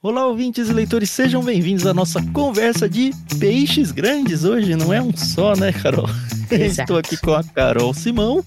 Olá, ouvintes e leitores, sejam bem-vindos à nossa conversa de peixes grandes hoje. Não é um só, né, Carol? Estou aqui com a Carol Simão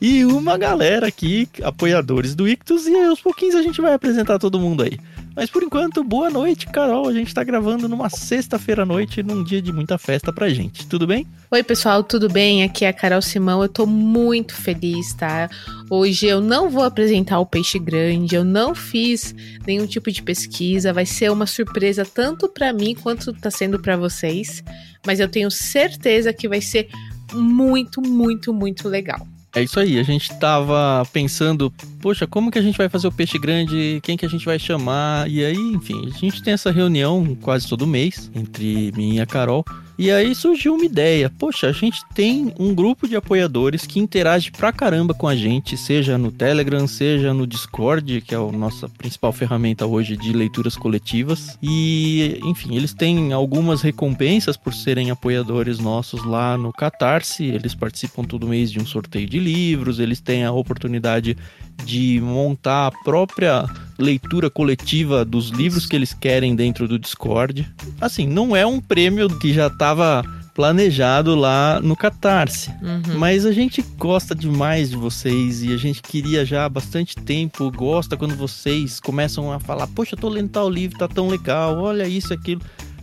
e uma galera aqui, apoiadores do Ictus, e aos pouquinhos a gente vai apresentar todo mundo aí. Mas por enquanto, boa noite, Carol. A gente tá gravando numa sexta-feira à noite, num dia de muita festa pra gente. Tudo bem? Oi, pessoal, tudo bem? Aqui é a Carol Simão. Eu tô muito feliz, tá? Hoje eu não vou apresentar o peixe grande, eu não fiz nenhum tipo de pesquisa, vai ser uma surpresa tanto pra mim quanto tá sendo pra vocês, mas eu tenho certeza que vai ser muito, muito, muito legal. É isso aí, a gente tava pensando, poxa, como que a gente vai fazer o peixe grande, quem que a gente vai chamar, e aí, enfim, a gente tem essa reunião quase todo mês, entre mim e a Carol, e aí surgiu uma ideia, poxa, a gente tem um grupo de apoiadores que interage pra caramba com a gente, seja no Telegram, seja no Discord, que é a nossa principal ferramenta hoje de leituras coletivas, e, enfim, eles têm algumas recompensas por serem apoiadores nossos lá no Catarse, eles participam todo mês de um sorteio de livros, eles têm a oportunidade de montar a própria leitura coletiva dos livros que eles querem dentro do Discord. Assim, não é um prêmio que já estava planejado lá no Catarse. Uhum. Mas a gente gosta demais de vocês e a gente queria já há bastante tempo, gosta quando vocês começam a falar: Poxa, eu tô lendo tal livro, tá tão legal, olha isso, aquilo.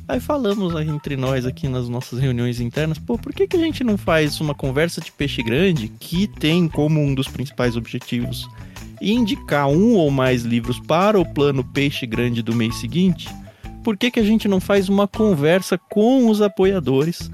Aí falamos entre nós aqui nas nossas reuniões internas, pô, por que, que a gente não faz uma conversa de peixe grande que tem como um dos principais objetivos indicar um ou mais livros para o plano peixe grande do mês seguinte? Por que, que a gente não faz uma conversa com os apoiadores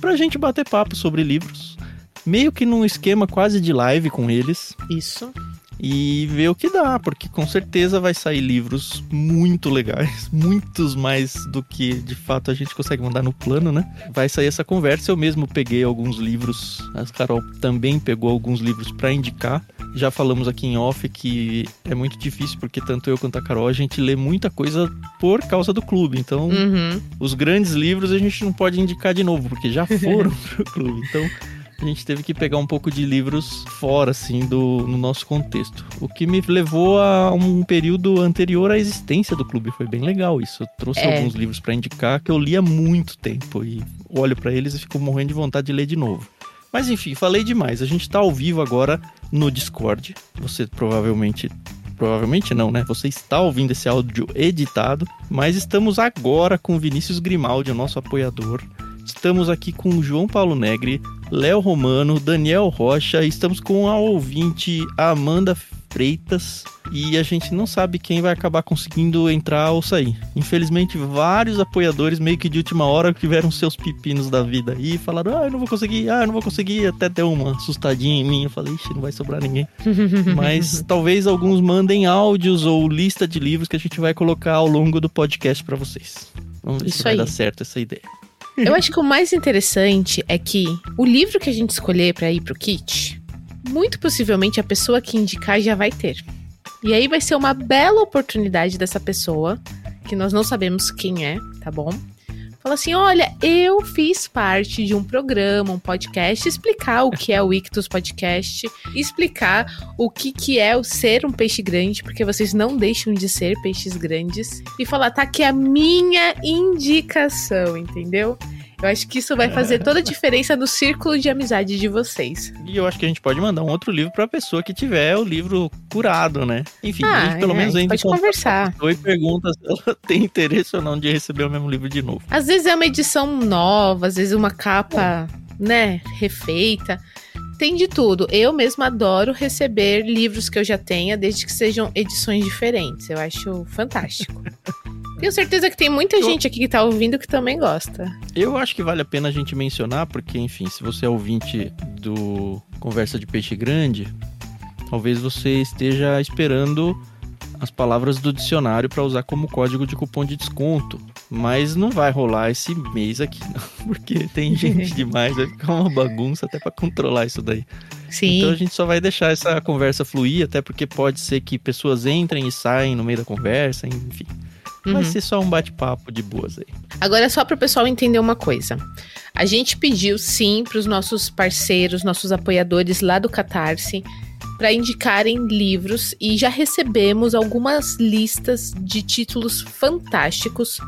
pra gente bater papo sobre livros? Meio que num esquema quase de live com eles Isso. e ver o que dá, porque com certeza vai sair livros muito legais, muitos mais do que de fato a gente consegue mandar no plano, né? Vai sair essa conversa. Eu mesmo peguei alguns livros, a Carol também pegou alguns livros para indicar. Já falamos aqui em off que é muito difícil, porque tanto eu quanto a Carol a gente lê muita coisa por causa do clube. Então, Uhum. os grandes livros a gente não pode indicar de novo, porque já foram pro clube. Então, a gente teve que pegar um pouco de livros fora, assim, do no nosso contexto. O que me levou a um período anterior à existência do clube. Foi bem legal isso. Eu trouxe É. alguns livros para indicar que eu li há muito tempo e olho para eles e fico morrendo de vontade de ler de novo. Mas enfim, falei demais. A gente tá ao vivo agora no Discord. Você provavelmente Provavelmente não, né? Você está ouvindo esse áudio editado, mas estamos agora com Vinícius Grimaldi, o nosso apoiador. Estamos aqui com João Paulo Negri, Léo Romano, Daniel Rocha, e estamos com a ouvinte Amanda Freitas e a gente não sabe quem vai acabar conseguindo entrar ou sair. Infelizmente, vários apoiadores meio que de última hora tiveram seus pepinos da vida e falaram: "Ah, eu não vou conseguir, ah, eu não vou conseguir", até deu uma assustadinha em mim. Eu falei: "Ixi, não vai sobrar ninguém". Mas talvez alguns mandem áudios ou lista de livros que a gente vai colocar ao longo do podcast para vocês. Vamos ver se Isso vai aí. dar certo essa ideia. Eu acho que o mais interessante é que o livro que a gente escolher pra ir pro kit, muito possivelmente a pessoa que indicar já vai ter. E aí vai ser uma bela oportunidade dessa pessoa, que nós não sabemos quem é, tá bom? Fala assim: olha, eu fiz parte de um programa, um podcast, explicar o que é o Ictus Podcast, explicar o que, que é o ser um peixe grande, porque vocês não deixam de ser peixes grandes, e falar, tá aqui a minha indicação, entendeu? Eu acho que isso vai fazer toda a diferença no círculo de amizade de vocês. E eu acho que a gente pode mandar um outro livro pra pessoa que tiver o livro curado, né? Enfim, a gente pelo é, menos a gente pode conversar. e pergunta se ela tem interesse ou não de receber o mesmo livro de novo. Às vezes é uma edição nova, às vezes uma capa, né, refeita. Tem de tudo. Eu mesma adoro receber livros que eu já tenha, desde que sejam edições diferentes. Eu acho fantástico. Tenho certeza que tem muita gente aqui que tá ouvindo que também gosta. Eu acho que vale a pena a gente mencionar, porque, enfim, se você é ouvinte do Conversa de Peixe Grande, talvez você esteja esperando as palavras do dicionário para usar como código de cupom de desconto. Mas não vai rolar esse mês aqui, não, porque tem gente demais, vai ficar uma bagunça até para controlar isso daí. Sim. Então a gente só vai deixar essa conversa fluir, até porque pode ser que pessoas entrem e saem no meio da conversa, enfim. Vai Uhum. ser só um bate-papo de boas aí. Agora, só para o pessoal entender uma coisa. A gente pediu sim para os nossos parceiros, nossos apoiadores lá do Catarse, para indicarem livros e já recebemos algumas listas de títulos fantásticos.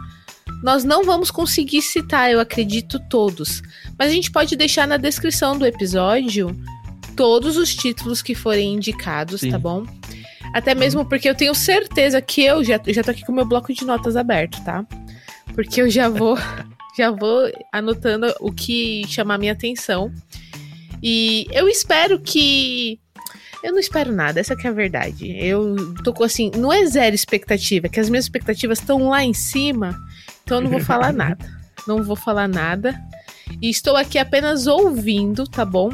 Nós não vamos conseguir citar, eu acredito, todos, mas a gente pode deixar na descrição do episódio todos os títulos que forem indicados, Sim. tá bom? Até mesmo porque eu tenho certeza que eu já, já tô aqui com o meu bloco de notas aberto, tá? Porque eu já vou já vou anotando o que chamar minha atenção. E eu espero que eu não espero nada, essa é a verdade. Eu tô assim, não é zero expectativa, que as minhas expectativas estão lá em cima, então eu não vou falar nada. Não vou falar nada. E estou aqui apenas ouvindo, tá bom?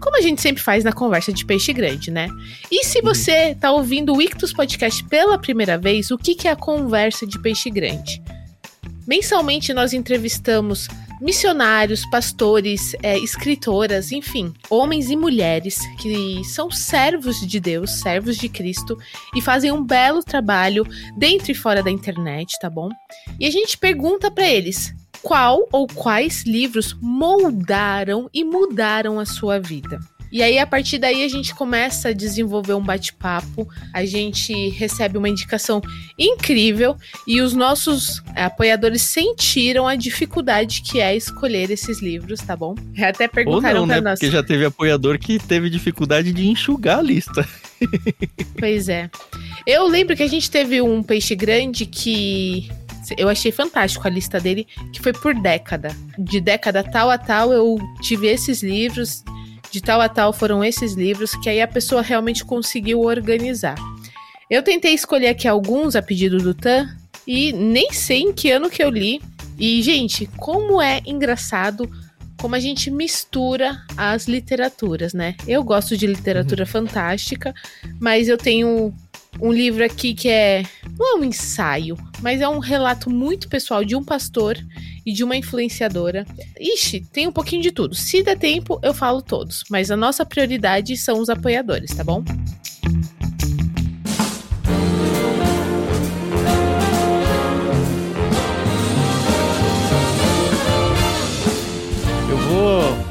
Como a gente sempre faz na conversa de peixe grande, né? E se você tá ouvindo o Ictus Podcast pela primeira vez, o que, que é a conversa de peixe grande? Mensalmente nós entrevistamos missionários, pastores, é, escritoras, enfim, homens e mulheres que são servos de Deus, servos de Cristo e fazem um belo trabalho dentro e fora da internet, tá bom? E a gente pergunta para eles qual ou quais livros moldaram e mudaram a sua vida. E aí, a partir daí, a gente começa a desenvolver um bate-papo, a gente recebe uma indicação incrível e os nossos apoiadores sentiram a dificuldade que é escolher esses livros, tá bom? Até perguntaram Ou não, né? nós. Porque já teve apoiador que teve dificuldade de enxugar a lista. pois é. Eu lembro que a gente teve um peixe grande que eu achei fantástico a lista dele, que foi por década. De década tal a tal, eu tive esses livros de tal a tal foram esses livros que aí a pessoa realmente conseguiu organizar. Eu tentei escolher aqui alguns a pedido do Tan e nem sei em que ano que eu li. E, gente, como é engraçado como a gente mistura as literaturas, né? Eu gosto de literatura uhum. fantástica, mas eu tenho um livro aqui que é. Não é um ensaio, mas é um relato muito pessoal de um pastor e de uma influenciadora. Ixi, tem um pouquinho de tudo. Se der tempo, eu falo todos, mas a nossa prioridade são os apoiadores, tá bom?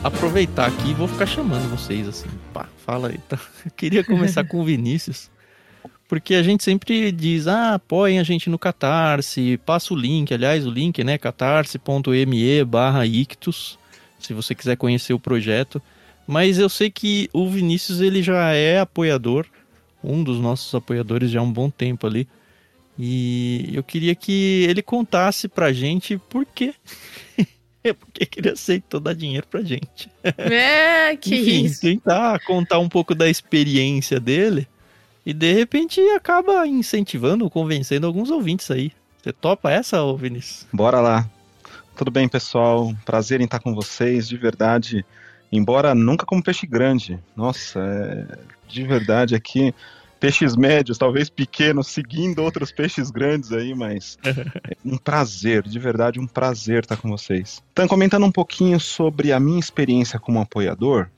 Aproveitar aqui e vou ficar chamando vocês assim. Pá, fala aí. Eu queria começar com o Vinícius. Porque a gente sempre diz, ah, apoiem a gente no Catarse, passa o link, aliás, o link, né, catarse.me barra ictus, se você quiser conhecer o projeto. Mas eu sei que o Vinícius, ele já é apoiador, um dos nossos apoiadores já há um bom tempo ali. E eu queria que ele contasse pra gente por quê. porque que ele aceitou dar dinheiro pra gente. É, que Enfim, isso. tentar contar um pouco da experiência dele e de repente acaba incentivando, convencendo alguns ouvintes aí. Você topa essa, ô Vinícius? Bora lá. Tudo bem, pessoal? Prazer em estar com vocês, de verdade. Embora nunca como peixe grande. Nossa, é... de verdade aqui peixes médios, talvez pequenos, seguindo outros peixes grandes aí, mas é um prazer, de verdade, um prazer estar com vocês. Então, comentando um pouquinho sobre a minha experiência como apoiador,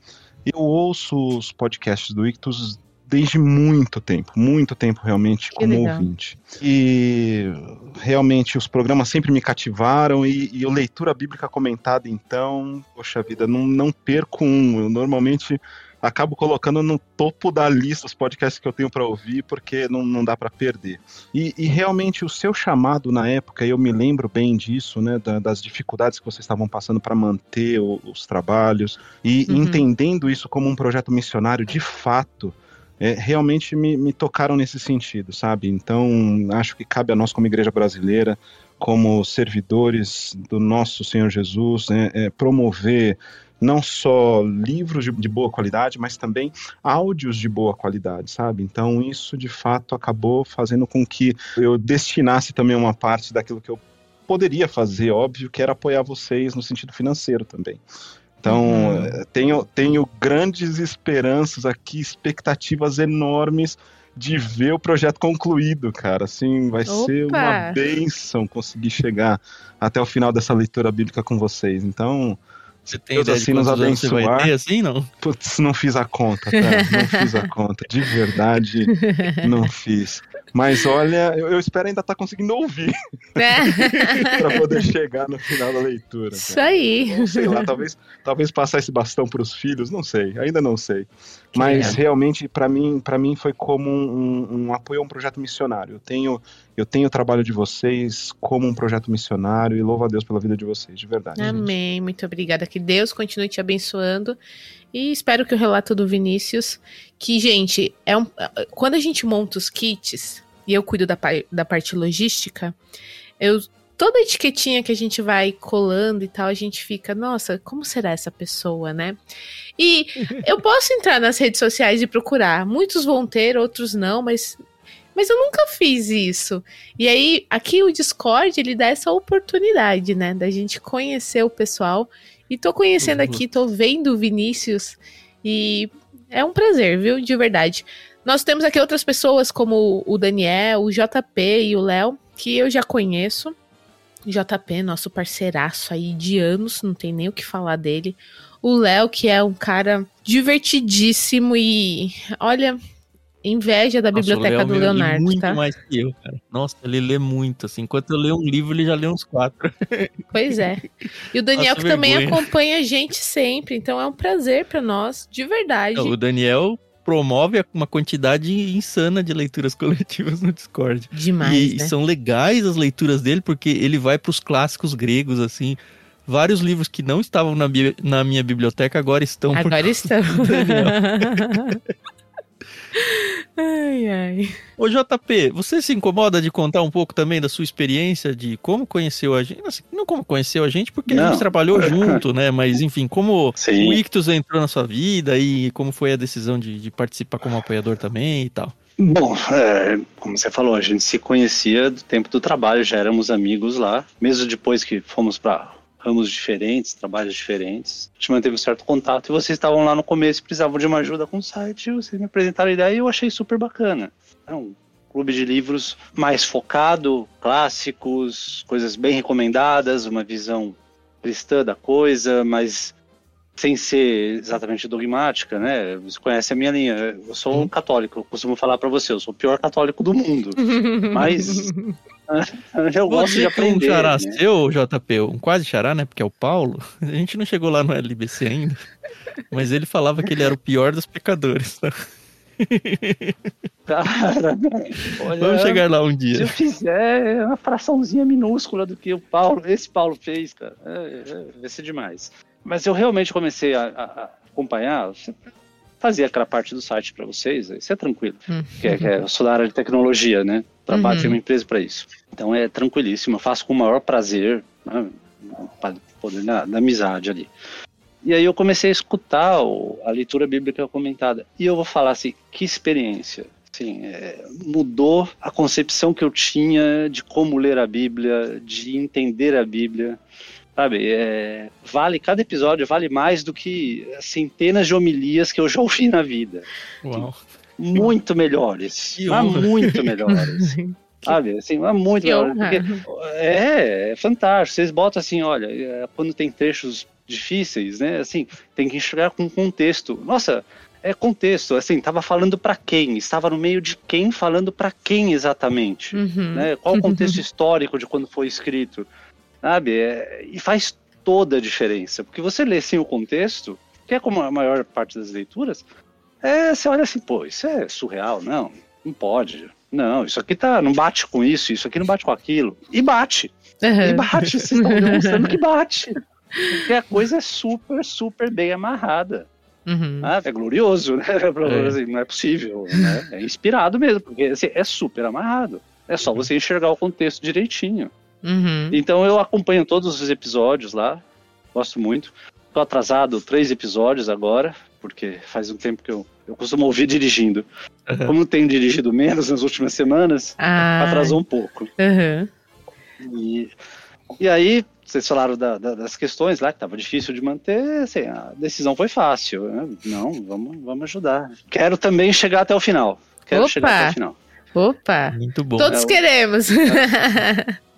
eu ouço os podcasts do Ictus desde muito tempo, muito tempo realmente como ouvinte. E realmente os programas sempre me cativaram e, e a leitura bíblica comentada, então, poxa vida, não, não perco um. Eu normalmente acabo colocando no topo da lista os podcasts que eu tenho para ouvir, porque não, não dá para perder. E, e, realmente o seu chamado na época, eu me lembro bem disso, né, da, das dificuldades que vocês estavam passando para manter o, os trabalhos, e uhum. entendendo isso como um projeto missionário de fato é, realmente me, me tocaram nesse sentido, sabe? Então, acho que cabe a nós, como igreja brasileira, como servidores do nosso Senhor Jesus, né, é, promover não só livros de, de, boa qualidade, mas também áudios de boa qualidade, sabe? Então, isso de fato acabou fazendo com que eu destinasse também uma parte daquilo que eu poderia fazer, óbvio, que era apoiar vocês no sentido financeiro também. Então, uhum. Eh, tenho, tenho grandes esperanças aqui, expectativas enormes de ver o projeto concluído, cara. Assim, vai Opa. ser uma benção conseguir chegar até o final dessa leitura bíblica com vocês. Então, você tem Deus assim nos abençoar. Você vai ter assim, não? Putz, não fiz a conta, cara. Não fiz a conta. De verdade, não fiz. Mas olha, eu, eu espero ainda estar tá conseguindo ouvir É. para poder chegar no final da leitura. Isso cara. aí. Sei lá, talvez, talvez passar esse bastão para os filhos, não sei, ainda não sei. Mas legal. realmente, para mim, para mim foi como um, um- um apoio a um projeto missionário. Eu tenho, eu tenho o trabalho de vocês como um projeto missionário e louvo a Deus pela vida de vocês, de verdade. gente. Amém. Muito obrigada. Que Deus continue te abençoando. E espero que o relato do Vinícius, que, gente, é um, quando a gente monta os kits e eu cuido da, da parte logística, eu toda a etiquetinha que a gente vai colando e tal, a gente fica, nossa, como será essa pessoa, né? E eu posso entrar nas redes sociais e procurar. Muitos vão ter, outros não, mas mas eu nunca fiz isso. E aí, aqui o Discord, ele dá essa oportunidade, né? Da gente conhecer o pessoal. E tô conhecendo Uhum. aqui, tô vendo o Vinícius. E é um prazer, viu? De verdade. Nós temos aqui outras pessoas, como o Daniel, o JP e o Léo, que eu já conheço. JP, nosso parceiraço aí de anos, não tem nem o que falar dele. O Léo, que é um cara divertidíssimo e, olha, inveja da Nossa, biblioteca do lê Leonardo, muito tá? mais que eu, cara. Nossa, ele lê muito, assim. Enquanto eu leio um livro, ele já lê uns quatro. Pois é. E o Daniel, Nossa, que também vergonha. acompanha a gente sempre. Então é um prazer pra nós, de verdade. O Daniel promove uma quantidade insana de leituras coletivas no Discord. Demais, e né? são legais as leituras dele, porque ele vai pros clássicos gregos, assim. Vários livros que não estavam na, na minha biblioteca agora estão Agora estamos. Ai, ai. Ô JP, você se incomoda de contar um pouco também da sua experiência de como conheceu a gente? Assim, Não como conheceu a gente, porque a Não. gente trabalhou junto, né? Mas enfim, como Sim. o Ictus entrou na sua vida e como foi a decisão de, de participar como apoiador também e tal. Bom, é, como você falou, a gente se conhecia do tempo do trabalho, já éramos amigos lá, mesmo depois que fomos para ramos diferentes, trabalhos diferentes. A gente manteve um certo contato e vocês estavam lá no começo precisavam de uma ajuda com o site, vocês me apresentaram a ideia e eu achei super bacana. É um clube de livros mais focado, clássicos, coisas bem recomendadas, uma visão cristã da coisa, mas sem ser exatamente dogmática, né? Você conhece a minha linha. Eu sou um Uhum. católico, eu costumo falar para você, eu sou o pior católico do mundo. Mas eu gosto de Você é um aprender. xará né? seu, JP, um quase xará, né? Porque é o Paulo. A gente não chegou lá no LBC ainda. Mas ele falava que ele era o pior dos pecadores. tá? Cara, olha, Vamos chegar lá um Se dia. eu fizer é uma fraçãozinha minúscula do que o Paulo, esse Paulo fez, cara, é, é, vai ser demais. Mas eu realmente comecei a, a- a acompanhar, fazia aquela parte do site para vocês, isso é tranquilo. Hum. que é, que é- eu sou da área de tecnologia, né? Trabalho, Uhum. uma empresa para isso. Então é tranquilíssimo, eu faço com o maior prazer, né? Poder da, da amizade ali. E aí eu comecei a escutar o- a leitura bíblica comentada. E eu vou falar assim, que experiência. Assim, é, mudou a concepção que eu tinha de como ler a Bíblia, de entender a Bíblia. Sabe, é, vale, cada episódio vale mais do que centenas de homilias que eu já ouvi na vida Uau. muito melhores. Muito melhores. Sabe? Assim, mas muito Que é, é fantástico. Vocês botam assim, olha, é, quando tem trechos difíceis, né? Assim, tem que enxergar com contexto. Nossa, é contexto. Assim, tava falando para quem? Estava no meio de quem falando para quem exatamente? Uhum. né? Qual o contexto histórico de quando foi escrito, sabe? É, e faz toda a diferença, porque você lê sem o contexto, que é como a maior parte das leituras, é, você olha assim, pô, isso é surreal, não, não pode. Não, isso aqui tá, não bate com isso, isso aqui não bate com aquilo. E bate. E Uhum. bate, vocês estão demonstrando que bate. Porque a coisa é super, super bem amarrada. Uhum. Ah, é glorioso, né? É. Assim, não é possível, né? É inspirado mesmo, porque assim, é super amarrado. É só você enxergar o contexto direitinho. Uhum. Então eu acompanho todos os episódios lá, gosto muito. Tô atrasado três episódios agora, porque faz um tempo que eu, eu costumo ouvir dirigindo. Uhum. Como tenho dirigido menos nas últimas semanas, Ah, atrasou um pouco. uhum. E, e aí, vocês falaram da- da- das questões lá, que estava difícil de manter, assim, a decisão foi fácil. né? Não, vamos, vamos ajudar. Quero também chegar até o final. Quero Opa! chegar até o final. Opa! Muito bom. Todos É queremos. É,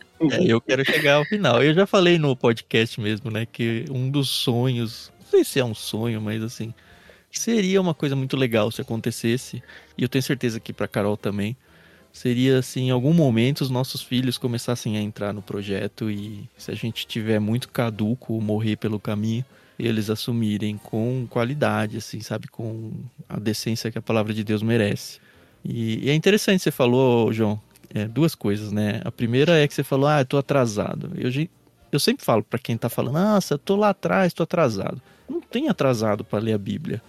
eu quero chegar ao final. Eu já falei no podcast mesmo, né? Que um dos sonhos, não sei se é um sonho, mas assim, seria uma coisa muito legal se acontecesse. E eu tenho certeza que pra Carol também. seria assim, em algum momento os nossos filhos começassem a entrar no projeto e se a gente tiver muito caduco ou morrer pelo caminho, eles assumirem com qualidade, assim, sabe, com a decência que a palavra de Deus merece. E, e é interessante você falou, João, é, duas coisas, né? A primeira é que você falou, ah, eu tô atrasado. Eu, eu sempre falo para quem tá falando, nossa, eu tô lá atrás, tô atrasado. Não tem atrasado para ler a Bíblia.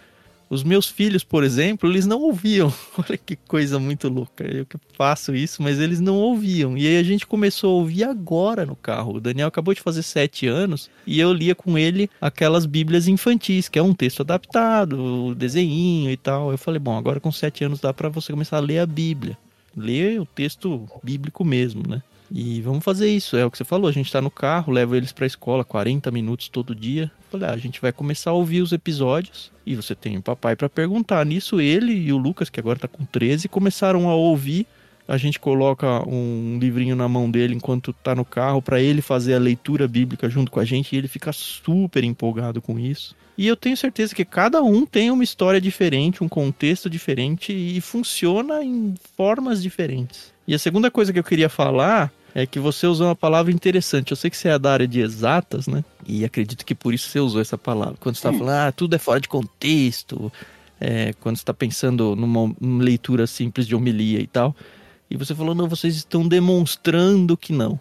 Os meus filhos, por exemplo, eles não ouviam. Olha que coisa muito louca. Eu que faço isso, mas eles não ouviam. E aí a gente começou a ouvir agora no carro. O Daniel acabou de fazer sete anos e eu lia com ele aquelas Bíblias infantis, que é um texto adaptado, desenho e tal. Eu falei, bom, agora com sete anos dá para você começar a ler a Bíblia. Ler o texto bíblico mesmo, né? E vamos fazer isso, é o que você falou. A gente tá no carro, leva eles pra escola 40 minutos todo dia. Falei, ah, a gente vai começar a ouvir os episódios e você tem o papai para perguntar. Nisso, ele e o Lucas, que agora tá com 13, começaram a ouvir. A gente coloca um livrinho na mão dele enquanto tá no carro para ele fazer a leitura bíblica junto com a gente e ele fica super empolgado com isso. E eu tenho certeza que cada um tem uma história diferente, um contexto diferente e funciona em formas diferentes. E a segunda coisa que eu queria falar é que você usou uma palavra interessante. Eu sei que você é da área de exatas, né? E acredito que por isso você usou essa palavra. Quando você está falando, ah, tudo é fora de contexto, é, quando você está pensando numa, numa leitura simples de homilia e tal. E você falou, não, vocês estão demonstrando que não.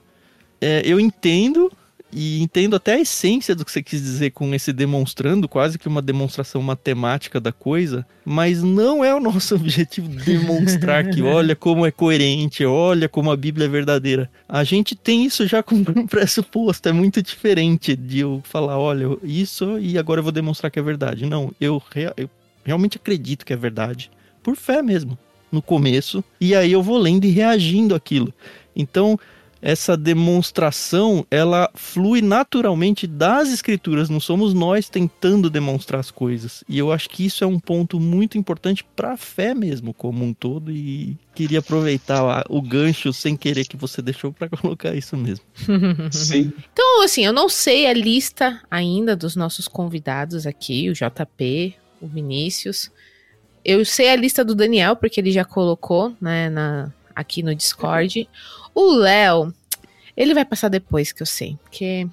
É, eu entendo e entendo até a essência do que você quis dizer com esse demonstrando, quase que uma demonstração matemática da coisa, mas não é o nosso objetivo demonstrar que olha como é coerente, olha como a Bíblia é verdadeira. A gente tem isso já como pressuposto, é muito diferente de eu falar, olha, isso e agora eu vou demonstrar que é verdade. Não, eu, eu realmente acredito que é verdade, por fé mesmo, no começo, e aí eu vou lendo e reagindo àquilo. Então, essa demonstração ela flui naturalmente das escrituras, não somos nós tentando demonstrar as coisas. E eu acho que isso é um ponto muito importante para a fé mesmo, como um todo. E queria aproveitar o gancho sem querer que você deixou para colocar isso mesmo. Sim. Então, assim, eu não sei a lista ainda dos nossos convidados aqui, o JP, o Vinícius. Eu sei a lista do Daniel, porque ele já colocou né, na, aqui no Discord. O Léo, ele vai passar depois, que eu sei, porque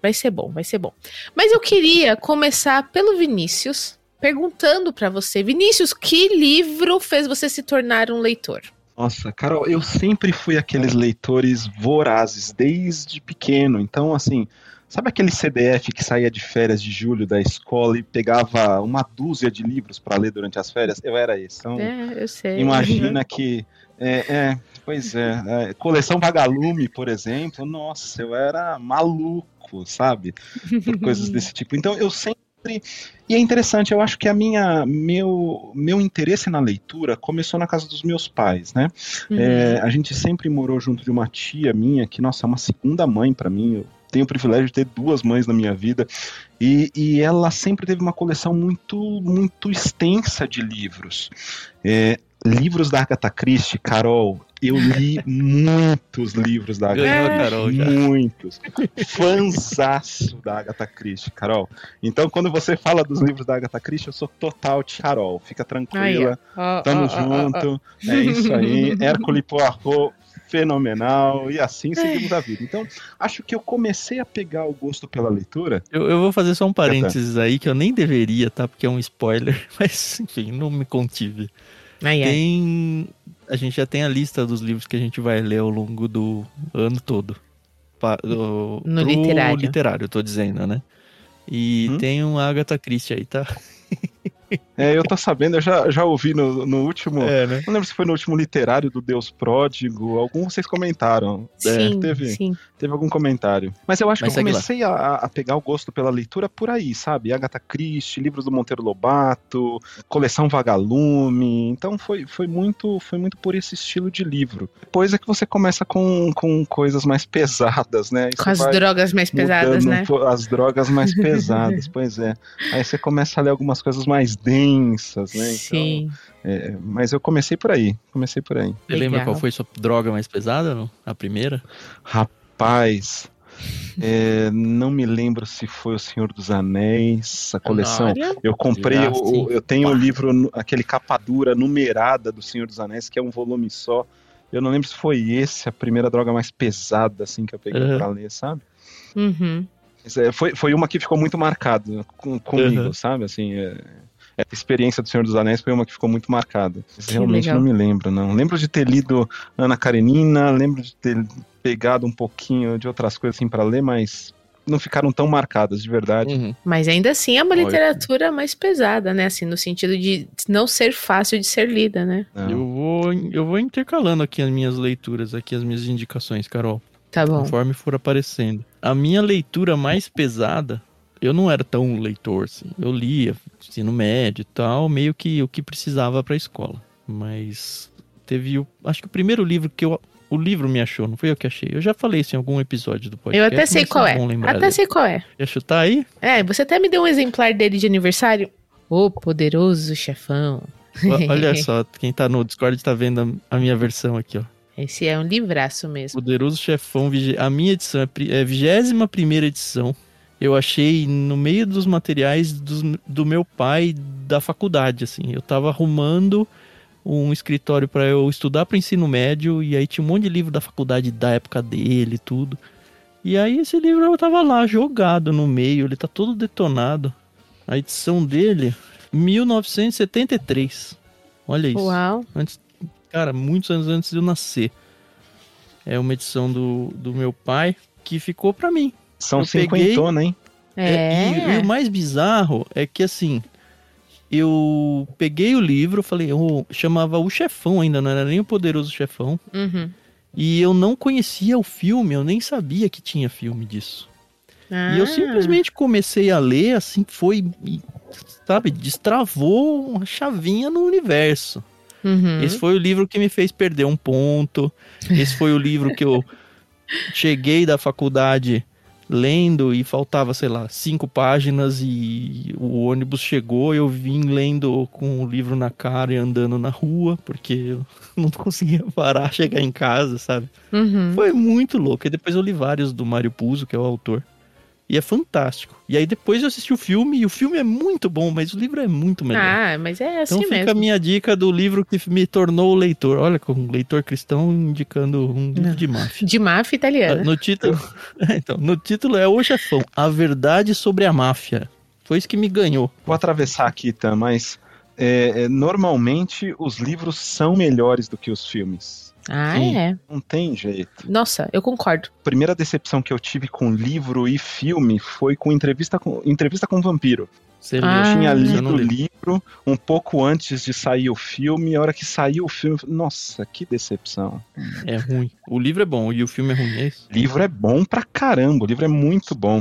vai ser bom, vai ser bom. Mas eu queria começar pelo Vinícius, perguntando para você, Vinícius, que livro fez você se tornar um leitor? Nossa, Carol, eu sempre fui aqueles leitores vorazes desde pequeno. Então, assim, sabe aquele CDF que saía de férias de julho da escola e pegava uma dúzia de livros para ler durante as férias? Eu era esse. Então, é, eu sei. Imagina que é, é, pois é, é, Coleção Vagalume, por exemplo, nossa, eu era maluco, sabe? Por coisas desse tipo. Então eu sempre. E é interessante, eu acho que a minha meu, meu interesse na leitura começou na casa dos meus pais, né? Uhum. É, a gente sempre morou junto de uma tia minha, que, nossa, é uma segunda mãe para mim. Eu tenho o privilégio de ter duas mães na minha vida. E, e ela sempre teve uma coleção muito, muito extensa de livros. É, livros da Agatha Christie, Carol, eu li muitos livros da Agatha Christie. Carol, já. Muitos. Fanzaço da Agatha Christie, Carol. Então, quando você fala dos livros da Agatha Christie, eu sou total de Carol. Fica tranquila. Aí, Tamo oh, junto. É isso aí. Hércules Poirot, fenomenal. E assim seguimos a vida. Então, acho que eu comecei a pegar o gosto pela leitura. Eu, eu vou fazer só um parênteses aí, que eu nem deveria, tá? Porque é um spoiler. Mas, enfim, não me contive. Ai, tem. A gente já tem a lista dos livros que a gente vai ler ao longo do ano todo. Pa, do, no literário. literário, eu tô dizendo, né? E hum? tem um Agatha Christie aí, tá? É, eu tô sabendo, eu já, já ouvi no, no último. É, né? Não lembro se foi no último literário do Deus Pródigo. Algum vocês comentaram. É, sim, é, teve, sim. teve algum comentário. Mas eu acho Mas que eu comecei a, a, pegar o gosto pela leitura por aí, sabe? Agatha Christie, livros do Monteiro Lobato, coleção Vagalume. Então foi, foi, muito, foi muito por esse estilo de livro. Depois é que você começa com, com coisas mais pesadas, né? com as drogas mais pesadas, né? As drogas mais pesadas, pois é. Aí você começa a ler algumas coisas mais densas, né? Então, Sim. Então, é, mas eu comecei por aí, comecei por aí. Você lembra qual foi sua droga mais pesada, não? A primeira? Rapaz, É, não me lembro se foi O Senhor dos Anéis, a coleção. Eu comprei, o- eu tenho o livro, aquele capa dura numerada do Senhor dos Anéis, que é um volume só. Eu não lembro se foi esse a primeira droga mais pesada assim que eu peguei Uhum. pra ler, sabe? Uhum. Mas, é, Foi, foi uma que ficou muito marcada com, comigo, Uhum. sabe? Assim, é, essa experiência do Senhor dos Anéis foi uma que ficou muito marcada. Que realmente legal. não me lembro, não. Lembro de ter lido Ana Karenina, lembro de ter pegado um pouquinho de outras coisas assim pra ler, mas não ficaram tão marcadas, de verdade. Uhum. Mas ainda assim é uma Olha. literatura mais pesada, né? Assim, no sentido de não ser fácil de ser lida, né? Não. Eu vou, eu vou intercalando aqui as minhas leituras, aqui as minhas indicações, Carol, Tá bom. conforme for aparecendo. A minha leitura mais pesada, eu não era tão leitor, assim. Eu lia ensino médio e tal, meio que o que precisava pra escola. Mas teve o, acho que o primeiro livro que eu o livro me achou, não foi eu que achei. Eu já falei isso em algum episódio do Eu podcast. até sei qual é. lembrar Até dele. sei qual é. Quer chutar aí? É, você até me deu um exemplar dele de aniversário. O poderoso chefão. O- Olha só, quem tá no Discord tá vendo a, a minha versão aqui, ó. Esse é um livraço mesmo. Poderoso Chefão, a minha edição é é a 21 primeira edição. Eu achei no meio dos materiais dos- do meu pai da faculdade, assim. Eu tava arrumando um escritório para eu estudar para ensino médio e aí tinha um monte de livro da faculdade da época dele e tudo. E aí esse livro eu tava lá jogado no meio, ele tá todo detonado. A edição dele, 1973. Olha isso. Uau. Antes, cara, muitos anos antes de eu nascer. É uma edição do, do meu pai que ficou pra mim. São Eu peguei- cinquentona, hein? É. E, e o mais bizarro é que assim, eu peguei o livro, falei, eu chamava o chefão ainda, não era nem o poderoso chefão. Uhum. E eu não conhecia o filme, eu nem sabia que tinha filme disso. E eu Ah. simplesmente comecei a ler, assim, foi, sabe, destravou uma chavinha no universo. Uhum. Esse foi o livro que me fez perder um ponto. Esse foi o livro que eu cheguei da faculdade lendo e faltava, sei lá, cinco páginas e o ônibus chegou. Eu vim lendo com o livro na cara e andando na rua, porque eu não conseguia parar, chegar em casa, sabe? Uhum. Foi muito louco. E depois eu li vários do Mário Puzo, que é o autor. E é fantástico. E aí depois eu assisti o filme, e o filme é muito bom, mas o livro é muito melhor. Ah, mas é assim Então fica mesmo. a minha dica do livro que me tornou leitor. Olha, com um leitor cristão indicando um livro Não. de máfia. De máfia italiana. No título, então, no título é O Chefão, A Verdade sobre a Máfia. Foi isso que me ganhou. Vou atravessar aqui, tá? Mas é, é, normalmente os livros são melhores do que os filmes. Ah, Sim. é. Não tem jeito. Nossa, eu concordo. A primeira decepção que eu tive com livro e filme foi com entrevista com, entrevista com o vampiro. Você Ah, Eu tinha eu lido o li. livro um pouco antes de sair o filme, e a hora que saiu o filme, nossa, que decepção. É ruim. O livro é bom e o filme é ruim, é isso? O livro é bom pra caramba, o livro é muito bom.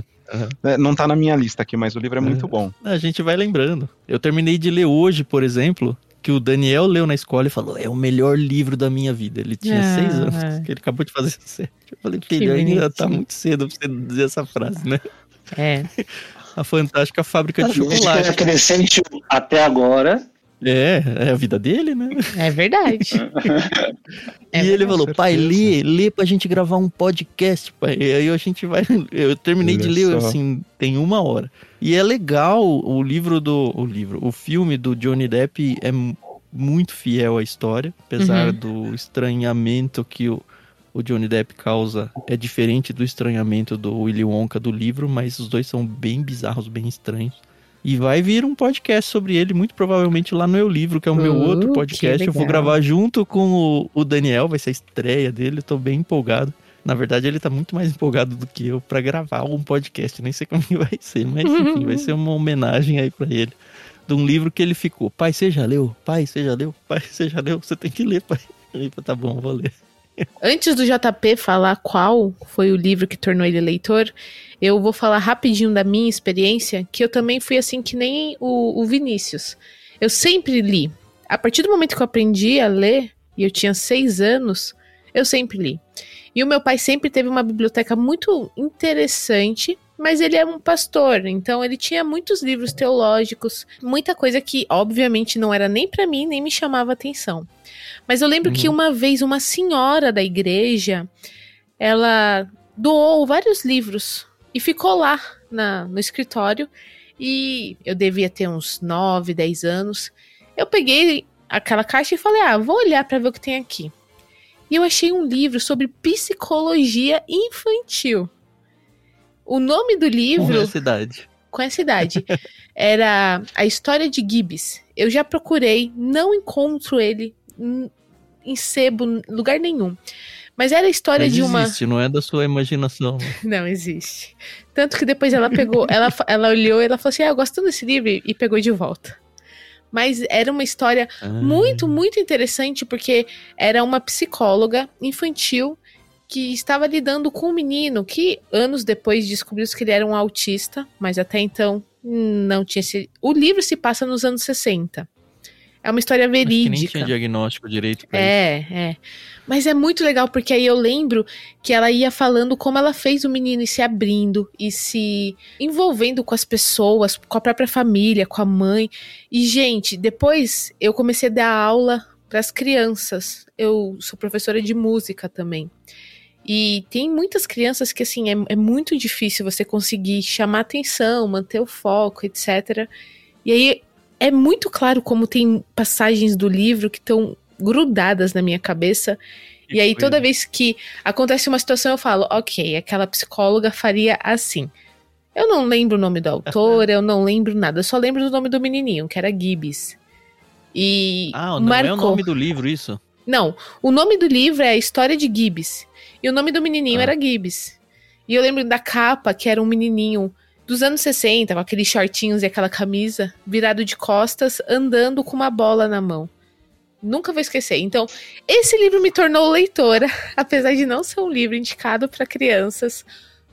É, Não tá na minha lista aqui, mas o livro é muito Aham. bom. A gente vai lembrando. Eu terminei de ler hoje, por exemplo, que o Daniel leu na escola e falou: é o melhor livro da minha vida. Ele tinha Ah. seis anos, que ele acabou de fazer sete. Eu falei, Que filho, ainda bonitinho. tá muito cedo pra você dizer essa frase, né? É. A fantástica fábrica de chocolate. crescente até agora. É, é a vida dele, né? É verdade. É e ele falou, pai, lê, lê pra gente gravar um podcast, pai. E aí a gente vai. Eu terminei de Olha ler, só. assim, tem uma hora. E é legal o livro do. O livro, o filme do Johnny Depp é mu- muito fiel à história, apesar Uhum. do estranhamento que o, o Johnny Depp causa. É diferente do estranhamento do Willy Wonka do livro, mas os dois são bem bizarros, bem estranhos. E vai vir um podcast sobre ele, muito provavelmente lá no Eu Livro, que é o meu Uh, outro podcast. Eu vou gravar junto com o, o Daniel, vai ser a estreia dele, eu tô bem empolgado. Na verdade, ele tá muito mais empolgado do que eu pra gravar um podcast. Nem sei como que vai ser, mas enfim, vai ser uma homenagem aí pra ele. De um livro que ele ficou. Pai, você já leu? Pai, você já leu? Pai, você já leu? Você tem que ler, pai. Eu falei, tá bom, vou ler. Antes do JP falar qual foi o livro que tornou ele leitor, eu vou falar rapidinho da minha experiência, que eu também fui assim que nem o, o Vinícius. Eu sempre li. A partir do momento que eu aprendi a ler, e eu tinha seis anos, eu sempre li. E o meu pai sempre teve uma biblioteca muito interessante, mas ele é um pastor, então ele tinha muitos livros teológicos, muita coisa que obviamente não era nem pra mim, nem me chamava atenção. Mas eu lembro Uhum. que uma vez uma senhora da igreja, ela doou vários livros e ficou lá na, no escritório. E eu devia ter uns 9, 10 anos. Eu peguei aquela caixa e falei: ah, vou olhar para ver o que tem aqui. E eu achei um livro sobre psicologia infantil. O nome do livro. Com essa idade. Com essa idade. era A História de Gibbs. Eu já procurei, não encontro ele em sebo, lugar nenhum. Mas era a história Mas de uma. Existe, não é da sua imaginação. Não, existe. Tanto que depois ela pegou, ela, ela olhou e ela falou assim: ah, eu gosto desse livro e pegou de volta. Mas era uma história ah. muito, muito interessante, porque era uma psicóloga infantil que estava lidando com um menino que anos depois descobriu que ele era um autista, mas até então não tinha esse. O livro se passa nos anos 60. É uma história verídica. Acho que nem tinha diagnóstico direito É, isso. é. Mas é muito legal, porque aí eu lembro que ela ia falando como ela fez o menino ir se abrindo e se envolvendo com as pessoas, com a própria família, com a mãe. E, gente, depois eu comecei a dar aula para as crianças. Eu sou professora de música também. E tem muitas crianças que, assim, é, é muito difícil você conseguir chamar atenção, manter o foco, etc. E aí é muito claro como tem passagens do livro que estão grudadas na minha cabeça. E, aí, toda vez que acontece uma situação, eu falo, ok, aquela psicóloga faria assim. Eu não lembro o nome do autor, eu não lembro nada, eu só lembro do nome do menininho, que era Gibbs. E ah, não marcou. é o nome do livro isso? Não, o nome do livro é a história de Gibbs. E o nome do menininho ah. era Gibbs. E eu lembro da capa, que era um menininho dos anos 60, com aqueles shortinhos e aquela camisa, virado de costas, andando com uma bola na mão. Nunca vou esquecer. Então, esse livro me tornou leitora, apesar de não ser um livro indicado para crianças,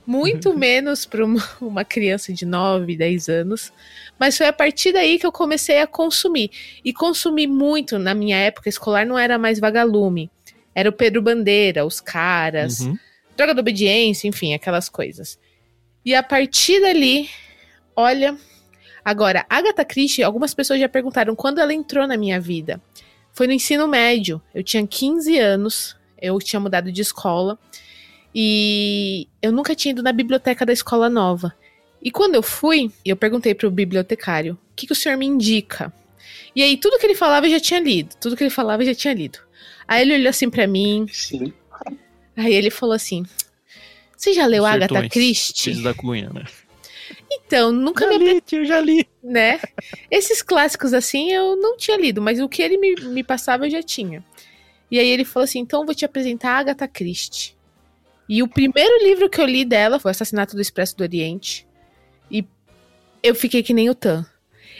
muito menos para uma, uma, criança de 9, 10 anos. Mas foi a partir daí que eu comecei a consumir. E consumi muito na minha época escolar, não era mais vagalume. Era o Pedro Bandeira, os caras, uhum. droga da obediência, enfim, aquelas coisas. E a partir dali, olha. Agora, Agatha Christie, algumas pessoas já perguntaram quando ela entrou na minha vida. Foi no ensino médio. Eu tinha 15 anos, eu tinha mudado de escola. E eu nunca tinha ido na biblioteca da escola nova. E quando eu fui, eu perguntei pro bibliotecário: o que, que o senhor me indica? E aí, tudo que ele falava eu já tinha lido. Tudo que ele falava eu já tinha lido. Aí ele olhou assim para mim. Sim. Aí ele falou assim: você já leu Sertões, Agatha Christie? da Cunha, né? Então, nunca já me. Li, tio, já li. Né? Esses clássicos assim eu não tinha lido, mas o que ele me, me passava eu já tinha. E aí ele falou assim: então vou te apresentar a Agatha Christie. E o primeiro livro que eu li dela foi o Assassinato do Expresso do Oriente. E eu fiquei que nem o Tan.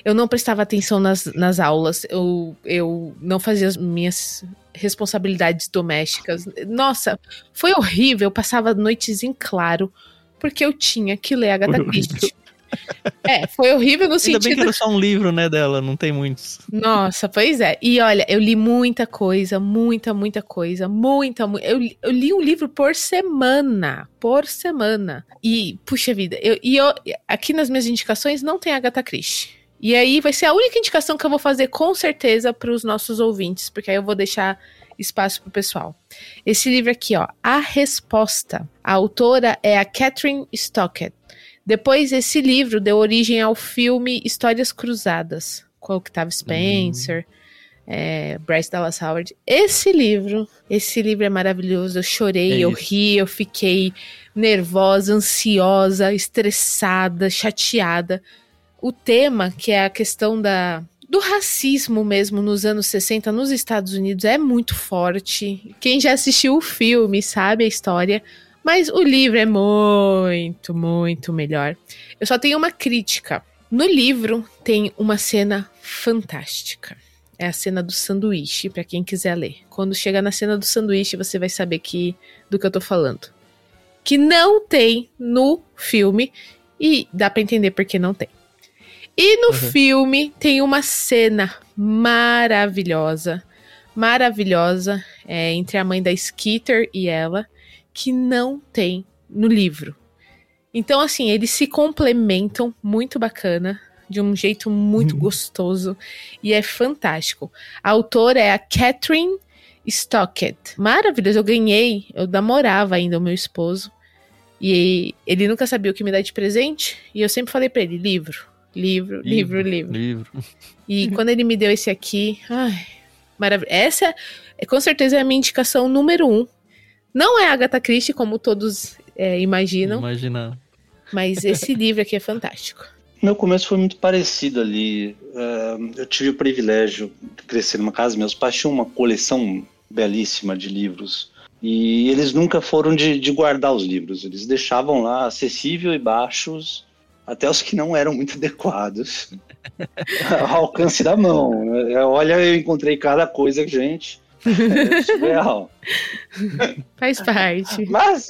Eu não prestava atenção nas, nas aulas, eu, eu não fazia as minhas responsabilidades domésticas. Nossa, foi horrível. Eu passava noites em claro porque eu tinha que ler Agatha Christie. É, foi horrível no Ainda sentido. Ainda bem que era só um livro, né, dela, não tem muitos. Nossa, pois é. E olha, eu li muita coisa, muita, muita coisa, muita, muita. Eu, eu li um livro por semana, por semana. E, puxa vida, eu, e eu, aqui nas minhas indicações não tem Agatha Christie. E aí vai ser a única indicação que eu vou fazer com certeza para os nossos ouvintes, porque aí eu vou deixar espaço para o pessoal. Esse livro aqui, ó, A Resposta. A autora é a Catherine Stockett. Depois, esse livro deu origem ao filme Histórias Cruzadas, com o Octavio Spencer, uhum. é, Bryce Dallas Howard. Esse livro, esse livro é maravilhoso. Eu chorei, é eu ri, eu fiquei nervosa, ansiosa, estressada, chateada o tema, que é a questão da, do racismo mesmo nos anos 60 nos Estados Unidos, é muito forte. Quem já assistiu o filme sabe a história. Mas o livro é muito, muito melhor. Eu só tenho uma crítica. No livro tem uma cena fantástica. É a cena do sanduíche, para quem quiser ler. Quando chegar na cena do sanduíche, você vai saber que do que eu tô falando. Que não tem no filme e dá para entender por que não tem. E no uhum. filme tem uma cena maravilhosa, maravilhosa, é, entre a mãe da Skeeter e ela, que não tem no livro. Então, assim, eles se complementam muito bacana, de um jeito muito uhum. gostoso, e é fantástico. A autora é a Catherine Stockett. Maravilhoso, eu ganhei, eu namorava ainda o meu esposo. E ele nunca sabia o que me dar de presente. E eu sempre falei pra ele: livro, livro, livro, livro. Livro. E quando ele me deu esse aqui, ai, maravilhoso. Essa é com certeza é a minha indicação número um. Não é a Agatha Christie, como todos é, imaginam, Imagina. mas esse livro aqui é fantástico. Meu começo foi muito parecido ali. Eh, eu tive o privilégio de crescer numa casa. Meus pais tinham uma coleção belíssima de livros. E eles nunca foram de, de guardar os livros. Eles deixavam lá acessível e baixos, até os que não eram muito adequados. Ao alcance da mão. Eh, Olha, eu encontrei cada coisa, gente. É surreal. Faz parte. Mas,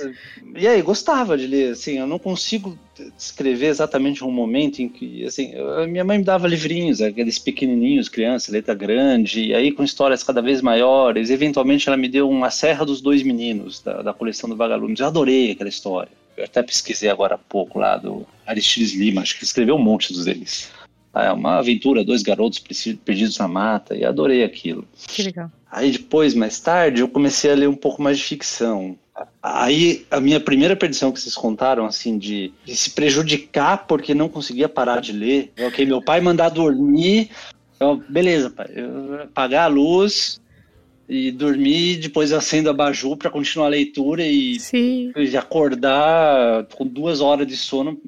e aí, gostava de ler, assim, eu não consigo descrever exatamente um momento em que, assim, eu- minha mãe me dava livrinhos, aqueles pequenininhos, criança, letra grande, e aí com histórias cada vez maiores, eventualmente ela me deu uma Serra dos Dois Meninos, da, da coleção do Vagalumes, eu adorei aquela história. Eu até pesquisei agora há pouco lá do Aristides Lima, acho que ele escreveu um monte dos deles. Ah, É uma aventura, dois garotos perdidos na mata, e adorei aquilo. Que legal. Aí depois, mais tarde, eu comecei a ler um pouco mais de ficção. Aí a minha primeira perdição que vocês contaram, assim, de, de se prejudicar porque não conseguia parar de ler. Ok, meu pai mandar dormir. Eu, beleza, pai. Eu apagar a luz e dormir, depois acendo a baju para continuar a leitura e Sim. de acordar com duas horas de sono.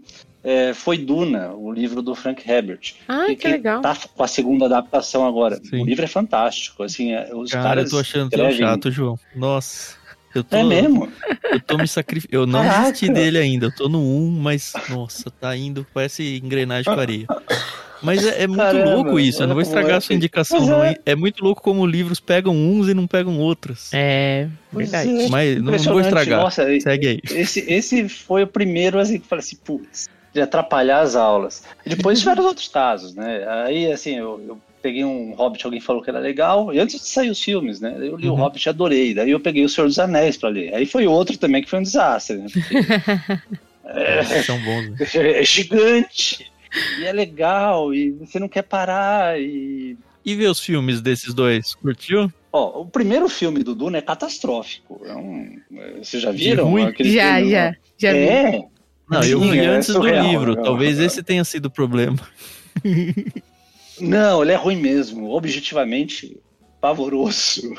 É, foi Duna, o livro do Frank Herbert. Ai, que legal. Tá com a segunda adaptação agora. Sim. O livro é fantástico. Assim, é, os Cara, caras eu tô achando tão escrevem- chato, João. Nossa. Eu tô, É mesmo? Eu tô me sacrificando. Eu não Caraca. desisti dele ainda. Eu tô no 1, mas, nossa, tá indo, parece engrenagem com areia. Mas é, é muito Caramba, louco isso. Eu não vou estragar é a sua que- indicação, não. é. É muito louco como livros pegam uns e não pegam outros. É, verdade. é. Mas não, não vou estragar. Nossa, Segue aí. esse, esse foi o primeiro assim que eu falei assim, putz, de atrapalhar as aulas. E depois tiveram os outros casos, né? Aí, assim, eu, eu peguei um Hobbit, alguém falou que era legal, e antes de sair os filmes, né? Eu li o Uhum. Hobbit e adorei. Daí eu peguei o Senhor dos Anéis pra ler. Aí foi outro também que foi um desastre, né? Porque Nossa, são bons. né? é gigante. E é legal, e você não quer parar, e E ver os filmes desses dois? Curtiu? Ó, o primeiro filme do Duna é catastrófico. É um- Vocês já viram? ruim? aquele Já, filme, já, já vi. É. Não, eu vi é antes do surreal, livro. né? Talvez esse tenha sido o problema. Não, ele é ruim mesmo. Objetivamente, pavoroso.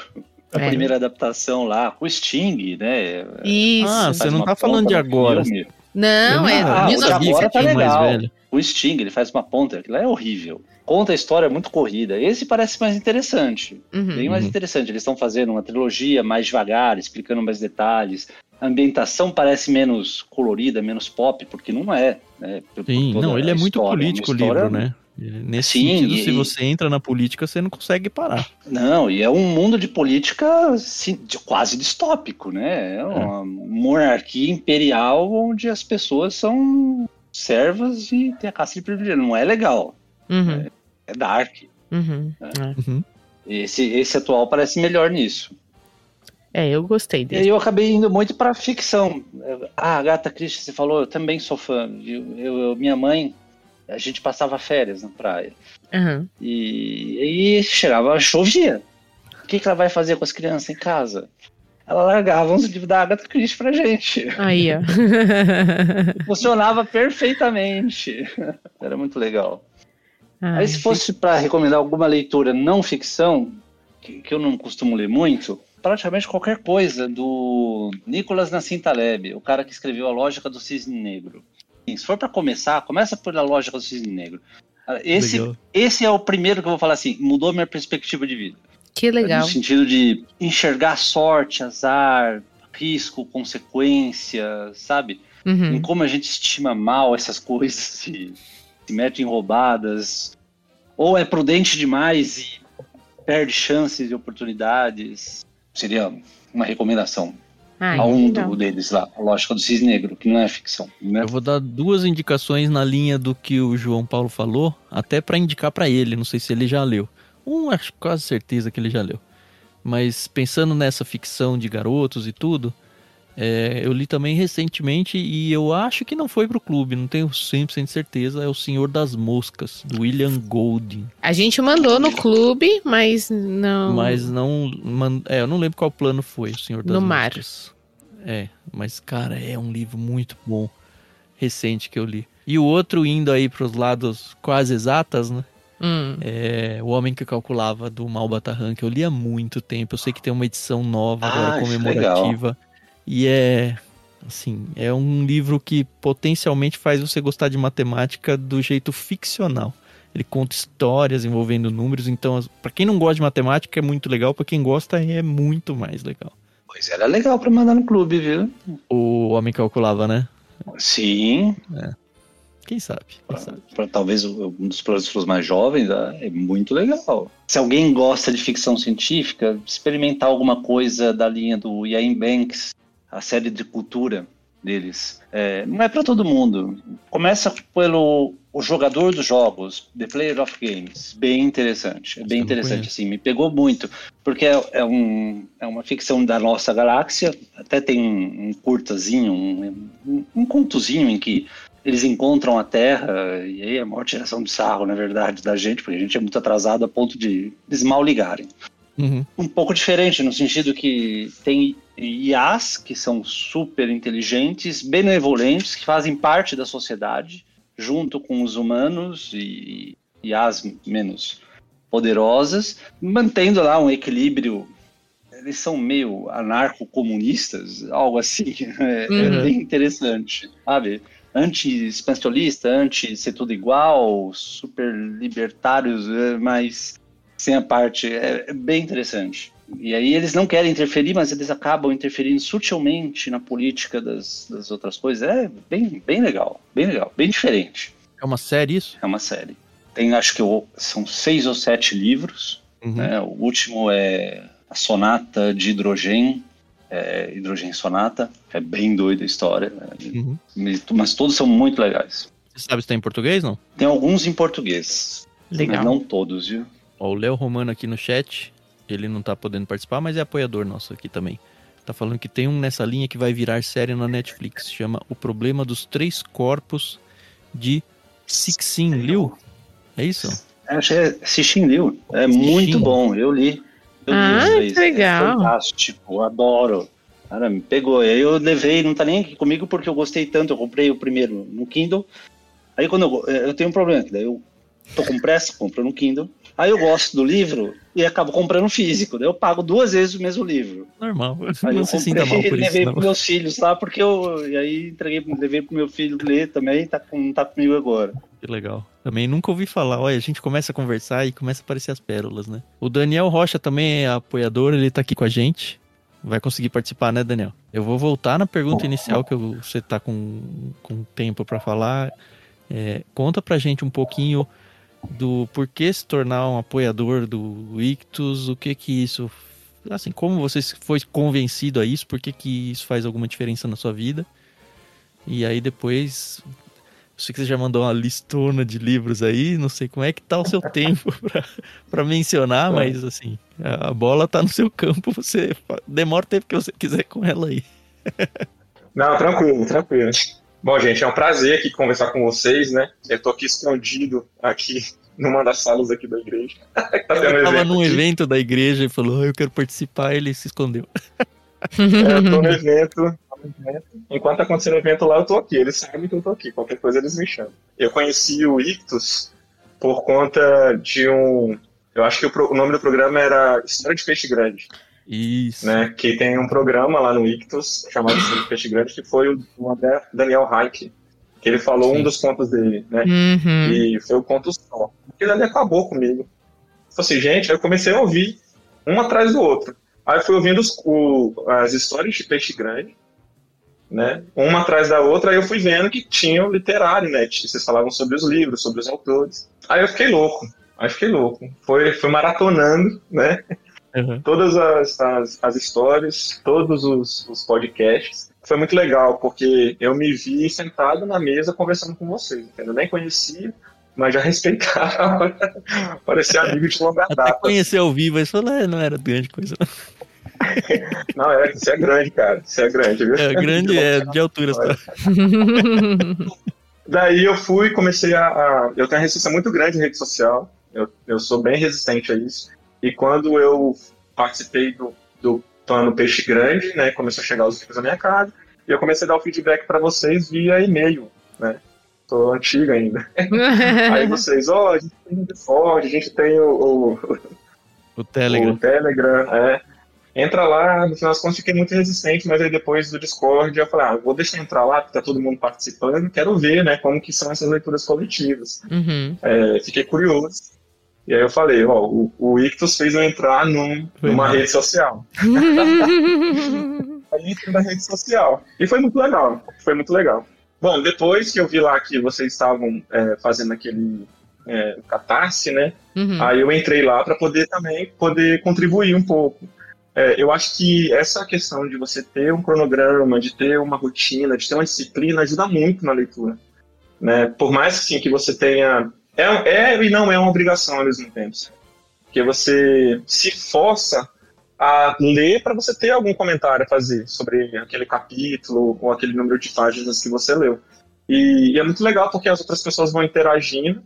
A É. primeira adaptação lá, com o Sting, né? Isso. Ah, você não tá falando de agora. filme. Não, é Ah, eu o de sabia agora que tá legal. O Sting, ele faz uma ponta, aquilo lá é horrível. Conta a história muito corrida. Esse parece mais interessante. Uhum. Bem mais Uhum. interessante. Eles estão fazendo uma trilogia mais devagar, explicando mais detalhes. A ambientação parece menos colorida, menos pop, porque não é. Né? Sim, não, ele é muito história. político o livro, né? Nesse Sim, sentido, e- se você entra na política, você não consegue parar. Não, e é um mundo de política assim, de- quase distópico, né? É uma monarquia imperial onde as pessoas são servas e tem a caça de privilégio. Não é legal, Uhum. é dark. Uhum. É. Uhum. Esse, esse atual parece melhor nisso. É, eu gostei E dele. eu acabei indo muito pra ficção. Ah, Agatha Christie, você falou, eu também sou fã. Eu, eu- eu- minha mãe, a gente passava férias na praia. Uhum. E aí chegava, chovia. O que, que ela vai fazer com as crianças em casa? Ela largava uns livros da Agatha Christie pra gente. Aí, ó. Funcionava perfeitamente. Era muito legal. Ai, Aí se fosse pra recomendar alguma leitura não ficção, que, que eu não costumo ler muito, praticamente qualquer coisa do Nicolas Nassim Taleb, o cara que escreveu A Lógica do Cisne Negro. Se for pra começar, começa por A Lógica do Cisne Negro. Esse, Legal. esse é o primeiro que eu vou falar assim, mudou minha perspectiva de vida. Que legal. No sentido de enxergar sorte, azar, risco, consequência, sabe? Em Uhum. como a gente estima mal essas coisas, se, se mete em roubadas, ou é prudente demais e perde chances e oportunidades. Seria uma recomendação Ai, a um deles lá, a Lógica do Cisne Negro, que não é ficção. Né? Eu vou dar duas indicações na linha do que o João Paulo falou, até pra indicar pra ele, não sei se ele já leu. Um, acho quase certeza que ele já leu. Mas pensando nessa ficção de garotos e tudo, é, eu li também recentemente e eu acho que não foi pro clube, não tenho 100% de certeza, é O Senhor das Moscas, do William Golding. A gente mandou no clube, mas não. Mas não, man- é, eu não lembro qual plano foi, O Senhor das No mar. Moscas. É, mas, cara, é um livro muito bom. Recente que eu li. E o outro indo aí pros lados quase exatas, né? Hum. É O Homem que Calculava, do Malbatarran, que eu li há muito tempo. Eu sei que tem uma edição nova agora Ah, comemorativa. E é. Assim, é um livro que potencialmente faz você gostar de matemática do jeito ficcional. Ele conta histórias envolvendo números, então, pra quem não gosta de matemática é muito legal, pra quem gosta é muito mais legal. Pois era legal pra mandar no clube, viu? O Homem que Calculava, né? Sim, Quem sabe? Quem sabe? para talvez um dos professores mais jovens, ah, é muito legal. Se alguém gosta de ficção científica, experimentar alguma coisa da linha do Ian Banks, a série de cultura deles, é, não é para todo mundo. Começa pelo o jogador dos jogos, The Player of Games, bem interessante, é bem interessante assim, me pegou muito, porque é, é um, é uma ficção da nossa galáxia, até tem um, um curtazinho, um, um, um contozinho em que eles encontram a Terra, e aí é a maior tiração de sarro, na verdade, da gente, porque a gente é muito atrasado a ponto de eles mal ligarem. Uhum. Um pouco diferente, no sentido que tem IAs, que são super inteligentes, benevolentes, que fazem parte da sociedade, junto com os humanos e IAs menos poderosas, mantendo lá um equilíbrio. Eles são meio anarco-comunistas, algo assim. É, é Uhum. bem interessante, sabe? Anti-expansionista, anti-ser tudo igual, super libertários, é, mas sem a parte. É, é bem interessante. E aí eles não querem interferir, mas eles acabam interferindo sutilmente na política das, das outras coisas. É bem, bem legal, bem legal, bem diferente. É uma série isso? É uma série. Tem, acho que são seis ou sete livros. Uhum. né? O último é a Sonata de Hidrogênio, é, Hidrogênio Sonata. É bem doida a história, né? Uhum. mas, todos são muito legais. Você sabe se tá em português, não? Tem alguns em português, mas Legal. não todos, viu? Ó, o Léo Romano aqui no chat, ele não tá podendo participar, mas é apoiador nosso aqui também. Tá falando que tem um nessa linha que vai virar série na Netflix. Chama O Problema dos Três Corpos de Cixin Liu. É isso? Que é Cixin Liu. É Cixin. muito bom, eu li. Ah, que legal. É fantástico, eu adoro. Cara, me pegou. Aí eu levei, não tá nem aqui comigo porque eu gostei tanto. Eu comprei o primeiro no Kindle. Aí quando eu, eu tenho um problema, daí eu tô com pressa, compro no Kindle. Aí eu gosto do livro e acabo comprando físico. Daí eu pago duas vezes o mesmo livro. Normal. Aí não eu se sinta mal por isso, levei pros meus filhos lá, porque eu. E aí entreguei, levei pro meu filho ler também, tá, com, tá comigo agora. Que legal. Também nunca ouvi falar. Olha, a gente começa a conversar e começa a aparecer as pérolas, né? O Daniel Rocha também é apoiador, ele tá aqui com a gente. Vai conseguir participar, né, Daniel? Eu vou voltar na pergunta inicial que eu- você tá com, com tempo pra falar. É, conta pra gente um pouquinho do porquê se tornar um apoiador do Ictus, o que que isso... Assim, como você foi convencido a isso, por que que isso faz alguma diferença na sua vida. E aí depois eu sei que você já mandou uma listona de livros aí, não sei como é que tá o seu tempo pra mencionar, mas assim, a bola tá no seu campo, você demora o tempo que você quiser com ela aí. Não, tranquilo, tranquilo. Bom, gente, é um prazer aqui conversar com vocês, né? Eu tô aqui escondido, aqui numa das salas aqui da igreja. tá Ele tava num aqui. evento da igreja e falou, "Ah, eu quero participar, ele se escondeu. É, eu tô no evento, tô no evento. Enquanto tá acontecendo o evento lá, eu tô aqui. Eles sabem que eu tô aqui. Qualquer coisa eles me chamam. Eu conheci o Ictus por conta de um. Eu acho que o, pro- o nome do programa era História de Peixe Grande, Isso. né? Que tem um programa lá no Ictus chamado de Peixe Grande, que foi o Daniel Reich, que ele falou Sim. um dos contos dele, né? Uhum. E foi o conto só. Aquilo ali acabou comigo. Falei assim, gente, aí eu comecei a ouvir um atrás do outro. Aí eu fui ouvindo os- o- as histórias de peixe grande, né? Uma atrás da outra, aí eu fui vendo que tinha o literário, né? Vocês falavam sobre os livros, sobre os autores. Aí eu fiquei louco. Aí fiquei louco. Foi, fui maratonando, né? Uhum. Todas as, as, as histórias, todos os, os podcasts. Foi muito legal, porque eu me vi sentado na mesa conversando com vocês. entendeu? Eu nem conhecia, mas já respeitava. Parecia amigo de longa Até data. conhecer ao vivo, falou, "É, não era grande coisa. não." É, você é grande, cara. Você é grande, viu? É grande, é de altura. Tá? Daí eu fui, comecei a, a- Eu tenho uma resistência muito grande em rede social. Eu, eu sou bem resistente a isso. E quando eu participei do, do no Peixe Grande, né? Começou a chegar os livros na minha casa. E eu comecei a dar o feedback para vocês via e-mail, né? Tô antigo ainda. Aí vocês, ó, oh, a gente tem o Discord, a gente tem o, o, o Telegram. O Telegram, é. Entra lá, no final das contas fiquei muito resistente, mas aí depois do Discord eu falei, ah, vou deixar entrar lá, porque tá todo mundo participando, quero ver, né, como que são essas leituras coletivas. Uhum. É, fiquei curioso. E aí eu falei, ó, o, o Ictus fez eu entrar num, numa rede social. aí entrei na rede social. E foi muito legal, foi muito legal. Bom, depois que eu vi lá que vocês estavam é, fazendo aquele é, catarse, né? Uhum. Aí eu entrei lá para poder também poder contribuir um pouco. É, eu acho que essa questão de você ter um cronograma, de ter uma rotina, de ter uma disciplina ajuda muito na leitura. Né? Por mais assim, que você tenha é, é e não é uma obrigação ao mesmo tempo. Porque você se força a ler para você ter algum comentário a fazer sobre aquele capítulo ou aquele número de páginas que você leu. E, e, é muito legal porque as outras pessoas vão interagindo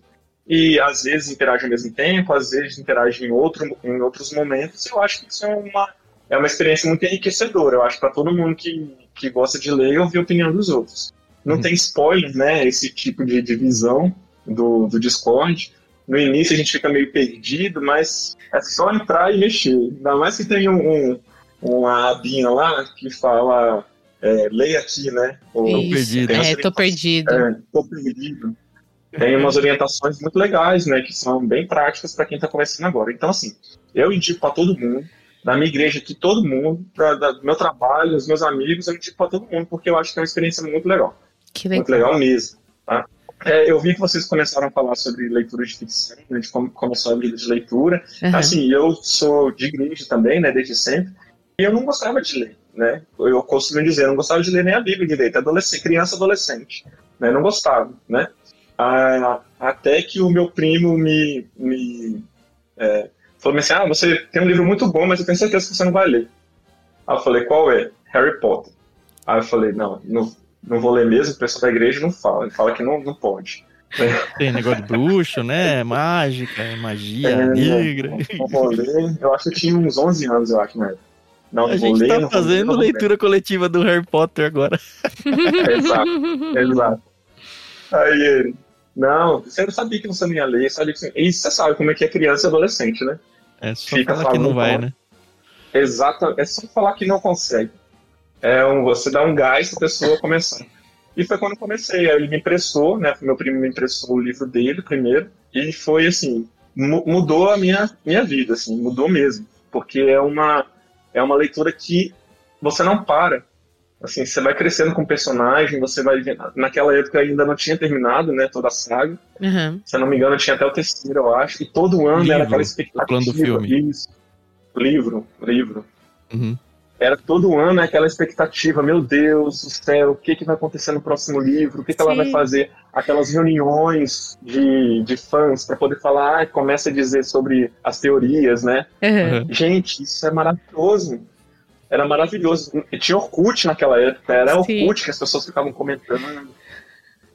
e às vezes interagem ao mesmo tempo, às vezes interagem em, outro, em outros momentos. Eu acho que isso é uma, é uma experiência muito enriquecedora. Eu acho para todo mundo que, que gosta de ler ouvir a opinião dos outros. Não uhum. tem spoiler, né? Esse tipo de, de visão do, do Discord. No início a gente fica meio perdido, mas é só entrar e mexer. Ainda mais que tem um, um uma abinha lá que fala é, leia aqui, né? Ou, tô perdido. É, tô perdido. É, tô perdido. Tem umas orientações muito legais, né? Que são bem práticas para quem está começando agora. Então, assim, eu indico para todo mundo, da minha igreja aqui, todo mundo, pra, do meu trabalho, os meus amigos, eu indico para todo mundo, porque eu acho que é uma experiência muito legal. Que legal. Muito legal mesmo, tá? É, eu vi que vocês começaram a falar sobre leitura de ficção, né, de como começou a vida de leitura. Uhum. Assim, eu sou de igreja também, né, desde sempre, e eu não gostava de ler, né? Eu costumo dizer, eu não gostava de ler nem a Bíblia direito, adolescente, criança adolescente, né? Não gostava, né? Ah, até que o meu primo me, me é, falou assim, ah, você tem um livro muito bom, mas eu tenho certeza que você não vai ler. Aí eu falei, qual é? Harry Potter. Aí eu falei, não, não não vou ler mesmo, o pessoal da igreja não fala, fala que não, não pode. Tem negócio de bruxo, né? Mágica, magia é, negra. Não, vou ler. Eu acho que eu tinha uns 11 anos, eu acho, né? Não, a gente ler, tá fazendo leitura coletiva do Harry Potter agora. exato, exato. Aí ele, não, você não sabia que você não ia ler, sabia que você... E você sabe como é que é criança e adolescente, né? É só Fica falar que não vai, né? Exato, é só falar que não consegue é um, você dá um gás para a pessoa começar. E foi quando eu comecei. Aí ele me emprestou, né? Meu primo me emprestou o livro dele primeiro. E foi assim, mudou a minha, minha vida, assim, mudou mesmo. Porque é uma, é uma leitura que você não para. Assim, você vai crescendo com o personagem, você vai Naquela época ainda não tinha terminado, né? Toda a saga. Uhum. Se eu não me engano, tinha até o terceiro, eu acho. E todo ano livro, era aquela expectativa. O plano do filme. Isso. Livro, livro. Uhum era todo ano aquela expectativa, meu Deus do céu, o que, que vai acontecer no próximo livro, o que, que ela vai fazer, aquelas reuniões de, de fãs para poder falar, ah, começa a dizer sobre as teorias, né? Uhum. Gente, isso é maravilhoso. Era maravilhoso. E tinha Orkut naquela época, era Sim. Orkut que as pessoas ficavam comentando.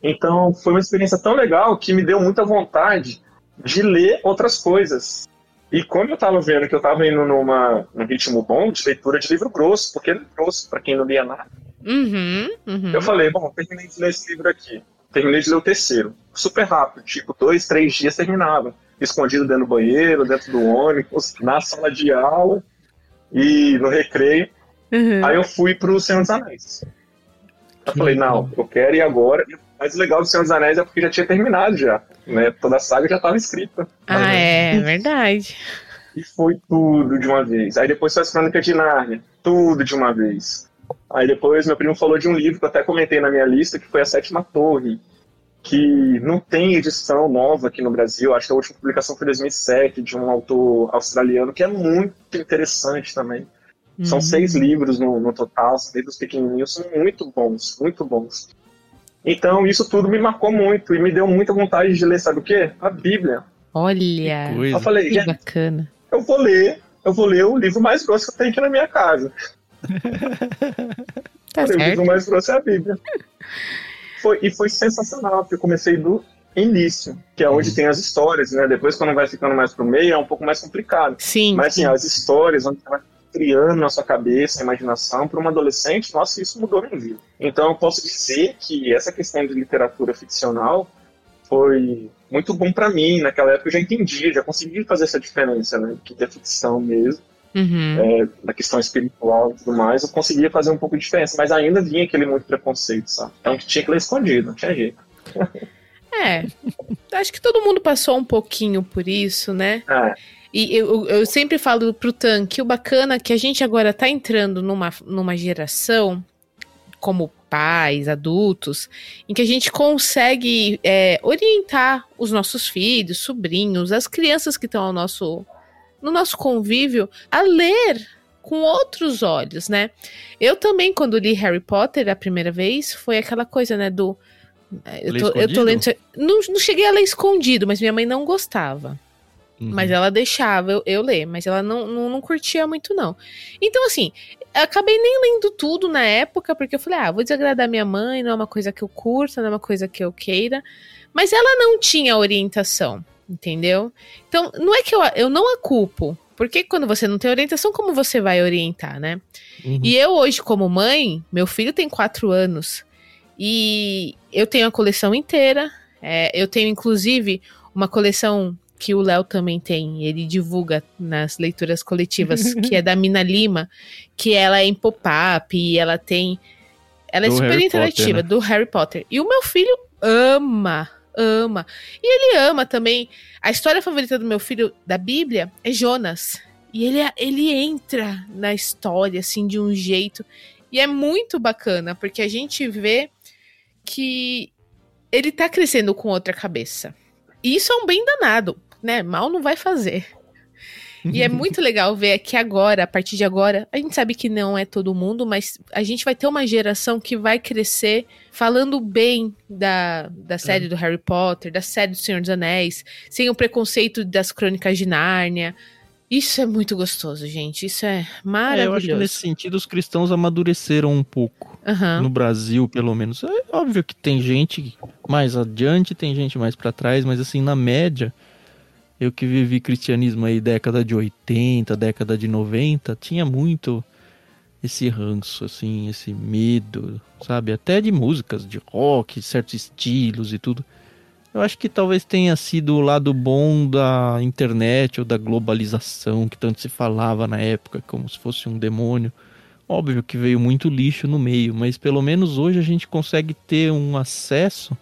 Então, foi uma experiência tão legal que me deu muita vontade de ler outras coisas. E como eu tava vendo que eu tava indo numa, num ritmo bom de leitura de livro grosso, porque ele é grosso para quem não lia nada. Uhum, uhum. Eu falei, bom, terminei de ler esse livro aqui. Terminei de ler o terceiro. Super rápido, tipo, dois, três dias terminava. Escondido dentro do banheiro, dentro do ônibus, na sala de aula e no recreio. Uhum. Aí eu fui pro Senhor dos Anéis. Eu falei, não, eu quero ir agora. Mas o legal do Senhor dos Anéis é porque já tinha terminado já. Né? Toda a saga já estava escrita. Ah, é verdade. E foi tudo de uma vez. Aí depois foi as Crônicas de Nárnia. Tudo de uma vez. Aí depois meu primo falou de um livro que eu até comentei na minha lista, que foi A Sétima Torre. Que não tem edição nova aqui no Brasil. Acho que a última publicação foi em 2007, de um autor australiano, que é muito interessante também. São uhum. seis livros no, no total, são livros pequenininhos, são muito bons, muito bons. Então, isso tudo me marcou muito e me deu muita vontade de ler, sabe o quê? A Bíblia. Olha, eu falei, que bacana. Eu vou ler, eu vou ler o livro mais grosso que eu tenho aqui na minha casa. tá o certo. livro mais grosso é a Bíblia. Foi, e foi sensacional, porque eu comecei do início, que é onde uhum. tem as histórias, né? Depois, quando vai ficando mais pro meio, é um pouco mais complicado. Sim. Mas, assim, sim. as histórias, onde vai criando na sua cabeça, imaginação, para uma adolescente, nossa, isso mudou minha vida. Então eu posso dizer que essa questão de literatura ficcional foi muito bom para mim. Naquela época eu já entendi, já consegui fazer essa diferença, né? Que é ficção mesmo. Uhum. É, na questão espiritual e tudo mais, eu conseguia fazer um pouco de diferença, mas ainda vinha aquele muito preconceito, sabe? Então tinha que ler escondido, não tinha jeito. É, acho que todo mundo passou um pouquinho por isso, né? É. E eu, eu sempre falo pro Tan que o bacana é que a gente agora tá entrando numa, numa geração como pais, adultos, em que a gente consegue é, orientar os nossos filhos, sobrinhos, as crianças que estão ao nosso, no nosso convívio a ler com outros olhos, né? Eu também, quando li Harry Potter a primeira vez, foi aquela coisa, né, do. É, eu tô, eu tô, lendo. Não, não cheguei a ler escondido, mas minha mãe não gostava. Uhum. Mas ela deixava eu, eu ler, mas ela não, não, não, curtia muito, não. Então, assim, acabei nem lendo tudo na época, porque eu falei, ah, vou desagradar minha mãe, não é uma coisa que eu curta, não é uma coisa que eu queira. Mas ela não tinha orientação, entendeu? Então, não é que eu, eu não a culpo. Porque quando você não tem orientação, como você vai orientar, né? Uhum. E eu hoje, como mãe, meu filho tem quatro anos. E eu tenho a coleção inteira. É, eu tenho, inclusive, uma coleção que o Léo também tem, ele divulga nas leituras coletivas, que é da Mina Lima, que ela é em pop-up e ela tem. Ela é do super Harry interativa, Potter, né? do Harry Potter. E o meu filho ama, ama. E ele ama também. A história favorita do meu filho da Bíblia é Jonas. E ele, ele entra na história, assim, de um jeito. E é muito bacana, porque a gente vê que ele tá crescendo com outra cabeça. E isso é um bem danado, né? Mal não vai fazer. E é muito legal ver que agora, a partir de agora, a gente sabe que não é todo mundo, mas a gente vai ter uma geração que vai crescer falando bem da, da série é. do Harry Potter, da série do Senhor dos Anéis, sem o preconceito das crônicas de Nárnia. Isso é muito gostoso, gente. Isso é maravilhoso. É, eu acho que nesse sentido os cristãos amadureceram um pouco. Uhum. No Brasil, pelo menos. É óbvio que tem gente mais adiante, tem gente mais para trás, mas assim, na média, eu que vivi cristianismo aí década de 80, década de 90, tinha muito esse ranço, assim, esse medo, sabe? Até de músicas, de rock, certos estilos e tudo. Eu acho que talvez tenha sido o lado bom da internet ou da globalização que tanto se falava na época, como se fosse um demônio. Óbvio que veio muito lixo no meio, mas pelo menos hoje a gente consegue ter um acesso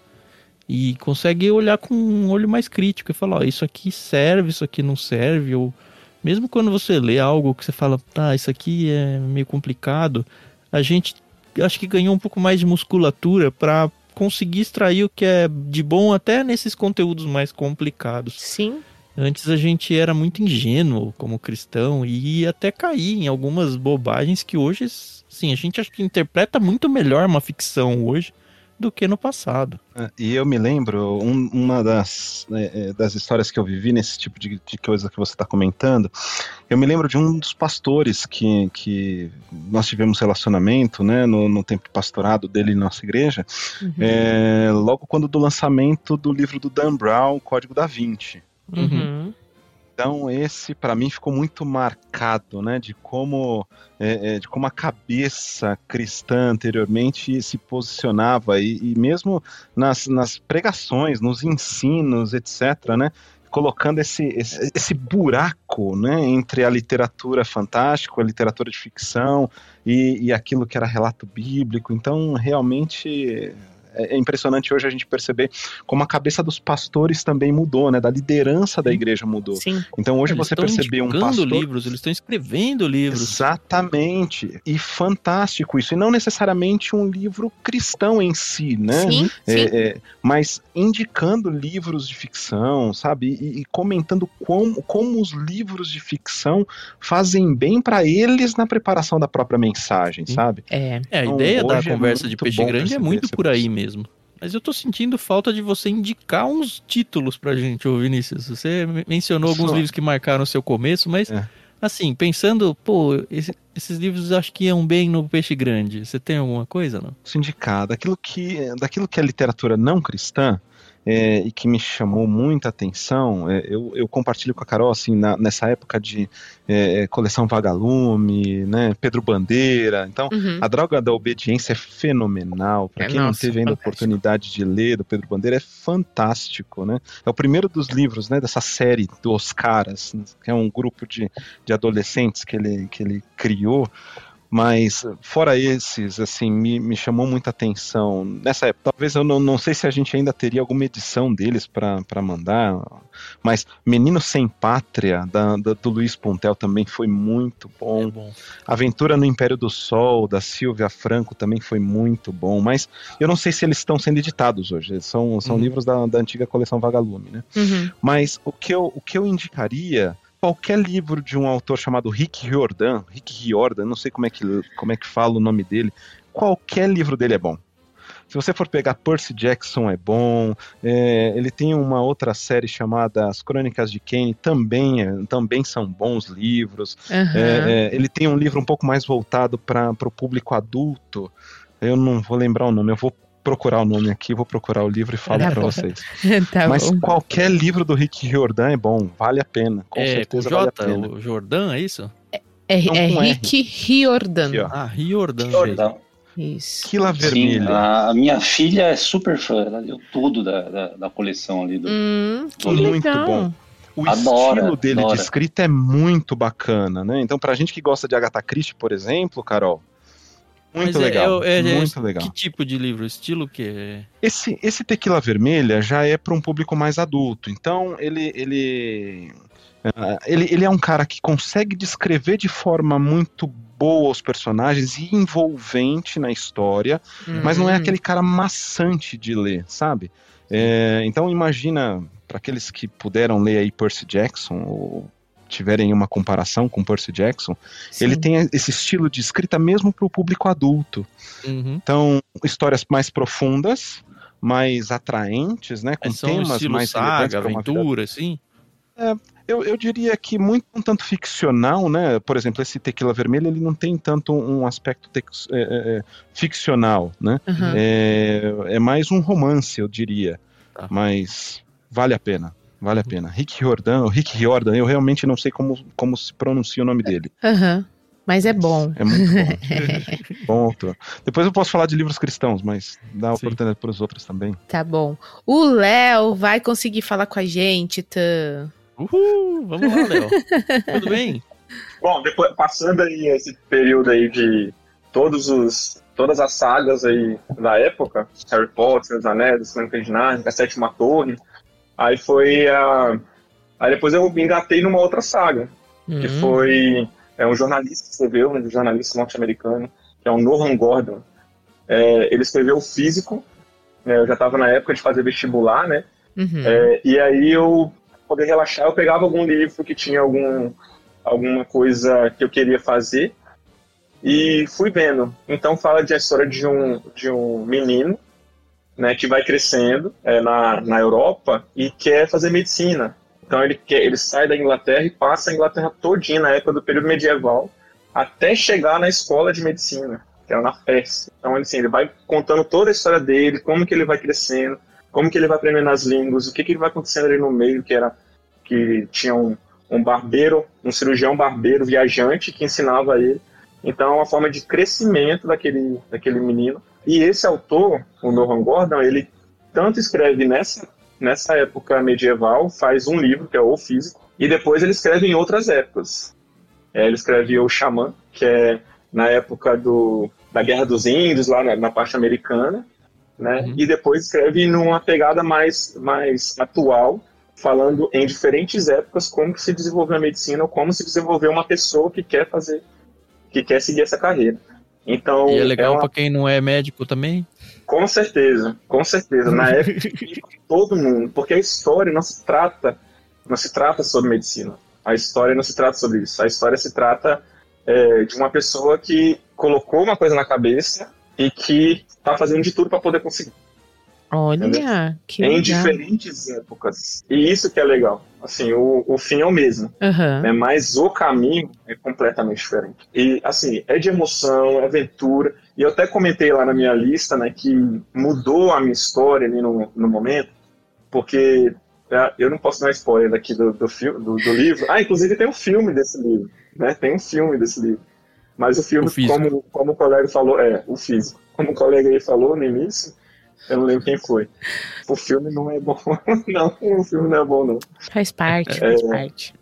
e consegue olhar com um olho mais crítico e falar, ó, isso aqui serve, isso aqui não serve, ou mesmo quando você lê algo que você fala, tá, isso aqui é meio complicado, a gente acho que ganhou um pouco mais de musculatura para conseguir extrair o que é de bom até nesses conteúdos mais complicados. Sim. Antes a gente era muito ingênuo como cristão e ia até cair em algumas bobagens que hoje, sim, a gente acho que interpreta muito melhor uma ficção hoje do que no passado. É, e eu me lembro, um, uma das, é, é, das histórias que eu vivi nesse tipo de, de coisa que você está comentando, eu me lembro de um dos pastores que, que nós tivemos relacionamento, né, no, no tempo de pastorado dele em nossa igreja, uhum. é, logo quando do lançamento do livro do Dan Brown, Código da Vinci. Uhum. Então esse para mim ficou muito marcado, né, de como é, é, de como a cabeça cristã anteriormente se posicionava e, e mesmo nas, nas pregações, nos ensinos, etc, né, colocando esse, esse, esse, buraco né, entre a literatura fantástica, a literatura de ficção e, e aquilo que era relato bíblico. Então, realmente é, é impressionante hoje a gente perceber como a cabeça dos pastores também mudou, né? Da liderança da igreja mudou. Sim. Então hoje eles você perceber um pastor livros, eles estão escrevendo livros. Exatamente. E fantástico isso. E não necessariamente um livro cristão em si, né? Sim, é, sim. É, mas indicando livros de ficção, sabe? E, e comentando como, como os livros de ficção fazem bem para eles na preparação da própria mensagem, sabe? É. é a então, ideia da é conversa de peixe grande é muito por aí mesmo mesmo. Mas eu tô sentindo falta de você indicar uns títulos pra gente, ô Vinícius. Você mencionou alguns livros que marcaram o seu começo, mas é. assim, pensando, pô, esse, esses livros acho que iam bem no Peixe Grande. Você tem alguma coisa, não? Sindicar, daquilo que, daquilo que é literatura não cristã, é, e que me chamou muita atenção, é, eu, eu, compartilho com a Carol, assim, na, nessa época de é, é coleção Vagalume, né, Pedro Bandeira, então uhum. a Droga da Obediência é fenomenal, para é, quem nossa, não teve ainda a oportunidade de ler do Pedro Bandeira, é fantástico, né, é o primeiro dos livros, né, dessa série dos Caras, que é um grupo de, de adolescentes que ele, que ele criou, mas, fora esses, assim, me, me chamou muita atenção. Nessa época, talvez eu não, não sei se a gente ainda teria alguma edição deles para mandar, mas Menino Sem Pátria, da, da, do Luiz Pontel, também foi muito bom. É bom. Aventura no Império do Sol, da Silvia Franco, também foi muito bom. Mas eu não sei se eles estão sendo editados hoje. São, são uhum. livros da, da antiga coleção Vagalume, né? Uhum. Mas o que, eu, o que eu indicaria qualquer livro de um autor chamado Rick Riordan, Rick Riordan, não sei como é que, como é que fala o nome dele, qualquer livro dele é bom. Se você for pegar Percy Jackson é bom. É, ele tem uma outra série chamada As Crônicas de Kane, também, é, também são bons livros. Uhum. É, ele tem um livro um pouco mais voltado para o público adulto. Eu não vou lembrar o nome, eu vou procurar o nome aqui, vou procurar o livro e falo tá para vocês. tá Mas bom. qualquer livro do Rick Riordan é bom, vale a pena. Com é, certeza J, vale a pena. O Jordan, é isso? É, é, é Rick Riordan. Aqui, ah, Riordan. Riordan. Isso. Quila Vermelha. Sim, a, a, minha filha é super fã, ela leu tudo da, da, da coleção ali do. Hum, que muito legal. bom. O adora, estilo dele adora. de escrita é muito bacana, né? Então, pra gente que gosta de Agatha Christie, por exemplo, Carol, muito Mas é, legal. É, é, muito legal. Que tipo de livro? Estilo que Esse, esse Tequila Vermelha já é para um público mais adulto. Então, ele. ele... Uh, ele, ele é um cara que consegue descrever de forma muito boa os personagens e envolvente na história, uhum. mas não é aquele cara maçante de ler, sabe? É, então imagina para aqueles que puderam ler aí Percy Jackson ou tiverem uma comparação com Percy Jackson, Sim. ele tem esse estilo de escrita mesmo para o público adulto. Uhum. Então, histórias mais profundas, mais atraentes, né, com é, temas mais saga, aventura, assim. É, eu, eu diria que muito um tanto ficcional, né? Por exemplo, esse Tequila Vermelho ele não tem tanto um aspecto tex, é, é, é ficcional, né? Uhum. É, é mais um romance, eu diria. Tá. Mas vale a pena. Vale a pena. Rick Riordan, o Rick Riordan, eu realmente não sei como, como se pronuncia o nome dele. Aham. Uhum. Mas é bom. É muito bom. bom autor. Depois eu posso falar de livros cristãos, mas dá Sim. oportunidade para os outros também. Tá bom. O Léo vai conseguir falar com a gente, Tan. Uhul! Vamos lá, Léo. Tudo bem? Bom, depois, passando aí esse período aí de todos os todas as sagas aí da época, Harry Potter, Os Anéis, Crônicas de Narnia, A Sétima Torre, Aí foi a. Aí depois eu me engatei numa outra saga, uhum. que foi é um jornalista que escreveu, um jornalista norte-americano, que é o Nolan Gordon. É, ele escreveu Físico, né, eu já estava na época de fazer vestibular, né? Uhum. É, e aí eu, poder relaxar, eu pegava algum livro que tinha algum, alguma coisa que eu queria fazer e fui vendo. Então fala de a história de um, de um menino né, que vai crescendo é, na, na Europa e quer fazer medicina. Então ele, quer, ele sai da Inglaterra e passa a Inglaterra todinha na época do período medieval até chegar na escola de medicina, que era na Pérsia. Então assim, ele vai contando toda a história dele, como que ele vai crescendo, como que ele vai aprendendo as línguas, o que que vai acontecendo ali no meio, que era que tinha um, um barbeiro, um cirurgião barbeiro viajante que ensinava ele. Então é uma forma de crescimento daquele, daquele menino e esse autor, o Nohan Gordon, ele tanto escreve nessa, nessa época medieval, faz um livro, que é O Físico, e depois ele escreve em outras épocas. É, ele escreve O Xamã, que é na época do, da Guerra dos Índios, lá na, na parte americana, né? Uhum. E depois escreve numa pegada mais, mais atual, falando em diferentes épocas como se desenvolveu a medicina ou como se desenvolveu uma pessoa que quer fazer, que quer seguir essa carreira. Então, e é legal é uma... para quem não é médico também? Com certeza, com certeza. Na época, todo mundo, porque a história não se trata, não se trata sobre medicina. A história não se trata sobre isso. A história se trata é, de uma pessoa que colocou uma coisa na cabeça e que está fazendo de tudo para poder conseguir. Olha, entendeu? que legal. Em diferentes épocas. E isso que é legal. Assim, o, o fim é o mesmo. Uhum. Né? Mas o caminho é completamente diferente. E, assim, é de emoção, é aventura. E eu até comentei lá na minha lista, né, que mudou a minha história ali no, no momento. porque é, eu não posso dar spoiler aqui do, do, do, do livro. Ah, inclusive tem um filme desse livro, né? Tem um filme desse livro. Mas o filme, O como, como o colega falou, é, o físico. Como o colega aí falou no início, eu não lembro quem foi. O filme não é bom, não. O filme não é bom, não. Faz parte, faz É. parte.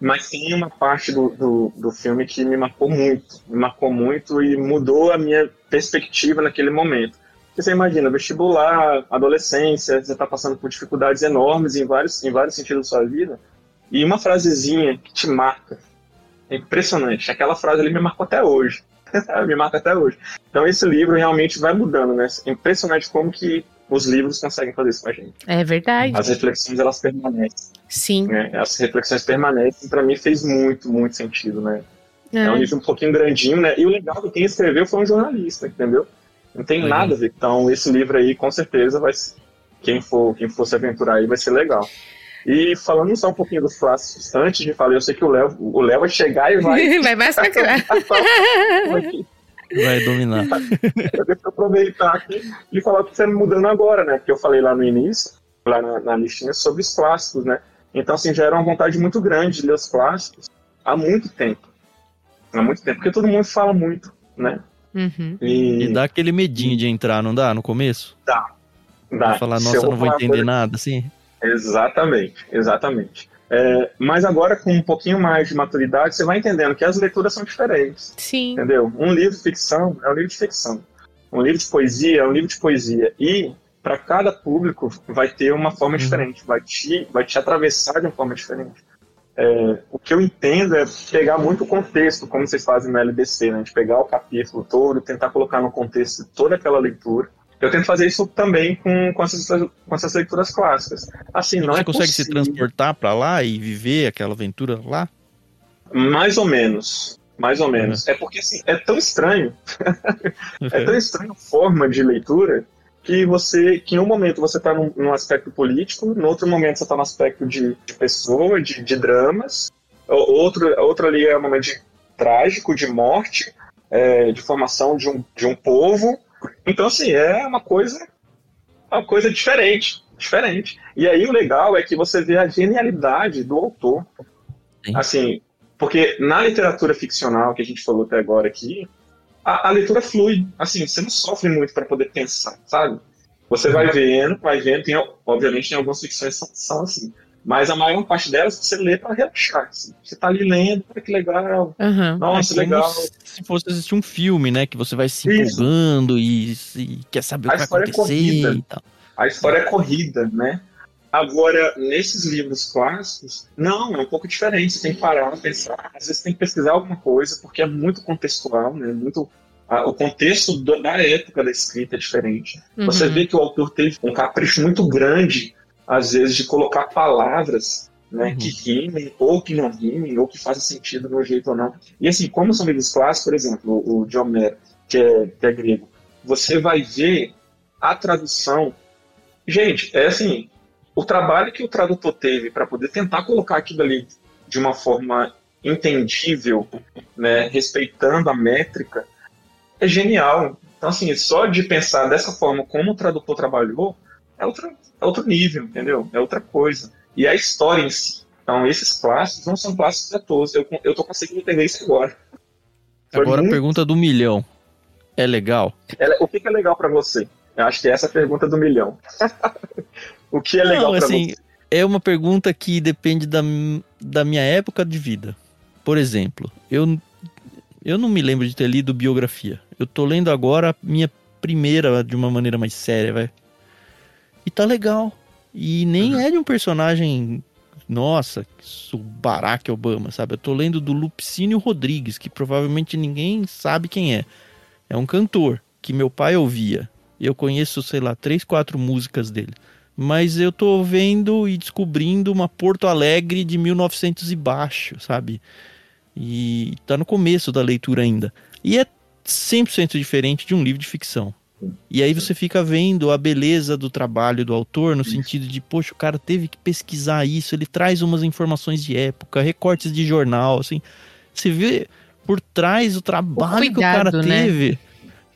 Mas tem uma parte do, do, do filme que me marcou muito. Me marcou muito e mudou a minha perspectiva naquele momento. Porque você imagina, vestibular, adolescência, você está passando por dificuldades enormes em vários, em vários sentidos da sua vida. E uma frasezinha que te marca. É impressionante. Aquela frase ali me marcou até hoje. me marca até hoje. Então esse livro realmente vai mudando, né? É impressionante como que os livros conseguem fazer isso com a gente. É verdade. As reflexões, elas permanecem Sim. né? As reflexões permanecem, para mim fez muito, muito sentido, né? É. um É. livro um pouquinho grandinho, né? E o legal que quem escreveu foi um jornalista, entendeu? Não tem Legal. nada a ver. Então, esse livro aí, com certeza, vai quem for, quem for se aventurar aí vai ser legal. E falando só um pouquinho dos clássicos, antes de falar, eu sei que o Léo, o Léo vai chegar e vai. Vai massacrar. Vai dominar. Eu devo aproveitar aqui e falar o que está mudando agora, né? Porque eu falei lá no início, lá na, na listinha, sobre os clássicos, né? Então, assim, já era uma vontade muito grande de ler os clássicos há muito tempo. Há muito tempo, porque todo mundo fala muito, né? Uhum. E, E dá aquele medinho de entrar, não dá? No começo? dá. Vai falar, nossa, eu eu não vou entender coisa- nada, assim. Exatamente, exatamente. É, mas agora, com um pouquinho mais de maturidade, você vai entendendo que as leituras são diferentes. Sim. Entendeu? Um livro de ficção é um livro de ficção. Um livro de poesia é um livro de poesia. E para cada público vai ter uma forma Uhum. diferente, vai te, vai te atravessar de uma forma diferente. É, o que eu entendo é pegar muito o contexto, como vocês fazem no LBC, né? De pegar o capítulo todo, tentar colocar no contexto toda aquela leitura. Eu tento fazer isso também com, com, essas, com essas leituras clássicas. Assim, não Você é consegue se possível- transportar pra lá e viver aquela aventura lá? Mais ou menos. Mais ou menos. É porque assim, é tão estranho É tão estranha a forma de leitura que você, que em um momento você está num, num aspecto político, no outro momento você está no aspecto de, de pessoa, de, de dramas, outro, outro ali é um momento de trágico, de morte, é, de formação de um, de um povo. Então, assim, é uma coisa, uma coisa diferente, diferente. E aí o legal é que você vê a genialidade do autor. Sim. Assim, porque na literatura ficcional que a gente falou até agora aqui, a, a leitura flui. Assim, você não sofre muito para poder pensar, sabe? Você vai vendo, vai vendo. Tem, obviamente, tem algumas ficções que são, são assim. Mas a maior parte delas você lê para relaxar. assim. Você tá ali lendo, olha que legal. Aham. Nossa, é legal. se fosse assistir um filme, né? Que você vai se Isso. empolgando e, e quer saber A o que vai história é acontecer corrida. e tal. A história é corrida, né? Agora, nesses livros clássicos, não, é um pouco diferente. Você tem que parar, pensar. Às vezes tem que pesquisar alguma coisa, porque é muito contextual, né? Muito, a- o contexto do- da época da escrita é diferente. Você Uhum. vê que o autor teve um capricho muito grande, às vezes, de colocar palavras né, Uhum. que rimem, ou que não rimem, ou que fazem sentido no jeito ou não. E assim, como são livros clássicos, por exemplo, o de Homero, que é, que é grego, você vai ver a tradução. Gente, é assim, o trabalho que o tradutor teve para poder tentar colocar aquilo ali de uma forma entendível, né, respeitando a métrica, é genial. Então, assim, só de pensar dessa forma como o tradutor trabalhou, é outro, é outro nível, entendeu? É outra coisa. E a história em si. Então, esses clássicos não são clássicos à toa. Eu, eu tô conseguindo entender isso agora. Foi Agora a muito- pergunta do milhão. É legal? Ela- o que, que é legal pra você? Eu acho que essa é a pergunta do milhão. o que é legal Não, pra assim, você? é uma pergunta que depende da, da minha época de vida. Por exemplo, eu, eu não me lembro de ter lido biografia. Eu tô lendo agora a minha primeira de uma maneira mais séria, vai. E tá legal. E nem Uhum. é de um personagem. Nossa, o Barack Obama, sabe? Eu tô lendo do Lupicínio Rodrigues, que provavelmente ninguém sabe quem é. É um cantor que meu pai ouvia. Eu conheço, sei lá, três, quatro músicas dele. Mas eu tô vendo e descobrindo uma Porto Alegre de 1900 e baixo, sabe? E tá no começo da leitura ainda. E é 100% diferente de um livro de ficção. E aí você fica vendo a beleza do trabalho do autor no sentido de, poxa, o cara teve que pesquisar isso, ele traz umas informações de época, recortes de jornal, assim. Você vê por trás o trabalho que o cara cuidado, né? teve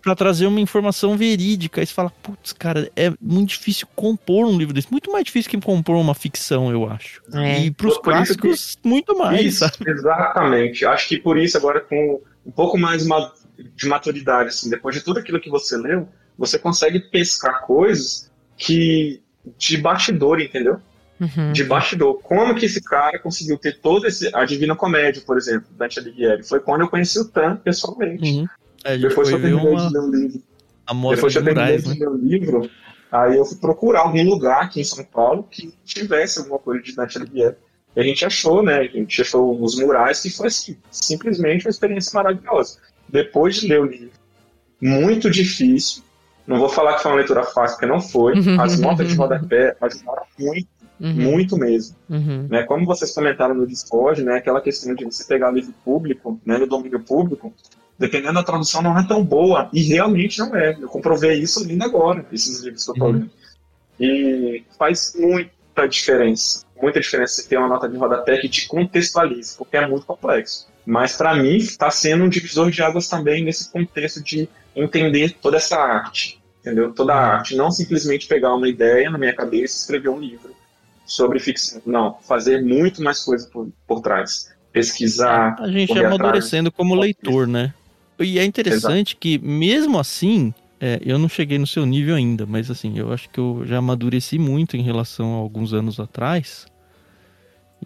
para trazer uma informação verídica. Aí você fala, putz, cara, é muito difícil compor um livro desse. Muito mais difícil que compor uma ficção, eu acho. É. E pros Por- isso clássicos, muito mais, Isso, sabe? exatamente. Acho que por isso, agora com um pouco mais ma- de maturidade, assim, depois de tudo aquilo que você leu, você consegue pescar coisas que de bastidor, entendeu? Uhum. De bastidor. Como que esse cara conseguiu ter todo esse. A Divina Comédia, por exemplo, Dante Alighieri. Foi quando eu conheci o Tan pessoalmente. Uhum. Gente Depois que eu terminei uma de ler o livro. Depois de que eu terminei de né? ler o livro, aí eu fui procurar algum lugar aqui em São Paulo que tivesse alguma coisa de Dante Alighieri. E a gente achou, né? A gente achou os murais que foi assim, simplesmente uma experiência maravilhosa. Depois de ler o livro, muito difícil. Não vou falar que foi uma leitura fácil, porque não foi. As notas de rodapé ajudaram muito, Uhum. muito mesmo. Uhum. Né? Como vocês comentaram no Discord, né? Aquela questão de você pegar livro público, né? No domínio público, dependendo da tradução, não é tão boa. E realmente não é. Eu comprovei isso lendo agora, esses livros que eu tô Uhum. lendo. E faz muita diferença. Muita diferença você ter uma nota de rodapé que te contextualize, porque é muito complexo. Mas para mim está sendo um divisor de águas também nesse contexto de entender toda essa arte, entendeu? Toda a arte, não simplesmente pegar uma ideia na minha cabeça e escrever um livro sobre ficção. Não, fazer muito mais coisa por, por trás. Pesquisar, A gente correr amadurecendo como leitor, né? E é interessante que, mesmo assim, é, eu não cheguei no seu nível ainda, mas assim, eu acho que eu já amadureci muito em relação a alguns anos atrás.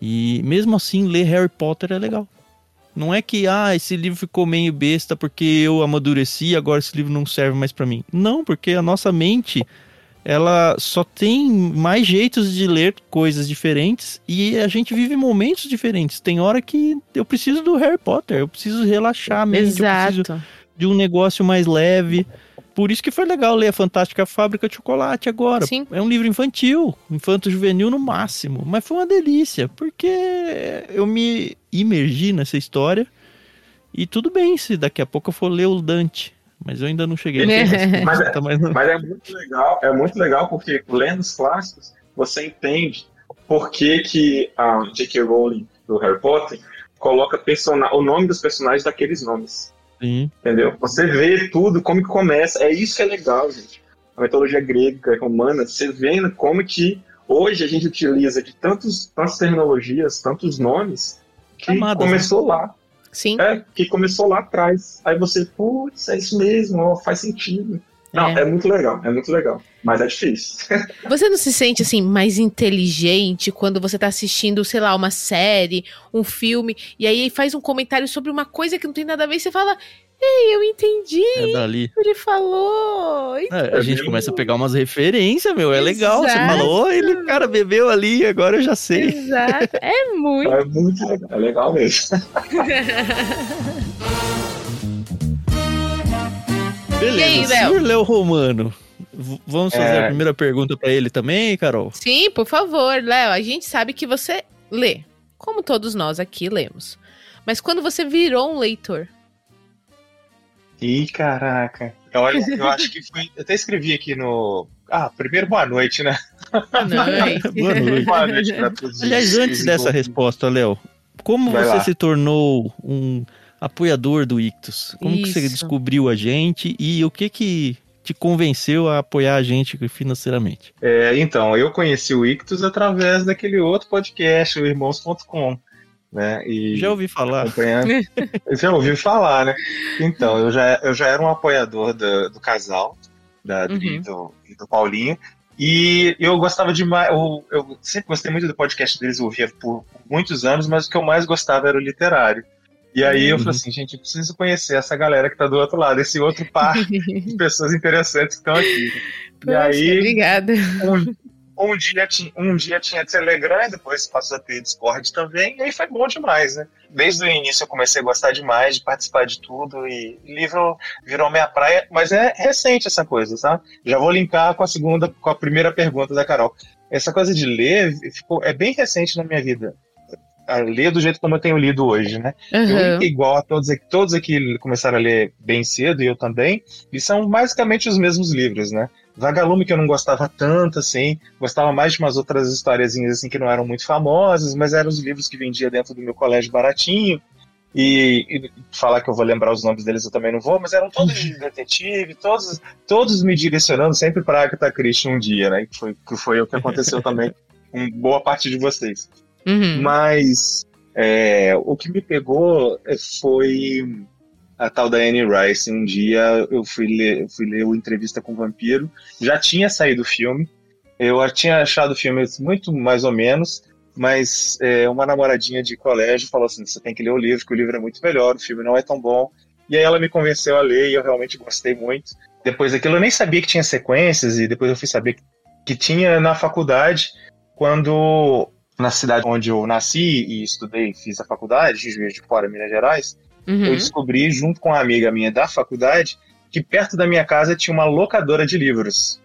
E mesmo assim, ler Harry Potter é legal. Não é que, ah, esse livro ficou meio besta porque eu amadureci e agora esse livro não serve mais pra mim. Não, porque a nossa mente, ela só tem mais jeitos de ler coisas diferentes e a gente vive momentos diferentes. Tem hora que eu preciso do Harry Potter, eu preciso relaxar a mente, eu preciso Exato. de um negócio mais leve. Por isso que foi legal ler a Fantástica Fábrica de Chocolate agora. Sim. É um livro infantil, infanto-juvenil no máximo. Mas foi uma delícia, porque eu me imergi nessa história. E tudo bem se daqui a pouco eu for ler o Dante. Mas eu ainda não cheguei. É. Mas é- Mas é muito legal, é muito legal porque lendo os clássicos, você entende por que, que a J.K. Rowling do Harry Potter coloca persona o nome dos personagens daqueles nomes. Sim. Entendeu? Você vê tudo, como que começa. É isso que é legal, gente. A mitologia grega, romana, você vendo como que hoje a gente utiliza de tantos, tantas terminologias, tantos nomes, que Camadas, começou lá. Sim. É, que começou lá atrás. Aí você, putz, é isso mesmo, ó, faz sentido. Não, É. é. muito legal, é muito legal. Mas é difícil. Você não se sente assim mais inteligente quando você tá assistindo, sei lá, uma série, um filme, e aí faz um comentário sobre uma coisa que não tem nada a ver e você fala: Ei, eu entendi, É dali. ele falou. É, a gente começa a pegar umas referências, meu. É legal. Você Exato. falou, "Ô, ele, cara, bebeu ali, agora eu já sei. Exato. É muito. É muito legal, é legal mesmo. Beleza, E aí, Léo? senhor Léo Romano, vamos fazer É. a primeira pergunta pra ele também, Carol? Sim, por favor, Léo. A gente sabe que você lê, como todos nós aqui lemos. Mas quando você virou um leitor, Ih, caraca. Olha, eu acho que foi. Eu até escrevi aqui no. Ah, primeiro boa noite, né? não, Boa noite. Boa noite pra todos. Aliás, antes dessa resposta, Léo, como Vai você lá. se tornou um apoiador do Ictus? Como que você Isso. descobriu a gente e o que que te convenceu a apoiar a gente financeiramente? É, então, eu conheci o Ictus através daquele outro podcast, o Irmãos.com. Né? E Já ouvi falar. acompanhando. Já ouviu falar, né? Então, eu já, eu já era um apoiador do, do casal, da Adri Uhum. e do, e do Paulinho. E eu gostava demais, eu, eu sempre gostei muito do podcast deles, eu ouvia por muitos anos, mas o que eu mais gostava era o literário. E aí eu Uhum. falei assim, gente, eu preciso conhecer essa galera que tá do outro lado, esse outro par de pessoas interessantes que estão aqui. E Poxa, aí, obrigada. um, um, dia, um dia tinha Telegram, depois passou a ter Discord também, e aí foi bom demais, né? Desde o início eu comecei a gostar demais de participar de tudo, e livro virou minha praia, mas é recente essa coisa, tá? Já vou linkar com a segunda, com a primeira pergunta da Carol. Essa coisa de ler ficou, é bem recente na minha vida. A ler do jeito como eu tenho lido hoje, né? Eu Aham. li igual a todos aqui, todos aqui começaram a ler bem cedo, e eu também, e são basicamente os mesmos livros, né? Vagalume que eu não gostava tanto, assim, gostava mais de umas outras historiazinhas, assim, que não eram muito famosas, mas eram os livros que vendia dentro do meu colégio baratinho, E, e, falar que eu vou lembrar os nomes deles eu também não vou, mas eram todos de detetive, todos, todos me direcionando sempre para Agatha Christie um dia, né? Que foi, que foi o que aconteceu também com boa parte de vocês. Uhum. Mas é, o que me pegou foi a tal da Anne Rice. Um dia eu fui ler, fui ler o Entrevista com o Vampiro, já tinha saído o filme, eu tinha achado o filme muito mais ou menos, mas é, uma namoradinha de colégio falou assim: você tem que ler o livro, que o livro é muito melhor, o filme não é tão bom. E aí ela me convenceu a ler e eu realmente gostei muito. Depois daquilo eu nem sabia que tinha sequências, e depois eu fui saber que tinha na faculdade, quando na cidade onde eu nasci e estudei, fiz a faculdade, Juiz de Fora, Minas Gerais, Uhum. eu descobri, junto com uma amiga minha da faculdade, que perto da minha casa tinha uma locadora de livros.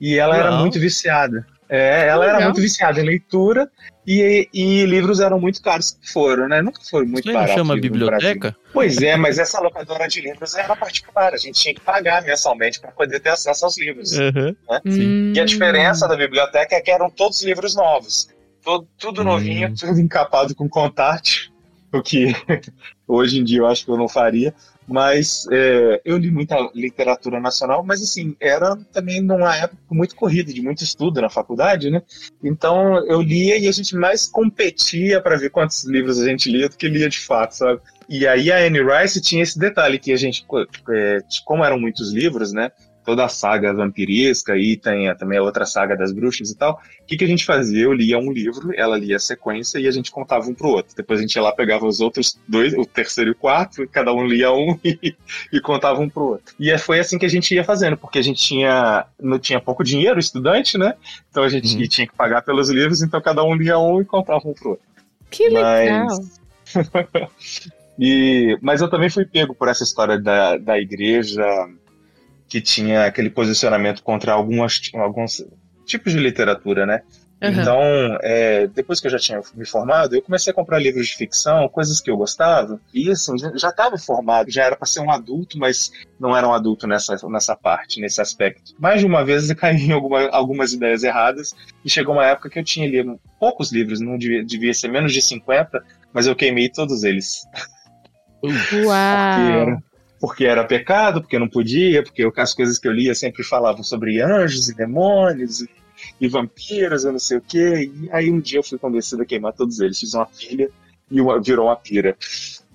E ela era muito viciada. É, ela era muito viciada em leitura e, e livros eram muito caros que foram, né? Nunca foram muito baratos. chama biblioteca? Pois é, mas essa locadora de livros era particular. A gente tinha que pagar mensalmente para poder ter acesso aos livros. Aham. Sim. Hum. E a diferença da biblioteca é que eram todos livros novos. Tudo, tudo Hum. novinho, tudo encapado com contact, o que hoje em dia eu acho que eu não faria. Mas é, eu li muita literatura nacional, mas assim, era também numa época muito corrida, de muito estudo na faculdade, né? Então eu lia e a gente mais competia para ver quantos livros a gente lia do que lia de fato, sabe? E aí a Anne Rice tinha esse detalhe que a gente, é, como eram muitos livros, né? Toda a saga vampiresca e tem também a outra saga das bruxas e tal. O que, que a gente fazia? Eu lia um livro, ela lia a sequência e a gente contava um pro outro. Depois a gente ia lá, pegava os outros dois, o terceiro e o quarto, e cada um lia um e, e contava um pro outro. E foi assim que a gente ia fazendo, porque a gente tinha, não tinha pouco dinheiro, estudante, né? Então a gente Uhum. tinha que pagar pelos livros, então cada um lia um e contava um pro outro. Que legal. Mas- E, mas eu também fui pego por essa história da, da igreja que tinha aquele posicionamento contra algumas, alguns tipos de literatura, né? Aham. Então, é, depois que eu já tinha me formado, eu comecei a comprar livros de ficção, coisas que eu gostava, e assim, já estava formado, já era para ser um adulto, mas não era um adulto nessa, nessa parte, nesse aspecto. Mais de uma vez eu caí em alguma, algumas ideias erradas, e chegou uma época que eu tinha lido poucos livros, não devia, devia ser menos de 50, mas eu queimei todos eles. Porque Uau. Porque era pecado, porque não podia, porque eu- as coisas que eu lia sempre falavam sobre anjos e demônios e, e vampiros, eu não sei o quê. E aí um dia eu fui convencido a queimar todos eles. Fiz uma pilha e uma, virou uma pira.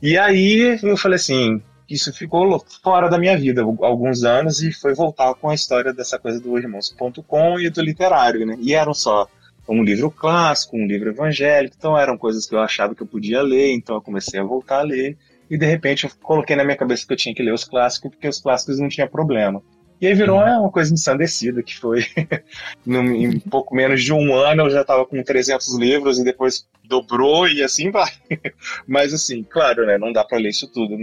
E aí eu falei assim, isso ficou fora da minha vida al- alguns anos e foi voltar com a história dessa coisa do irmãos.com e do literário, né? E eram só um livro clássico, um livro evangélico, então eram coisas que eu achava que eu podia ler, então eu comecei a voltar a ler. E de repente eu coloquei na minha cabeça que eu tinha que ler os clássicos, porque os clássicos não tinha problema. E aí virou é, uma coisa ensandecida, que foi num- em pouco menos de um ano eu já estava com 300 livros e depois dobrou e assim vai. Mas assim, claro, né, não dá para ler isso tudo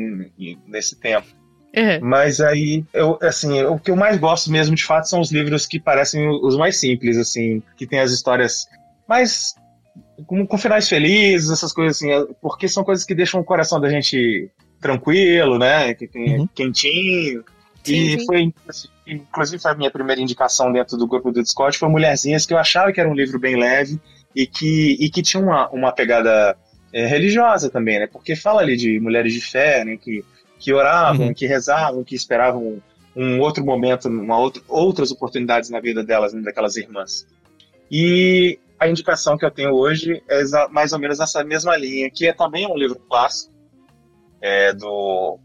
nesse tempo. É. Mas aí, eu, assim, o que eu mais gosto mesmo, de fato, são os livros que parecem os mais simples, assim, que tem as histórias mais com, com finais felizes, essas coisas assim, porque são coisas que deixam o coração da gente tranquilo, né? Que tem Uhum. quentinho. Sim, e sim. foi, inclusive, foi a minha primeira indicação dentro do grupo do Discord, foi Mulherzinhas, que eu achava que era um livro bem leve e que, e que tinha uma, uma pegada é, religiosa também, né? Porque fala ali de mulheres de fé, né? Que, que oravam, Uhum. que rezavam, que esperavam um outro momento, uma outra, outras oportunidades na vida delas, né, daquelas irmãs. E a indicação que eu tenho hoje é mais ou menos essa mesma linha, que é também um livro clássico, é do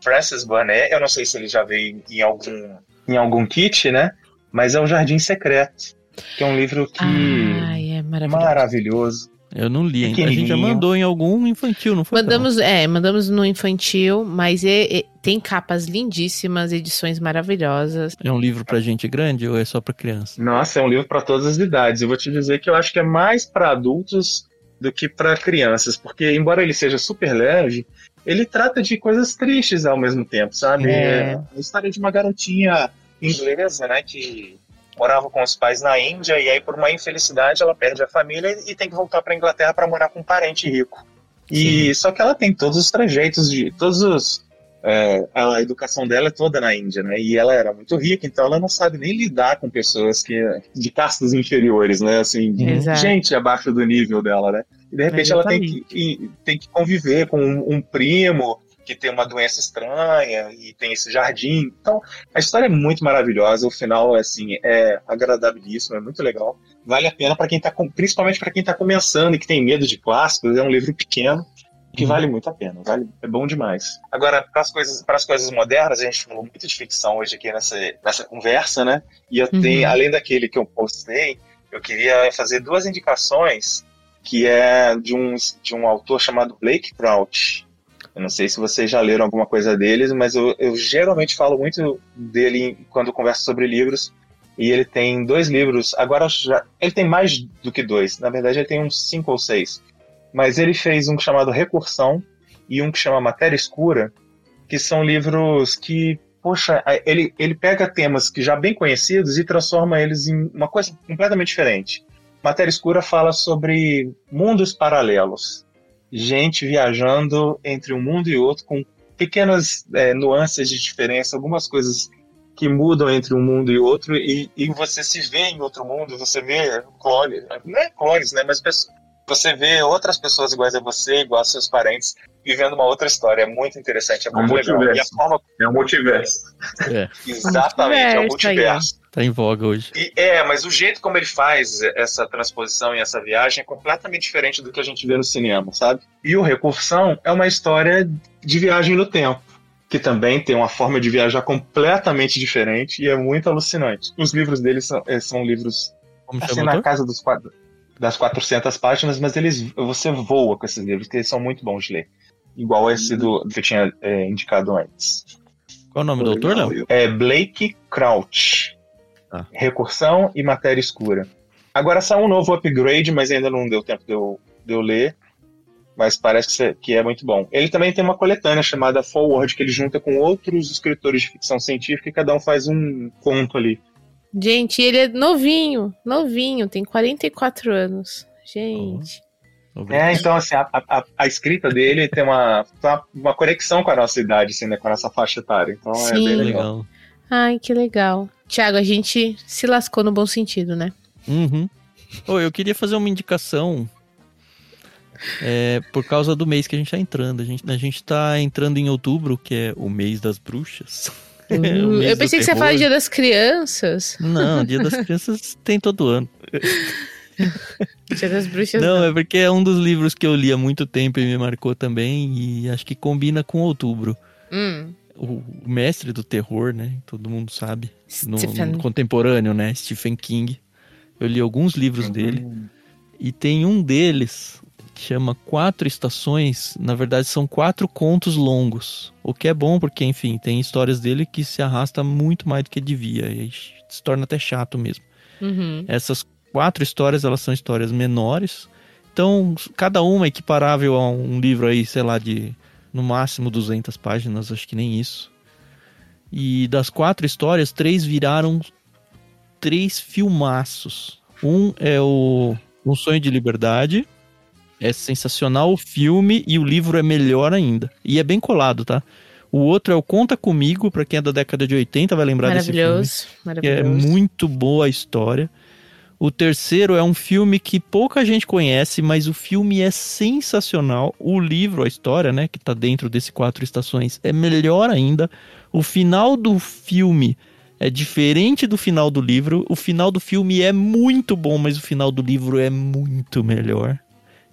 Francis Barnet. Eu não sei se ele já veio em algum, em algum kit, né? Mas é o Jardim Secreto, que é um livro que Ai, é maravilhoso. maravilhoso. Eu não li ainda. A gente já mandou em algum infantil, não foi? Mandamos, é, mandamos no infantil, mas é- é- tem capas lindíssimas, edições maravilhosas. É um livro pra gente grande ou é só pra criança? Nossa, é um livro para todas as idades. Eu vou te dizer que eu acho que é mais para adultos do que para crianças, porque embora ele seja super leve, ele trata de coisas tristes ao mesmo tempo, sabe? É. a história de uma garotinha inglesa, né, que morava com os pais na Índia e aí por uma infelicidade ela perde a família e tem que voltar para Inglaterra para morar com um parente rico. E só que ela tem todos os trejeitos de todos os é, a educação dela é toda na Índia, né? E ela era muito rica, então ela não sabe nem lidar com pessoas que de castas inferiores, né? Assim, Exato. gente abaixo do nível dela, né? E de repente ela tem que, tem que conviver com um, um primo que tem uma doença estranha e tem esse jardim. Então, a história é muito maravilhosa, o final assim é agradabilíssimo, é muito legal. Vale a pena para quem tá principalmente para quem tá começando e que tem medo de clássicos, é um livro pequeno que Uhum. vale muito a pena, vale, é bom demais. Agora, para as coisas, para as coisas modernas, a gente falou muito de ficção hoje aqui nessa, nessa conversa, né? E eu Uhum. tenho, além daquele que eu postei, eu queria fazer duas indicações, que é de um, de um autor chamado Blake Crouch. Eu não sei se vocês já leram alguma coisa deles, mas eu, eu geralmente falo muito dele quando converso sobre livros. E ele tem dois livros, agora já, ele tem mais do que dois, na verdade ele tem uns cinco ou seis. Mas ele fez um chamado Recursão e um que chama Matéria Escura, que são livros que, poxa, ele, ele pega temas que já bem conhecidos e transforma eles em uma coisa completamente diferente. Matéria Escura fala sobre mundos paralelos. Gente viajando entre um mundo e outro com pequenas é, nuances de diferença, algumas coisas que mudam entre um mundo e outro, e, e você se vê em outro mundo, você vê clones, não é clones, né, mas pessoas, você vê outras pessoas iguais a você, igual aos seus parentes, vivendo uma outra história. É muito interessante, é É um muito legal. E a multiverso. forma, É um multiverso. É, exatamente, é aí, ó. multiverso. Tá em voga hoje. E, é, mas o jeito como ele faz essa transposição e essa viagem é completamente diferente do que a gente vê no cinema, sabe? E o Recursão é uma história de viagem no tempo, que também tem uma forma de viajar completamente diferente e é muito alucinante. Os livros dele são, eh, são livros Como assim, na casa dos quadros, das 400 páginas, mas eles você voa com esses livros, que eles são muito bons de ler. Igual esse do, que eu tinha é, indicado antes. Qual é o nome do autor, eu- É Blake Crouch. Tá. Recursão e Matéria Escura. Agora saiu um novo upgrade, mas ainda não deu tempo de eu, de eu ler. Mas parece que é muito bom. Ele também tem uma coletânea chamada Forward, que ele junta com outros escritores de ficção científica e cada um faz um conto ali. Gente, ele é novinho, novinho, tem 44 anos. Gente. É, então, assim, a, a, a escrita dele tem uma, uma, uma conexão com a nossa idade, assim, né? Com a nossa faixa etária. Então é Sim. bem legal. Legal. Ai, que legal. Tiago, a gente se lascou no bom sentido, né? Uhum. Ô, eu queria fazer uma indicação é, por causa do mês que a gente tá entrando. A gente, a gente tá entrando em outubro, que é o mês das bruxas. É, o Uh, mês eu pensei que você terror. falar Dia das Crianças. Não, Dia das Crianças tem todo ano. Dia das Bruxas. Não, é porque é um dos livros que eu li há muito tempo e me marcou também, e acho que combina com outubro. Hum, O, mestre do terror, né? Todo mundo sabe. No, Stephen. no contemporâneo, né? Stephen King. Eu li alguns livros dele. E tem um deles que chama Quatro Estações. Na verdade, são quatro contos longos. O que é bom, porque, enfim, tem histórias dele que se arrasta muito mais do que devia. E aí se torna até chato mesmo. Uhum. Essas quatro histórias, elas são histórias menores. Então, cada uma é equiparável a um livro aí, sei lá, de no máximo 200 páginas, acho que nem isso. E das quatro histórias, três viraram três filmaços. Um é o Um Sonho de Liberdade. É sensacional o filme e o livro é melhor ainda. E é bem colado, tá? O outro é o Conta Comigo, pra quem é da década de 80 vai lembrar desse filme Maravilhoso. é Maravilhoso. muito boa a história. O terceiro é um filme que pouca gente conhece, mas o filme é sensacional. O livro, a história, né, que tá dentro desse quatro estações, é melhor ainda. O final do filme é diferente do final do livro. O final do filme é muito bom, mas o final do livro é muito melhor.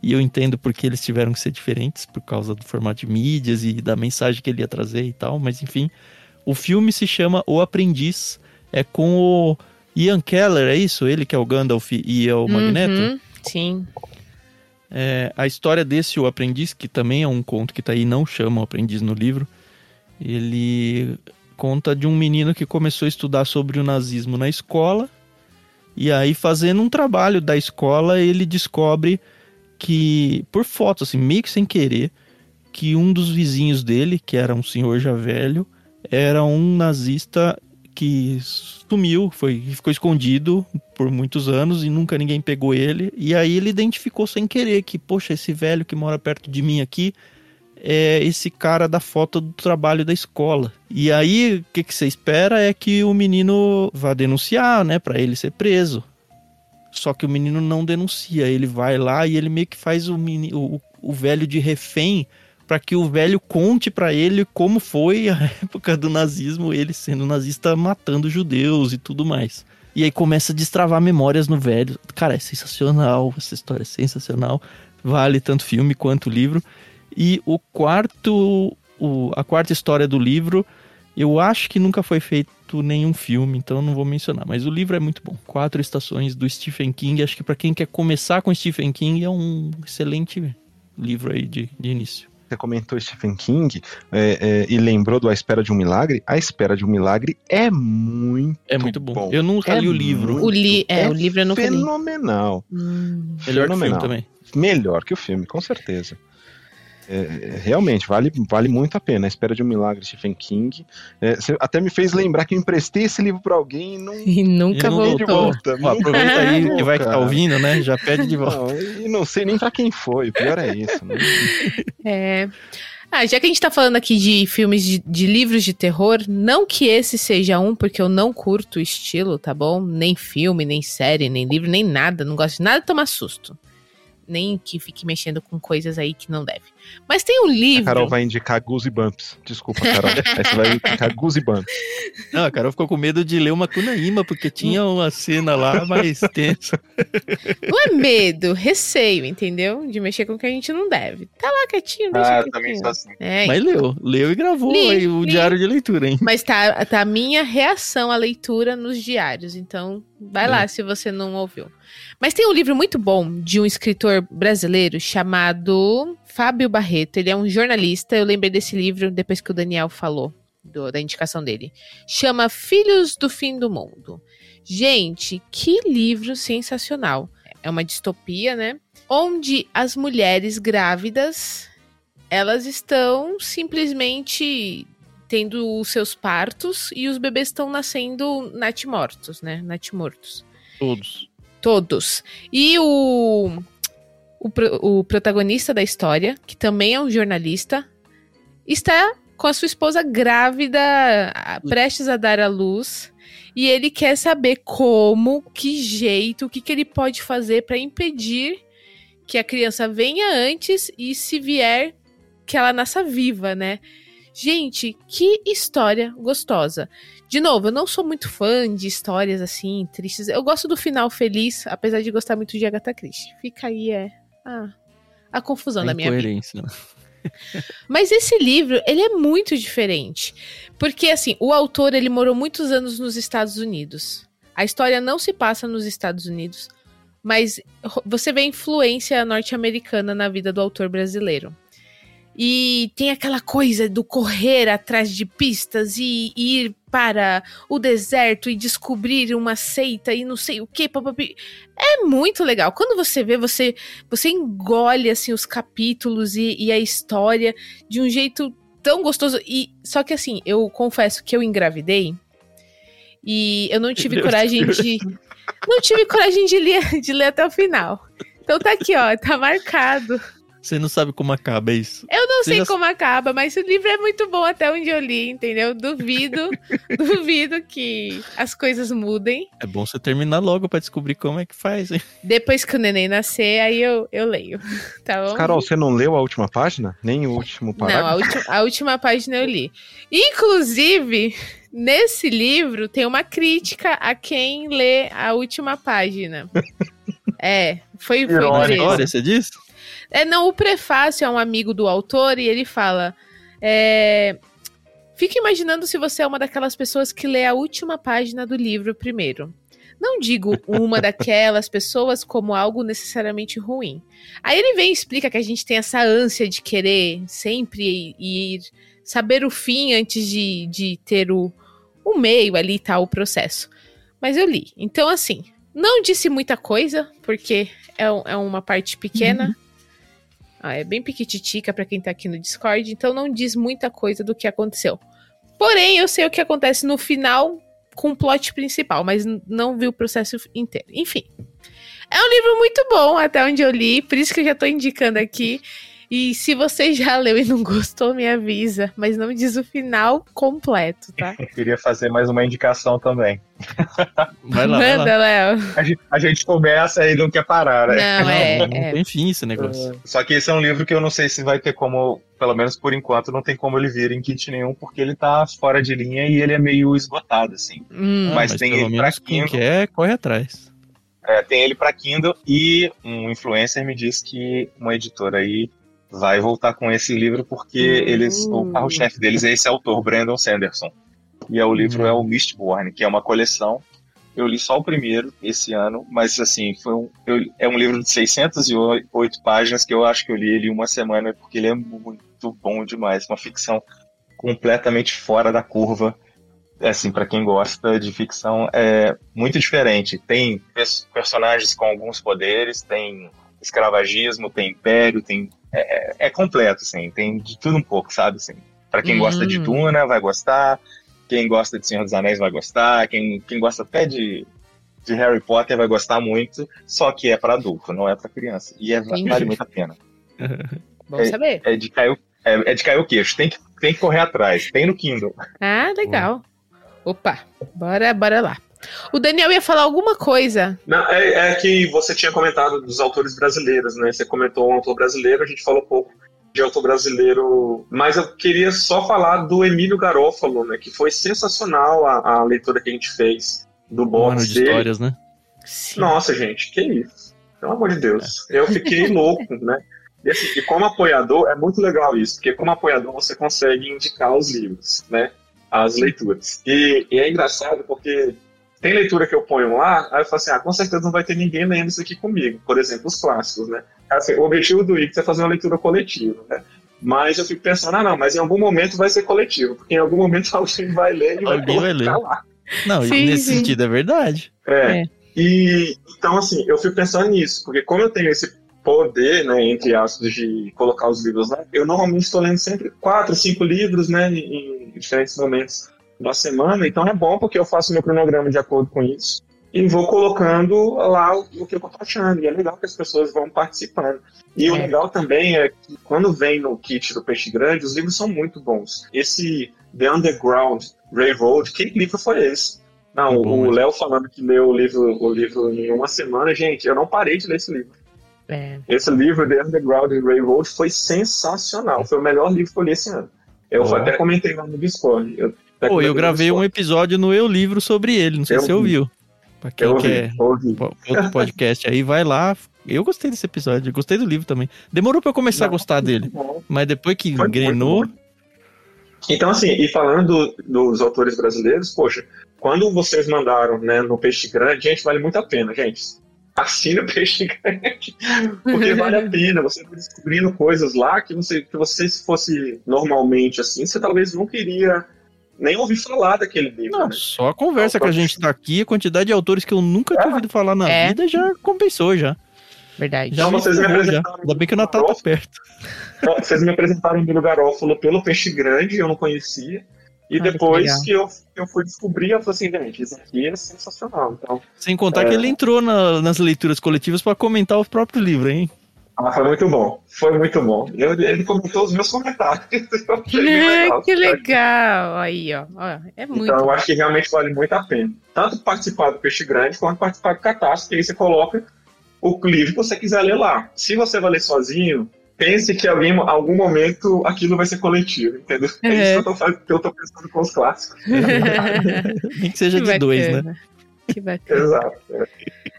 E eu entendo porque eles tiveram que ser diferentes, por causa do formato de mídias e da mensagem que ele ia trazer e tal, mas enfim. O filme se chama O Aprendiz. É com o Ian Keller, é isso? Ele que é o Gandalf e é o Magneto? Uhum, Sim. É, a história desse O Aprendiz, que também é um conto que tá aí, não chama O Aprendiz no livro. Ele conta de um menino que começou a estudar sobre o nazismo na escola. E aí, fazendo um trabalho da escola, ele descobre que, por foto, assim, meio que sem querer, que um dos vizinhos dele, que era um senhor já velho, era um nazista que sumiu, foi, ficou escondido por muitos anos e nunca ninguém pegou ele. E aí ele identificou sem querer que, poxa, esse velho que mora perto de mim aqui é esse cara da foto do trabalho da escola. E aí, o que, que você espera é que o menino vá denunciar, né, para ele ser preso. Só que o menino não denuncia, ele vai lá e ele meio que faz o, menino, o, o velho de refém para que o velho conte para ele como foi a época do nazismo, ele sendo nazista matando judeus e tudo mais. E aí começa a destravar memórias no velho. Cara, é sensacional, essa história é sensacional. Vale tanto filme quanto livro. E o quarto, o, a quarta história do livro, eu acho que nunca foi feito nenhum filme, então não vou mencionar. Mas o livro é muito bom. Quatro estações do Stephen King. Acho que para quem quer começar com Stephen King é um excelente livro aí de, de início. Você comentou Stephen King é, é, e lembrou do A Espera de um Milagre. A Espera de um Milagre é muito É muito bom. bom. Eu nunca É li o livro. muito- O, li é, é o livro eu nunca li. Fenomenal. Hum. Melhor que o filme Fenomenal. também. Melhor que o filme, com certeza. É, realmente, vale, vale muito a pena. A Espera de um Milagre, Stephen King. É, você até me fez lembrar que eu emprestei esse livro pra alguém e não E nunca E não voltou. de volta. Ó, aproveita aí que vai que tá ouvindo, né? Já pede de volta. Não, e não sei nem pra quem foi. O pior é isso. Né? É. Ah, já que a gente tá falando aqui de filmes de, de livros de terror, não que esse seja um, porque eu não curto o estilo, tá bom? Nem filme, nem série, nem livro, nem nada. Não gosto de nada de tomar susto. Nem que fique mexendo com coisas aí que não deve. Mas tem um A livro. Carol vai indicar Goosebumps. Desculpa, Carol. Aí você vai indicar Goosebumps. Não, a Carol ficou com medo de ler uma Kunaíma, porque tinha uma cena lá mais tensa. Não é medo, receio, entendeu? De mexer com o que a gente não deve. Tá lá quietinho, deixa Ah, também sou assim. É, Mas leu, leu e gravou Li, aí o li. diário de leitura, hein? Mas tá, tá a minha reação à leitura nos diários. Então, vai É. lá se você não ouviu. Mas tem um livro muito bom de um escritor brasileiro chamado Fábio Barreto. Ele é um jornalista. Eu lembrei desse livro depois que o Daniel falou do- da indicação dele. Chama Filhos do Fim do Mundo. Gente, que livro sensacional. É uma distopia, né? Onde as mulheres grávidas elas estão simplesmente tendo os seus partos e os bebês estão nascendo natimortos, né? Natimortos. Todos. Todos. E o, o, o protagonista da história, que também é um jornalista, está com a sua esposa grávida, a- prestes a dar à luz. E ele quer saber como, que jeito, o que, que ele pode fazer para impedir que a criança venha antes e, se vier, que ela nasça viva, né? Gente, que história gostosa. De novo, eu não sou muito fã de histórias assim, tristes. Eu gosto do final feliz, apesar de gostar muito de Agatha Christie. Fica aí, é. Ah, a confusão da A minha vida. né? Mas esse livro, ele é muito diferente. Porque, assim, o autor, ele morou muitos anos nos Estados Unidos. A história não se passa nos Estados Unidos, mas você vê a influência norte-americana na vida do autor brasileiro. E tem aquela coisa do correr atrás de pistas e, e ir para o deserto e descobrir uma seita e não sei o que. É muito legal. Quando você vê, você, você engole assim os capítulos e, e a história de um jeito tão gostoso. E só que assim, eu confesso que eu engravidei e eu não tive coragem Deus. de não tive coragem de ler, de ler até o final. Então tá aqui, ó, tá marcado. Você não sabe como acaba isso. Eu não Você sei já- como acaba, mas o livro é muito bom até onde eu li, entendeu? Duvido, duvido que as coisas mudem. É bom você terminar logo pra descobrir como é que faz, hein? Depois que o neném nascer, aí eu, eu leio. Tá bom? Carol, você não leu a última página? Nem o último Não, a, parágrafo? ulti- a última página eu li. Inclusive, nesse livro tem uma crítica a quem lê a última página. É, foi, foi. Olha, você disse? É, não, o prefácio é um amigo do autor e ele fala. É, Fica imaginando se você é uma daquelas pessoas que lê a última página do livro primeiro. Não digo uma daquelas pessoas como algo necessariamente ruim. Aí ele vem e explica que a gente tem essa ânsia de querer sempre ir saber o fim antes de, de ter o, o meio ali e tal, o processo. Mas eu li. Então, assim, não disse muita coisa, porque é, é uma parte pequena. Ah, é bem piquititica pra quem tá aqui no Discord, então não diz muita coisa do que aconteceu. Porém, eu sei o que acontece no final com o plot principal, mas não vi o processo inteiro. Enfim. É um livro muito bom até onde eu li, por isso que eu já tô indicando aqui. E se você já leu e não gostou, me avisa, mas não diz o final completo, tá? Eu queria fazer mais uma indicação também. Vai lá, vai lá. Manda, Léo. A gente, a gente começa e não quer parar, né? Não, é, não é. tem fim esse negócio. Só que esse é um livro que eu não sei se vai ter como, pelo menos por enquanto, não tem como ele vir em kit nenhum, porque ele tá fora de linha e ele é meio esgotado, assim. Hum, Ah, mas tem pelo ele pra menos quem Kindle. quer, corre atrás. É, tem ele para Kindle e um influencer me disse que uma editora aí vai voltar com esse livro porque eles, o carro-chefe deles é esse autor, Brandon Sanderson. E é, o livro Hum. é o Mistborn, que é uma coleção. Eu li só o primeiro esse ano, mas assim, foi um, eu- é um livro de 608 páginas que eu acho que eu li ele uma semana porque ele é muito bom demais, uma ficção completamente fora da curva assim, para quem gosta de ficção, é muito diferente. Tem pers- personagens com alguns poderes, tem escravagismo, tem império, tem é, é completo, assim, tem de tudo um pouco, sabe, assim. Para quem Hum. gosta de Duna, vai gostar. Quem gosta de Senhor dos Anéis vai gostar. Quem, quem gosta até de, de Harry Potter vai gostar muito. Só que é para adulto, não é para criança. E é, vale muito a pena. bom saber. É de cair, o- é, é de cair o queixo. Tem que, tem que correr atrás. Tem no Kindle. Ah, legal. Opa, bora, bora lá. O Daniel ia falar alguma coisa. Não, é, é que você tinha comentado dos autores brasileiros, né? Você comentou um autor brasileiro, a gente falou pouco de autor brasileiro, mas eu queria só falar do Emílio Garófalo, né? Que foi sensacional a, a leitura que a gente fez do Um ano box de dele. histórias, né? Sim. Nossa, gente, que isso? Pelo amor de Deus. Eu fiquei louco, né? E, assim, e como apoiador, é muito legal isso, porque como apoiador você consegue indicar os livros, né? As leituras. E, e é engraçado porque tem leitura que eu ponho lá, aí eu falo assim, ah, com certeza não vai ter ninguém lendo isso aqui comigo. Por exemplo, os clássicos, né? Assim, o objetivo do Ictus é fazer uma leitura coletiva, né? Mas eu fico pensando, ah, não, mas em algum momento vai ser coletivo, porque em algum momento alguém vai ler e vai Alguém vai colocar ler. lá. Não, Sim, nesse sim. sentido é verdade. É. É. E então, assim, eu fico pensando nisso, porque como eu tenho esse poder, né, entre aspas, de colocar os livros lá, eu normalmente estou lendo sempre quatro, cinco livros, né, em em diferentes momentos da semana, então é bom porque eu faço meu cronograma de acordo com isso e vou colocando lá o, o que eu tô achando, e é legal que as pessoas vão participando. E o É. legal também é que quando vem no kit do Peixe Grande, os livros são muito bons. Esse The Underground Railroad, que livro foi esse? Não, É bom o. Léo falando que leu o livro, o livro em uma semana, gente, eu não parei de ler esse livro. É. Esse livro, The Underground Railroad, foi sensacional. Foi o melhor livro que eu li esse ano. Eu Ó. até comentei lá no Discord. Eu, Pô, eu gravei um episódio no Eu Livro sobre ele, não sei Eu se você vi. ouviu. Pra quem Eu quer ouvi. outro podcast aí, vai lá. Eu gostei desse episódio, gostei do livro também. Demorou pra eu começar a Não, gostar dele, bom. mas depois que Foi engrenou. Então, assim, e falando do- dos autores brasileiros, poxa, quando vocês mandaram né, no Peixe Grande, gente, vale muito a pena, gente. Assina o Peixe Grande, porque vale a pena. Você vai descobrindo coisas lá que você, que você, se fosse normalmente assim, você talvez não queria nem ouvir falar daquele livro. não, né? só a conversa que a gente tá aqui, a quantidade de autores que eu nunca tinha ouvido falar na É. vida já compensou já. Verdade. Já Então, vocês me apresentaram Ainda bem que o Natal tá perto. Então, Vocês me apresentaram o Emílio Garófalo pelo Peixe Grande, eu não conhecia. E Ah, que depois legal. que, eu, eu fui descobrir, eu falei assim, gente, isso aqui é sensacional. Então, Sem contar É. que ele entrou na- nas leituras coletivas pra comentar o próprio livro, hein? Ah, foi muito bom. Foi muito bom. Eu- ele comentou os meus comentários. Legal. que legal. Aí, ó. ó é muito. Então, eu acho que realmente vale muito a pena. Tanto participar do Peixe Grande, quanto participar do Catástrofe, que aí você coloca o livro que você quiser ler lá. Se você vai ler sozinho, pense que em alguém, algum momento aquilo vai ser coletivo, entendeu? É isso que eu tô, faz- que eu tô pensando com os clássicos. Nem que seja Que de dois, né? Que bacana. Exato.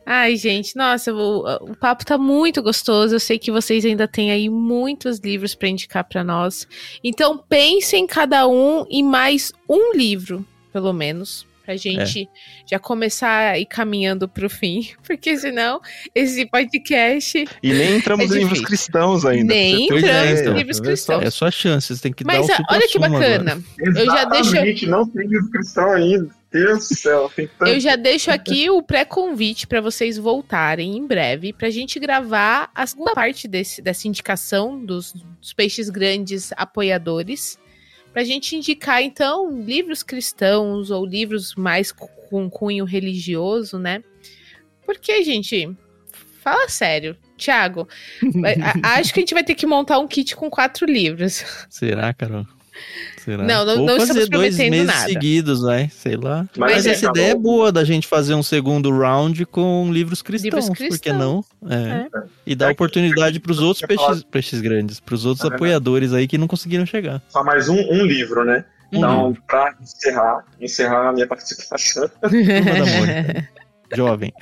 Ai, gente, nossa, o, o papo tá muito gostoso. Eu sei que vocês ainda têm aí muitos livros para indicar para nós. Então, pensem cada um em mais um livro, pelo menos, pra gente já começar a ir caminhando pro fim, porque senão esse podcast E nem entramos É em livros cristãos ainda. nem é, entramos em livros tá vendo só? cristãos. É sua chance, você tem que Mas dar o olha que supra-sumo agora. bacana. Eu já deixo- Exatamente, não tem livro cristão ainda. Deus do céu. Eu já deixo aqui o pré-convite para vocês voltarem em breve para a gente gravar a segunda parte desse, dessa indicação dos, dos peixes grandes apoiadores. Para a gente indicar, então, livros cristãos ou livros mais com cunho religioso, né? Porque, gente, fala sério. Tiago, acho que a gente vai ter que montar um kit com quatro livros. Será, Carol? Será? Não, não, Ou não fazer estamos dois prometendo meses nada. seguidos, vai, sei lá. Mas Mas, é, essa ideia é boa da gente fazer um segundo round com livros cristãos, Livros por que não? É. É. E dar É oportunidade para os outros peixes, peixes grandes, para os outros É apoiadores aí que não conseguiram chegar. Só mais um, um livro, né? Um Então, pra encerrar, encerrar a minha participação. Jovem.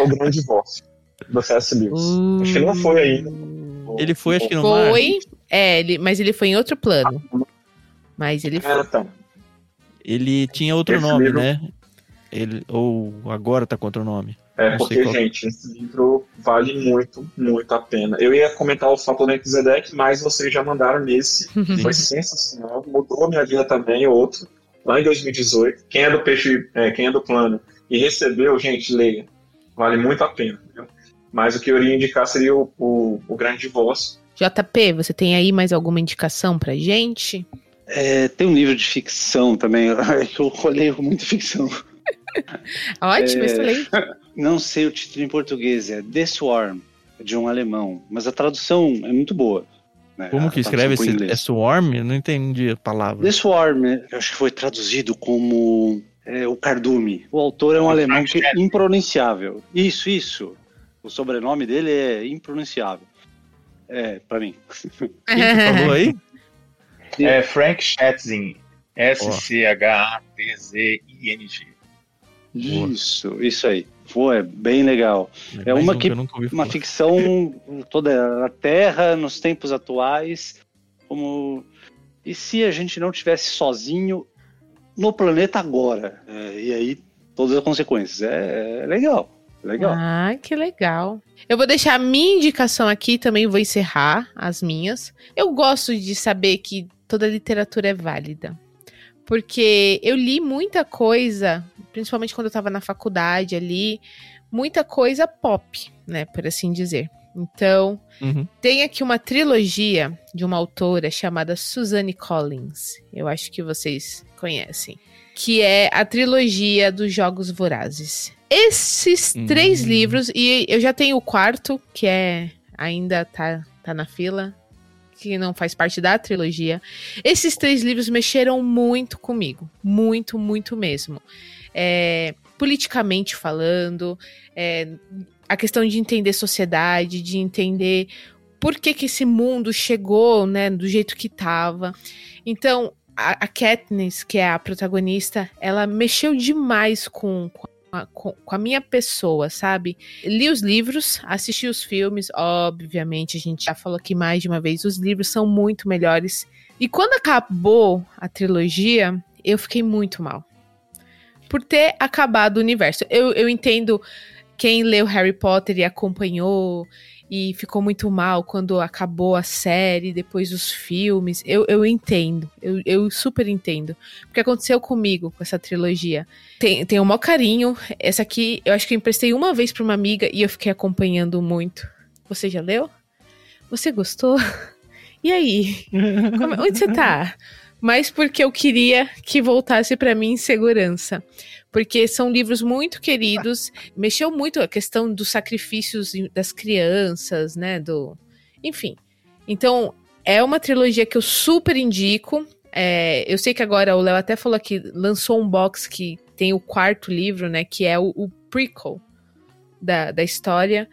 o Grande Divórcio, do C.S. Lewis. Acho que não foi ainda. Ele foi, acho que mar. Foi, é, ele, mas ele foi em outro plano. Mas ele foi. Ah, tá. Ele tinha outro Esse nome, livro- né? Ele, ou agora tá com outro nome. É, Não porque, qual- gente, esse livro vale muito, muito a pena. Eu ia comentar o Fato Melquisedeque, mas vocês já mandaram nesse. Foi sensacional. Mudou a minha vida também, outro. Lá em 2018. Quem é do peixe, é, quem é do plano e recebeu, gente, leia. Vale muito a pena. Viu? Mas o que eu iria indicar seria o, o, o Grande Divórcio. JP, você tem aí mais alguma indicação pra gente? É, tem um livro de ficção também, que eu leio muito ficção. Ótimo, É. excelente. Não sei o título em português, é The Swarm, de um alemão, mas a tradução é muito boa. né? Como A que escreve esse? É Swarm? Eu não entendi a palavra. The Swarm, eu acho que foi traduzido como é, o Cardume. O autor é um alemão que é impronunciável. Isso, isso. O sobrenome dele é impronunciável. É, pra mim. Quem que falou aí? É Frank Schatzing. S-C-H-A-T-Z-I-N-G. Isso, isso aí. Pô, é bem legal. É Mais uma um que- Uma falar. ficção toda a Terra nos tempos atuais, como e se a gente não tivesse sozinho no planeta agora? É, e aí todas as consequências. É, é legal, é legal. Ah, que legal. Eu vou deixar a minha indicação aqui, também vou encerrar as minhas. Eu gosto de saber que toda literatura é válida. Porque eu li muita coisa, principalmente quando eu tava na faculdade ali, muita coisa pop, né, por assim dizer. Então, Uhum. tem aqui uma trilogia de uma autora chamada Suzanne Collins. Eu acho que vocês conhecem. Que é a trilogia dos Jogos Vorazes. Esses Hum. três livros, e eu já tenho o quarto, que é ainda tá, tá na fila, que não faz parte da trilogia. Esses três livros mexeram muito comigo. Muito, muito mesmo. É, politicamente falando, é, a questão de entender sociedade, de entender por que, que esse mundo chegou, né, do jeito que tava. Então, a, a Katniss, que é a protagonista, ela mexeu demais com, com, a, com, a minha pessoa, sabe? Li os livros, assisti os filmes, obviamente, a gente já falou aqui mais de uma vez, os livros são muito melhores. E quando acabou a trilogia, eu fiquei muito mal. Por ter acabado o universo. Eu, eu entendo quem leu Harry Potter e acompanhou e ficou muito mal quando acabou a série, depois os filmes. Eu, eu entendo, eu, eu super entendo. Porque aconteceu comigo com essa trilogia. Tem, tem o maior carinho. Essa aqui, eu acho que eu emprestei uma vez pra uma amiga e eu fiquei acompanhando muito. Você já leu? Você gostou? E aí? Como- onde você tá? Mas porque eu queria que voltasse pra mim em segurança. Porque são livros muito queridos, mexeu muito a questão dos sacrifícios das crianças, né? Do. Enfim. Então, é uma trilogia que eu super indico. É, eu sei que agora o Léo até falou que lançou um box que tem o quarto livro, né? Que é o, o prequel da, da história.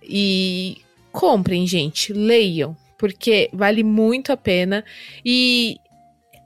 E comprem, gente, leiam, porque vale muito a pena. E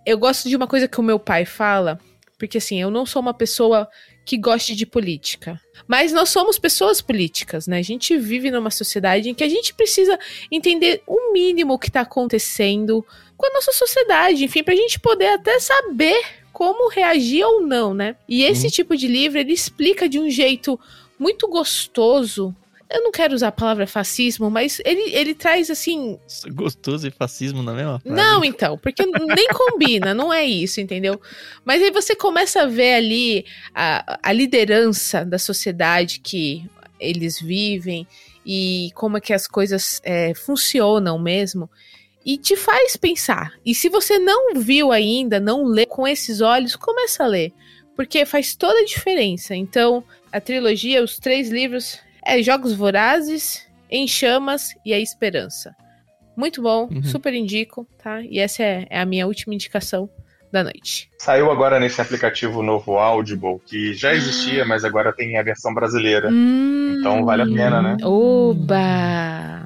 eu gosto de uma coisa que o meu pai fala, porque assim, eu não sou uma pessoa que goste de política. Mas nós somos pessoas políticas, né? A gente vive numa sociedade em que a gente precisa entender o mínimo que está acontecendo com a nossa sociedade, enfim, pra gente poder até saber como reagir ou não, né? E esse Uhum. tipo de livro, ele explica de um jeito muito gostoso. Eu não quero usar a palavra fascismo, mas ele, ele traz assim Gostoso e fascismo na mesma frase. não, então, porque nem combina, não é isso, entendeu? Mas aí você começa a ver ali a, a liderança da sociedade que eles vivem e como é que as coisas é, funcionam mesmo. E te faz pensar. E se você não viu ainda, não lê com esses olhos, começa a ler. Porque faz toda a diferença. Então, a trilogia, os três livros, É Jogos Vorazes, Em Chamas e A Esperança. Muito bom, Uhum. super indico, tá? E essa é, é a minha última indicação da noite. Saiu agora nesse aplicativo novo Audible, que já existia, mas agora tem a versão brasileira. Hum, Então vale a pena, né? Oba!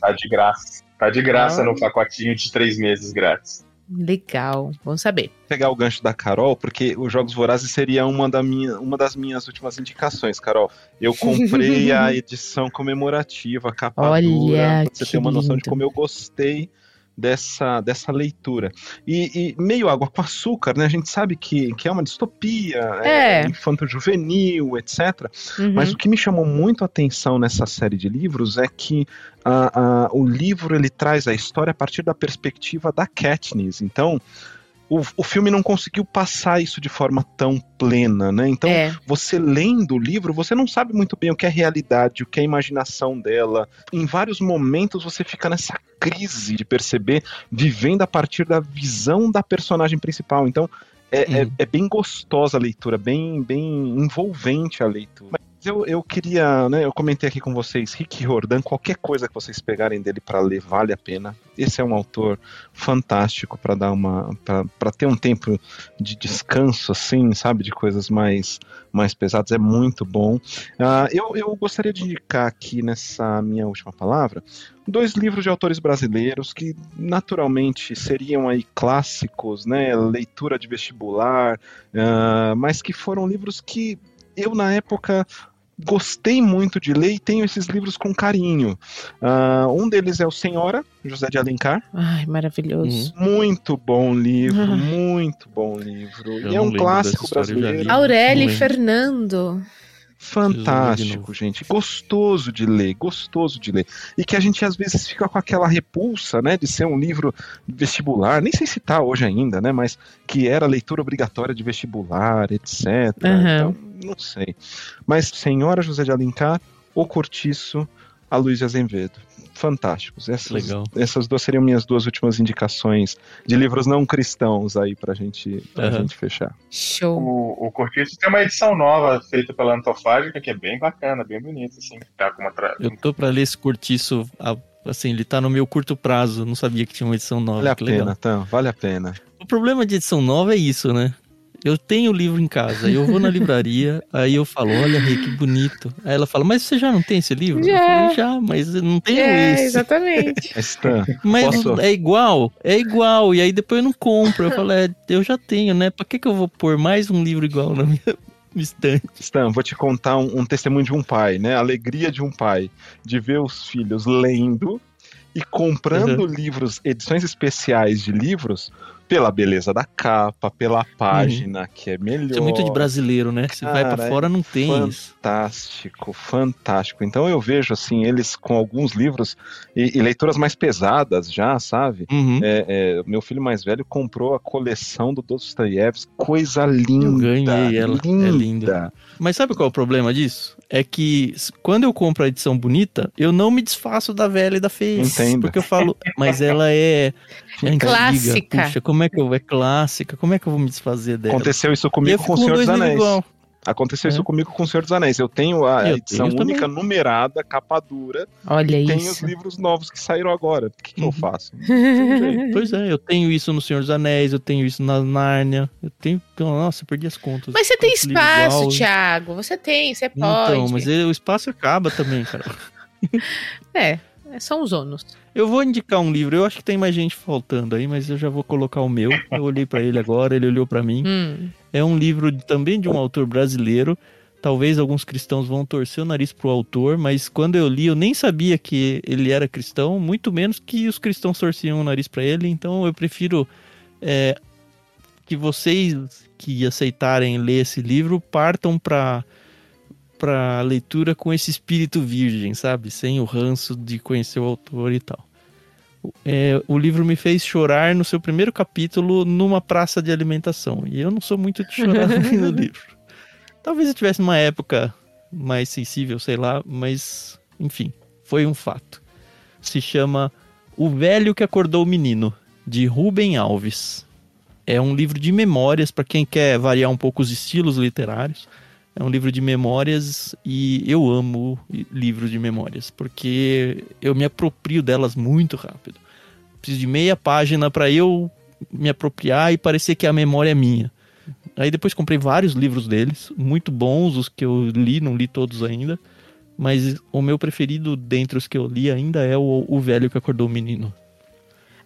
Tá de graça. Tá de graça Ah. no pacotinho de três meses grátis. Legal, vamos saber. pegar o gancho da Carol, porque os Jogos Vorazes seria uma, da minha, uma das minhas últimas indicações, Carol. Eu comprei a edição comemorativa, capa Olha, dura, pra você ter uma noção de como eu gostei dessa, dessa leitura. E, e meio água com açúcar, né? A gente sabe que, que é uma distopia, É. infanto-juvenil, etc. Uhum. Mas o que me chamou muito a atenção nessa série de livros é que ah, o livro ele traz a história a partir da perspectiva da Katniss. Então, o, o filme não conseguiu passar isso de forma tão plena, né? Então, é, você lendo o livro, você não sabe muito bem o que é realidade, o que é imaginação dela. Em vários momentos você fica nessa crise de perceber, vivendo a partir da visão da personagem principal. Então, é, é- é bem gostosa a leitura, bem, bem envolvente a leitura. Eu, eu queria, né? Eu comentei aqui com vocês, Rick Riordan, qualquer coisa que vocês pegarem dele para ler vale a pena. Esse é um autor fantástico para dar uma, para ter um tempo de descanso, assim, sabe, de coisas mais, mais pesadas. É muito bom. Ah, eu, eu gostaria de indicar aqui nessa minha última palavra dois livros de autores brasileiros que naturalmente seriam aí clássicos, né? Leitura de vestibular, ah, mas que foram livros que eu na época gostei muito de ler e tenho esses livros com carinho. Ah, um deles é o Senhora, José de Alencar. ai, maravilhoso. Muito bom livro, Ah. muito bom livro. Eu e é um clássico brasileiro. li. Aurélio e. Fernando. Fantástico, gente. Gostoso de ler, gostoso de ler. E que a gente às vezes fica com aquela repulsa, né, de ser um livro vestibular, nem sei se tá hoje ainda, né, mas que era leitura obrigatória de vestibular, etc. Aham. Então, não sei. Mas Senhora José de Alencar, O Cortiço, a Luiz Azevedo. Fantásticos. Essas, Legal. essas duas seriam minhas duas últimas indicações de livros não cristãos aí pra gente, pra Aham. gente fechar. Show. O, o Cortiço tem uma edição nova feita pela Antofágica, que é bem bacana, bem bonita, assim. Tá com uma tra... Eu tô pra ler esse curtiço, a- assim, ele tá no meu curto prazo, não sabia que tinha uma edição nova. Vale a que legal. pena, Tam, vale a pena. O problema de edição nova é isso, né? Eu tenho o livro em casa, eu vou na livraria, aí eu falo, olha, Rei, que bonito. Aí ela fala, mas você já não tem esse livro? Eu Já. falei, já, mas eu não tenho É, esse. exatamente. Mas, Tam, Mas Posso- é igual, é igual. E aí depois eu não compro. Eu falo, é, eu já tenho, né? Pra que, que eu vou pôr mais um livro igual na minha estante? Stan, vou te contar um, um testemunho de um pai, né? A alegria de um pai de ver os filhos lendo e comprando livros, edições especiais de livros, pela beleza da capa, pela página que é melhor. Isso é muito de brasileiro, né? Se vai pra Cara, fora, não tem isso. Fantástico, fantástico. Então eu vejo assim eles com alguns livros e, e leituras mais pesadas já, sabe? Uhum. É, é, meu filho mais velho comprou a coleção do Dostoiévski, coisa linda. ganhei ela, é linda. linda. Mas sabe qual é o problema disso? É que quando eu compro a edição bonita, eu não me desfaço da velha e da feia. Porque eu falo, mas ela é, é antiga. Clássica. Puxa, como é que eu é clássica? Como é que eu vou me desfazer dela? Aconteceu isso comigo com o Senhor dos Anéis. igual. Aconteceu É. isso comigo com o Senhor dos Anéis. Eu tenho a Eu edição tenho única também. numerada, capa dura, Olha e tem isso. os livros novos que saíram agora. O que, que eu Uhum. faço? Pois é, eu tenho isso no Senhor dos Anéis, eu tenho isso na Nárnia, eu tenho. Nossa, eu perdi as contas. Mas você tem espaço, igual. Thiago. Você tem, você pode. Então, mas ele- o espaço acaba também, cara. É, é, são os ônus. Eu vou indicar um livro, eu acho que tem mais gente faltando aí, mas eu já vou colocar o meu. Eu olhei pra ele agora, ele olhou pra mim. Hum. É um livro de- também de um autor brasileiro. Talvez alguns cristãos vão torcer o nariz pro autor, mas quando eu li, eu nem sabia que ele era cristão, muito menos que os cristãos torciam o nariz pra ele. Então eu prefiro é, que vocês que aceitarem ler esse livro partam pra para leitura com esse espírito virgem, sabe? Sem o ranço de conhecer o autor e tal. É, o livro me fez chorar no seu primeiro capítulo numa praça de alimentação. E eu não sou muito de chorar no livro. Talvez eu tivesse uma época mais sensível, sei lá, mas enfim, foi um fato. Se chama O Velho que Acordou o Menino, de Rubem Alves. É um livro de memórias para quem quer variar um pouco os estilos literários. É um livro de memórias e eu amo livros de memórias, porque eu me aproprio delas muito rápido. Preciso de meia página para eu me apropriar e parecer que a memória é minha. Aí depois comprei vários livros deles, muito bons, os que eu li, não li todos ainda. Mas o meu preferido dentre os que eu li ainda é o, o Velho que Acordou o Menino.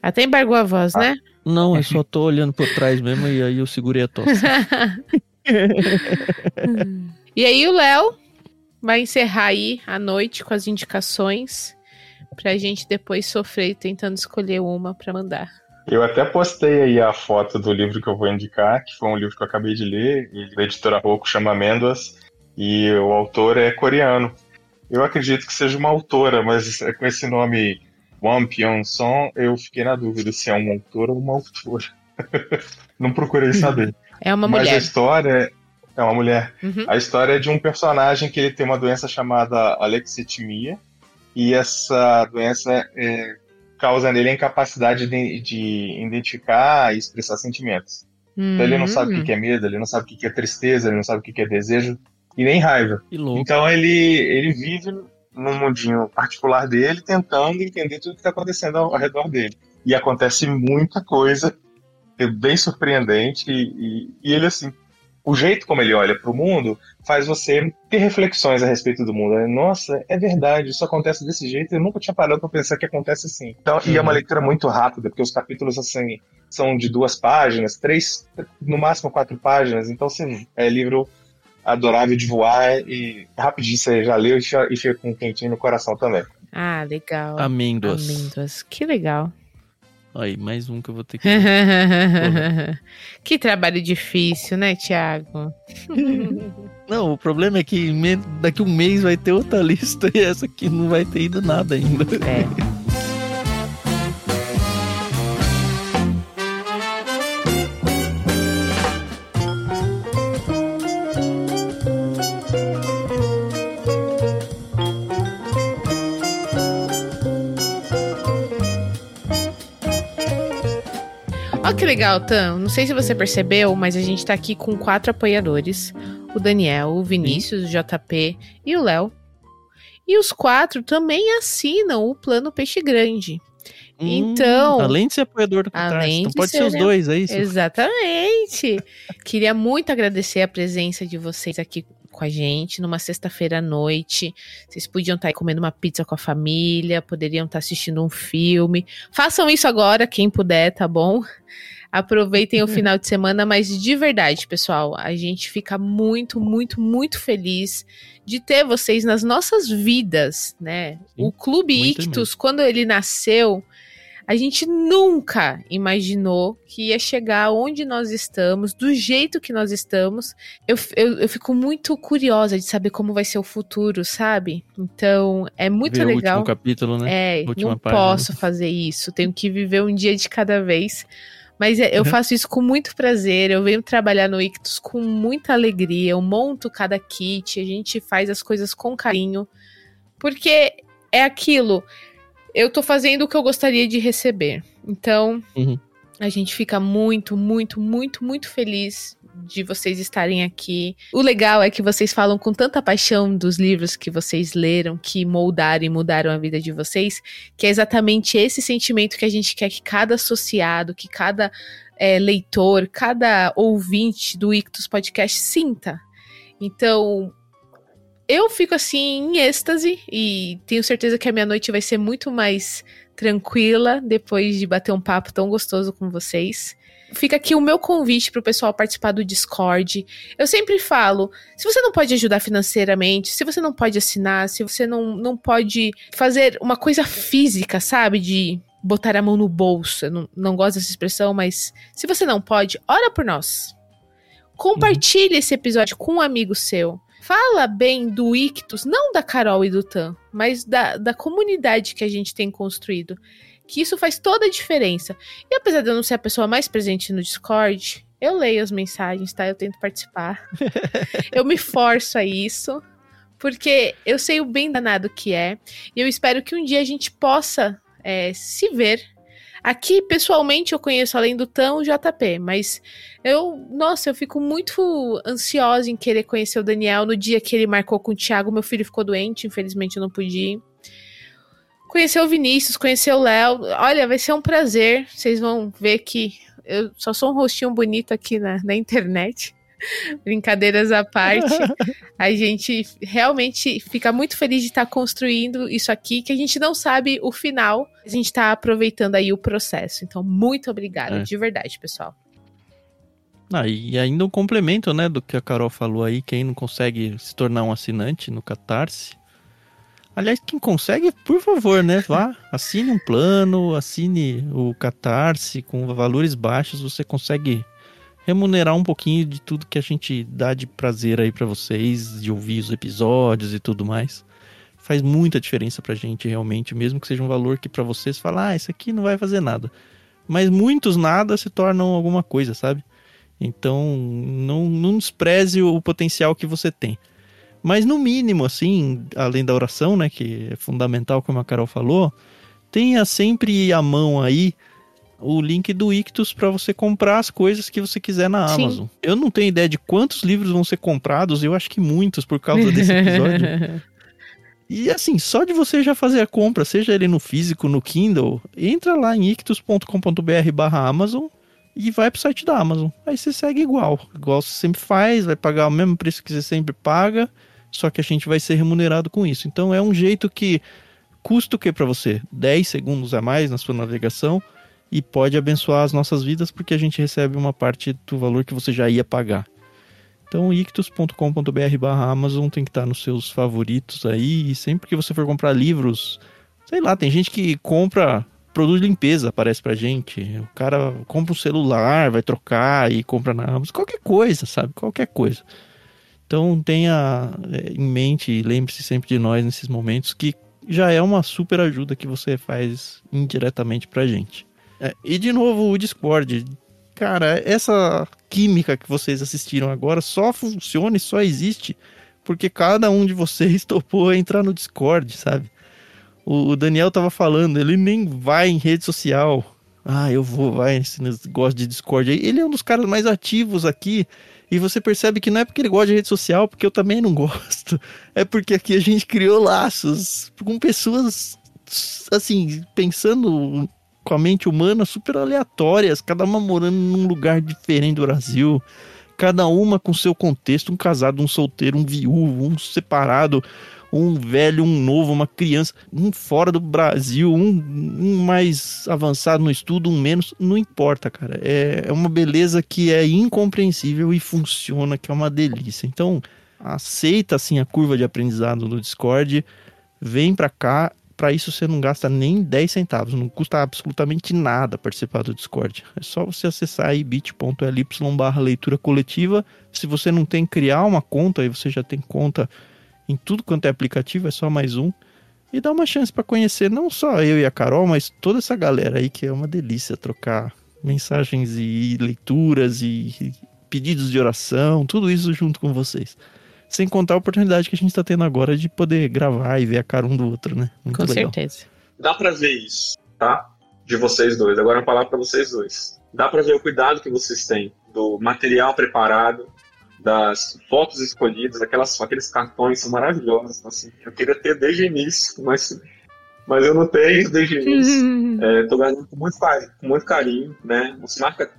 Até embargou a voz, né? Não, eu só tô olhando por trás mesmo e aí eu segurei a tosse. e aí o Léo vai encerrar aí a noite com as indicações pra gente depois sofrer tentando escolher uma pra mandar. Eu até postei aí a foto do livro que eu vou indicar, que foi um livro que eu acabei de ler, da editora Roku, chama Amêndoas, e o autor é coreano. Eu acredito que seja uma autora, mas com esse nome Won Pyong Song, eu fiquei na dúvida se é um autor ou uma autora. Não procurei saber. É uma mas mulher. Mas a história é uma mulher. Uhum. A história é de um personagem que ele tem uma doença chamada alexitimia, e essa doença é, causa nele a incapacidade de, de identificar e expressar sentimentos. Hum. Então ele não sabe o que é medo, ele não sabe o que é tristeza, ele não sabe o que é desejo e nem raiva. Que louco. Então ele, ele vive num mundinho particular dele, tentando entender tudo que está acontecendo ao, redor dele. E acontece muita coisa, bem surpreendente, e, e, e ele, assim, o jeito como ele olha para o mundo faz você ter reflexões a respeito do mundo. Nossa, é verdade, isso acontece desse jeito, eu nunca tinha parado para pensar que acontece assim. Então, uhum. E é uma leitura muito rápida, porque os capítulos, assim, são de duas páginas, três, no máximo quatro páginas, então, assim, é livro adorável de voar e rapidinho você já leu e fica com um quentinho no coração também. Ah, legal. Amêndoas. Amêndoas. Que legal. Aí, mais um que eu vou ter que. que trabalho difícil, né, Thiago? não, o problema é que daqui um mês vai ter outra lista e essa aqui não vai ter ido nada ainda. É. Olha que legal, Tam. Não sei se você percebeu, mas a gente tá aqui com quatro apoiadores: o Daniel, o Vinícius, o JP e o Léo. E os quatro também assinam o plano Peixe Grande. Hum, então. Além de ser apoiador do além então de pode ser, os né? dois, é isso? Exatamente. Queria muito agradecer a presença de vocês aqui com a gente numa sexta-feira à noite. Vocês podiam estar aí comendo uma pizza com a família, poderiam estar assistindo um filme. Façam isso agora, quem puder, tá bom? Aproveitem o final de semana, mas de verdade, pessoal, a gente fica muito, muito, muito feliz de ter vocês nas nossas vidas, né? Sim, o Clube Ictus, mesmo. quando ele nasceu, a gente nunca imaginou que ia chegar onde nós estamos, do jeito que nós estamos. Eu, eu, eu fico muito curiosa de saber como vai ser o futuro, sabe? Então, é muito Ver o legal. último capítulo, né? É, não página. posso fazer isso. Tenho que viver um dia de cada vez. Mas é, eu faço isso com muito prazer. Eu venho trabalhar no Ictus com muita alegria. Eu monto cada kit, a gente faz as coisas com carinho. Porque é aquilo. Eu tô fazendo o que eu gostaria de receber. Então, Uhum. a gente fica muito, muito, muito, muito feliz de vocês estarem aqui. O legal é que vocês falam com tanta paixão dos livros que vocês leram, que moldaram e mudaram a vida de vocês, que é exatamente esse sentimento que a gente quer que cada associado, que cada é, leitor, cada ouvinte do Ictus Podcast sinta. Então, eu fico assim em êxtase e tenho certeza que a minha noite vai ser muito mais tranquila depois de bater um papo tão gostoso com vocês. Fica aqui o meu convite para o pessoal participar do Discord. Eu sempre falo: se você não pode ajudar financeiramente, se você não pode assinar, se você não, não pode fazer uma coisa física, sabe? De botar a mão no bolso. Eu não, não gosto dessa expressão, mas se você não pode, ora por nós. Compartilhe esse episódio com um amigo seu. Fala bem do Ictus, não da Carol e do Tan, mas da, da comunidade que a gente tem construído. Que isso faz toda a diferença. E apesar de eu não ser a pessoa mais presente no Discord, eu leio as mensagens, tá? Eu tento participar. eu me forço a isso. Porque eu sei o bem danado que é. E eu espero que um dia a gente possa é, se ver Aqui, pessoalmente, eu conheço além do Tão o JP, mas eu, nossa, eu fico muito ansiosa em querer conhecer o Daniel. No dia que ele marcou com o Thiago, meu filho ficou doente, infelizmente eu não pude ir. Conhecer o Vinícius, conhecer o Léo. Olha, vai ser um prazer. Vocês vão ver que eu só sou um rostinho bonito aqui na, na internet. Brincadeiras à parte, a gente realmente fica muito feliz de estar construindo isso aqui, que a gente não sabe o final, a gente está aproveitando aí o processo. Então, muito obrigada, é. de verdade, pessoal. Ah, e ainda um complemento, né, do que a Carol falou aí, quem não consegue se tornar um assinante no Catarse. Aliás, quem consegue, por favor, né, vá, assine um plano, assine o Catarse com valores baixos, você consegue remunerar um pouquinho de tudo que a gente dá de prazer aí para vocês, de ouvir os episódios e tudo mais. Faz muita diferença pra gente realmente, mesmo que seja um valor que para vocês falar, ah, isso aqui não vai fazer nada. Mas muitos nada se tornam alguma coisa, sabe? Então, não, não despreze o potencial que você tem. Mas no mínimo, assim, além da oração, né, que é fundamental, como a Carol falou, tenha sempre a mão aí o link do Ictus para você comprar as coisas que você quiser na Sim. Amazon. Eu não tenho ideia de quantos livros vão ser comprados, eu acho que muitos por causa desse episódio. e assim, só de você já fazer a compra, seja ele no físico, no Kindle, entra lá em ictus.com.br barra Amazon e vai pro site da Amazon. Aí você segue igual, igual você sempre faz, vai pagar o mesmo preço que você sempre paga, só que a gente vai ser remunerado com isso. Então é um jeito que custa o que para você? 10 segundos a mais na sua navegação e pode abençoar as nossas vidas porque a gente recebe uma parte do valor que você já ia pagar. Então, ictus.com.br barra Amazon tem que estar nos seus favoritos aí. E sempre que você for comprar livros, sei lá, tem gente que compra produto de limpeza, aparece pra gente. O cara compra um celular, vai trocar e compra na Amazon. Qualquer coisa, sabe? Qualquer coisa. Então tenha é, em mente e lembre-se sempre de nós nesses momentos que já é uma super ajuda que você faz indiretamente pra gente. É, e de novo o Discord. Cara, essa química que vocês assistiram agora só funciona e só existe porque cada um de vocês topou entrar no Discord, sabe? O Daniel tava falando, ele nem vai em rede social. Ah, eu vou, vai nesse negócio de Discord aí. Ele é um dos caras mais ativos aqui. E você percebe que não é porque ele gosta de rede social, porque eu também não gosto. É porque aqui a gente criou laços com pessoas, assim, pensando com a mente humana super aleatórias, cada uma morando num lugar diferente do Brasil, cada uma com seu contexto, um casado, um solteiro, um viúvo, um separado, um velho, um novo, uma criança, um fora do Brasil, um, um mais avançado no estudo, um menos, não importa, cara. É, é uma beleza que é incompreensível e funciona, que é uma delícia. Então, aceita assim a curva de aprendizado do Discord, vem para cá para isso você não gasta nem 10 centavos, não custa absolutamente nada participar do Discord. É só você acessar aí bit.ly barra leitura coletiva. Se você não tem criar uma conta, aí você já tem conta em tudo quanto é aplicativo, é só mais um. E dá uma chance para conhecer não só eu e a Carol, mas toda essa galera aí que é uma delícia trocar mensagens e leituras e pedidos de oração, tudo isso junto com vocês. Sem contar a oportunidade que a gente está tendo agora de poder gravar e ver a cara um do outro, né? Muito Com legal. certeza. Dá para ver isso, tá? De vocês dois. Agora uma palavra para vocês dois. Dá para ver o cuidado que vocês têm do material preparado, das fotos escolhidas, aquelas, aqueles cartões são maravilhosos. Assim. Eu queria ter desde o início, mas, mas eu não tenho desde o início. Estou é, ganhando com muito, carinho, com muito carinho, né? Você marca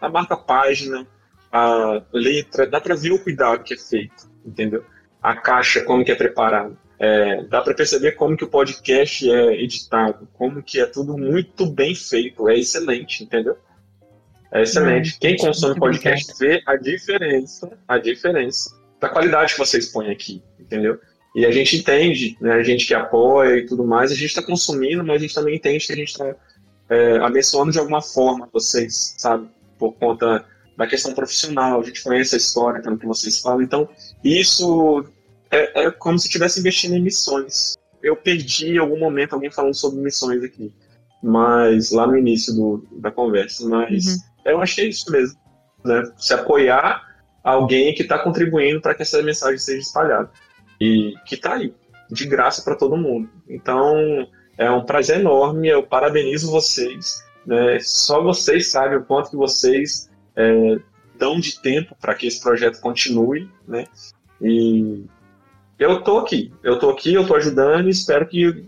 a marca página, a letra, dá para ver o cuidado que é feito entendeu? A caixa, como que é preparada. É, dá para perceber como que o podcast é editado, como que é tudo muito bem feito, é excelente, entendeu? É excelente. Quem consome podcast vê a diferença, a diferença da qualidade que vocês põem aqui, entendeu? E a gente entende, né, a gente que apoia e tudo mais, a gente está consumindo, mas a gente também entende que a gente está é, abençoando de alguma forma vocês, sabe? Por conta da questão profissional, a gente conhece a história, pelo que vocês falam, então isso é, é como se estivesse investindo em missões. Eu perdi em algum momento alguém falando sobre missões aqui, mas lá no início do, da conversa, mas uhum. eu achei isso mesmo, né? Se apoiar alguém que está contribuindo para que essa mensagem seja espalhada e que está aí de graça para todo mundo. Então é um prazer enorme, eu parabenizo vocês Né? Só vocês sabem o quanto que vocês é, dão de tempo para que esse projeto continue, né? E eu tô aqui, eu tô aqui, eu tô ajudando e espero que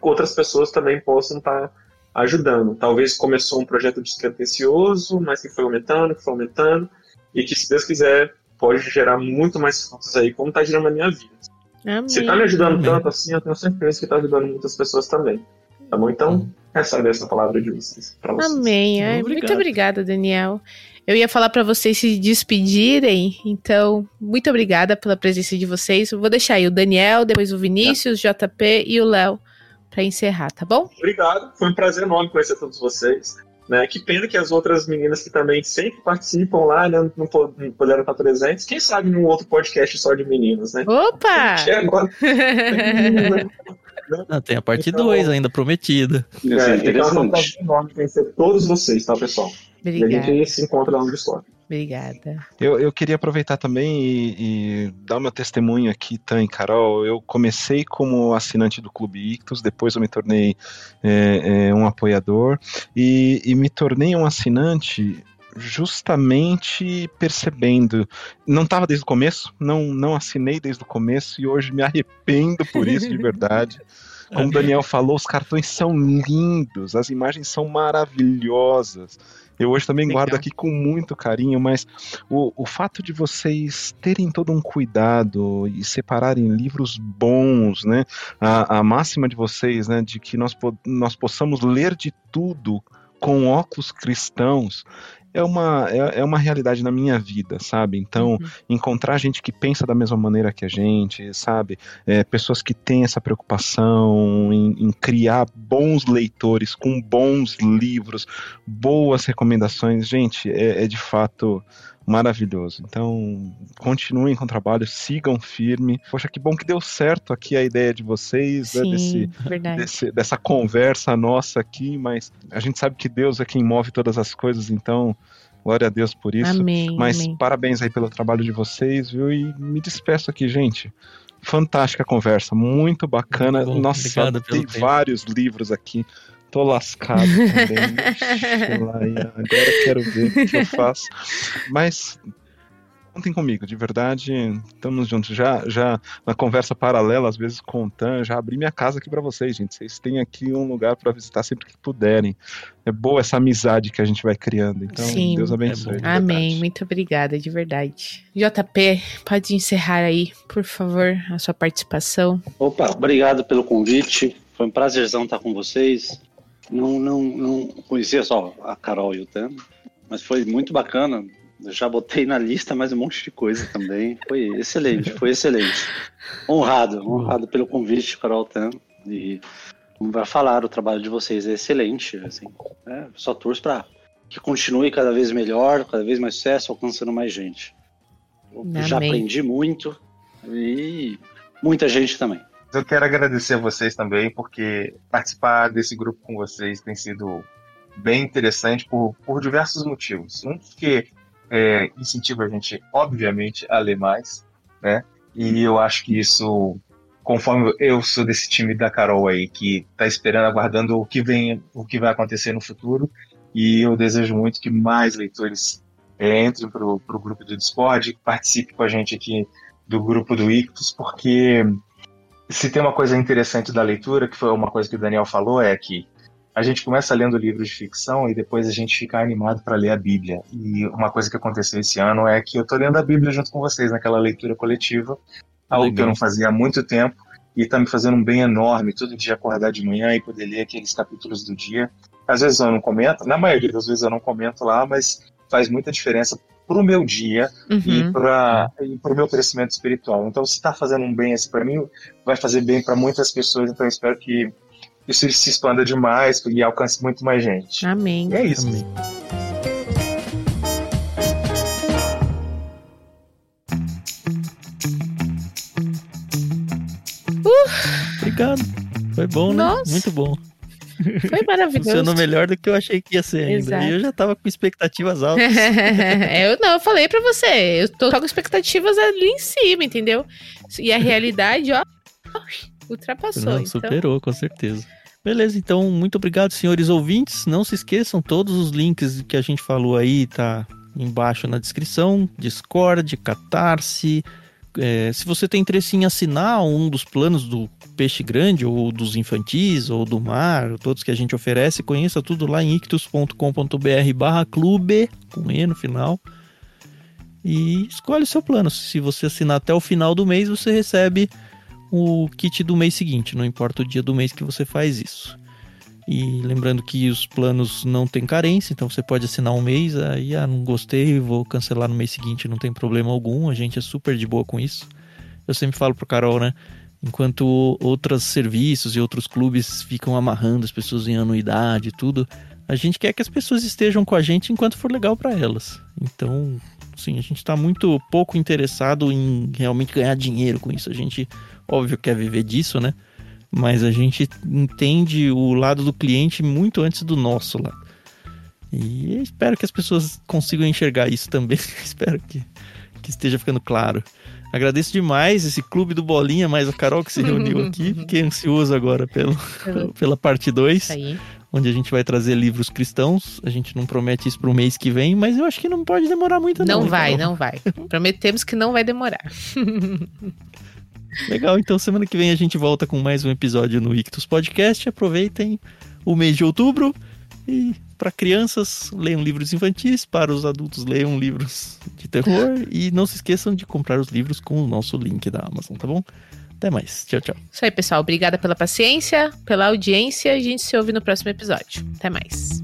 outras pessoas também possam estar tá ajudando. Talvez começou um projeto despretensioso, mas que foi aumentando, que foi aumentando, e que, se Deus quiser, pode gerar muito mais frutos aí, como está gerando na minha vida. Amém. Você está me ajudando Amém. tanto assim, eu tenho certeza que está ajudando muitas pessoas também. Tá bom? Então, recebe essa palavra de vocês. vocês. Amém. Ai, muito obrigada, Daniel. Eu ia falar para vocês se despedirem, então, muito obrigada pela presença de vocês. Eu vou deixar aí o Daniel, depois o Vinícius, é. JP e o Léo para encerrar, tá bom? Obrigado, foi um prazer enorme conhecer todos vocês. Né? Que pena que as outras meninas que também sempre participam lá né, não, não puderam estar presentes. Quem sabe num outro podcast só de meninas, né? Opa! Agora... Não, tem a parte 2 então, ainda prometida. É, então é um prazer enorme conhecer todos vocês, tá, pessoal? Obrigada. E a gente se encontra lá no Discord. Obrigada. Eu, eu queria aproveitar também e, e dar meu testemunho aqui, Tan e Carol. Eu comecei como assinante do Clube Ictus, depois eu me tornei é, é, um apoiador e, e me tornei um assinante justamente percebendo. Não estava desde o começo, não, não assinei desde o começo e hoje me arrependo por isso de verdade. Como o Daniel falou, os cartões são lindos, as imagens são maravilhosas. Eu hoje também Legal. guardo aqui com muito carinho, mas o, o fato de vocês terem todo um cuidado e separarem livros bons, né? A, a máxima de vocês, né? De que nós, nós possamos ler de tudo com óculos cristãos é uma, é, é, uma realidade na minha vida, sabe? Então, uhum. encontrar gente que pensa da mesma maneira que a gente, sabe? É, pessoas que têm essa preocupação em, em, criar bons leitores com bons livros, boas recomendações, gente, é, é de fato maravilhoso. Então, continuem com o trabalho, sigam firme. Poxa, que bom que deu certo aqui a ideia de vocês, né, Sim, né, desse, desse, dessa conversa nossa aqui, mas a gente sabe que Deus é quem move todas as coisas, então glória a Deus por isso. Amém, mas amém. parabéns aí pelo trabalho de vocês, viu? E me despeço aqui, gente. Fantástica conversa, muito bacana. Muito bom, Nossa, tem vários livros aqui tô lascado também. agora quero ver o que eu faço. Mas contem comigo, de verdade, estamos juntos. Já, já na conversa paralela, às vezes com o Tan, já abri minha casa aqui para vocês, gente. Vocês têm aqui um lugar para visitar sempre que puderem. É boa essa amizade que a gente vai criando. Então, Sim, Deus abençoe. É Amém. Muito obrigada, de verdade. JP, pode encerrar aí, por favor, a sua participação. Opa, obrigado pelo convite. Foi um prazerzão estar com vocês. Não, não, não conhecia só a Carol e o Tan, mas foi muito bacana. Eu já botei na lista mais um monte de coisa também. Foi excelente, foi excelente. Honrado, honrado pelo convite, Carol Tan. E como vai falar, o trabalho de vocês é excelente. Assim, é, só torço para que continue cada vez melhor, cada vez mais sucesso, alcançando mais gente. Amém. Já aprendi muito e muita gente também. Eu quero agradecer a vocês também, porque participar desse grupo com vocês tem sido bem interessante por, por diversos motivos. Um, porque é, incentiva a gente, obviamente, a ler mais, né? E eu acho que isso, conforme eu sou desse time da Carol aí, que está esperando, aguardando o que vem, o que vai acontecer no futuro, e eu desejo muito que mais leitores é, entrem para o grupo do Discord, participem com a gente aqui do grupo do Ictus, porque se tem uma coisa interessante da leitura, que foi uma coisa que o Daniel falou, é que a gente começa lendo livros de ficção e depois a gente fica animado para ler a Bíblia. E uma coisa que aconteceu esse ano é que eu estou lendo a Bíblia junto com vocês naquela leitura coletiva, algo Legal. que eu não fazia há muito tempo e está me fazendo um bem enorme todo dia acordar de manhã e poder ler aqueles capítulos do dia. Às vezes eu não comento, na maioria das vezes eu não comento lá, mas faz muita diferença para o meu dia uhum. e para o meu crescimento espiritual. Então, se está fazendo um bem assim para mim, vai fazer bem para muitas pessoas. Então, eu espero que isso se expanda demais e alcance muito mais gente. Amém. E é isso. Amém. Uh! Obrigado. Foi bom, né? Nossa. Muito bom. Foi maravilhoso. Funcionou melhor do que eu achei que ia ser ainda. Exato. E eu já tava com expectativas altas. eu não, eu falei pra você. Eu tô com expectativas ali em cima, entendeu? E a realidade, ó, ultrapassou. Não, então. superou, então... com certeza. Beleza, então muito obrigado, senhores ouvintes. Não se esqueçam, todos os links que a gente falou aí tá embaixo na descrição, Discord, Catarse. É, se você tem interesse em assinar um dos planos do Peixe Grande, ou dos infantis, ou do mar, todos que a gente oferece, conheça tudo lá em ictus.com.br barra clube, com E no final. E escolhe o seu plano. Se você assinar até o final do mês, você recebe o kit do mês seguinte, não importa o dia do mês que você faz isso. E lembrando que os planos não têm carência, então você pode assinar um mês, aí ah, não gostei, vou cancelar no mês seguinte, não tem problema algum, a gente é super de boa com isso. Eu sempre falo pro Carol, né? Enquanto outros serviços e outros clubes ficam amarrando as pessoas em anuidade e tudo, a gente quer que as pessoas estejam com a gente enquanto for legal para elas. Então, sim, a gente está muito pouco interessado em realmente ganhar dinheiro com isso. A gente, óbvio, quer viver disso, né? mas a gente entende o lado do cliente muito antes do nosso lado. E espero que as pessoas consigam enxergar isso também. espero que, que esteja ficando claro. Agradeço demais esse clube do Bolinha, mais a Carol que se reuniu aqui. Fiquei ansioso agora pelo, pela parte 2, onde a gente vai trazer livros cristãos. A gente não promete isso para o mês que vem, mas eu acho que não pode demorar muito. Não, não vai, Carol. não vai. Prometemos que não vai demorar. Legal, então semana que vem a gente volta com mais um episódio no Ictus Podcast. Aproveitem o mês de outubro e para crianças leiam livros infantis, para os adultos leiam livros de terror e não se esqueçam de comprar os livros com o nosso link da Amazon, tá bom? Até mais. Tchau, tchau. Isso aí, pessoal. Obrigada pela paciência, pela audiência. A gente se ouve no próximo episódio. Até mais.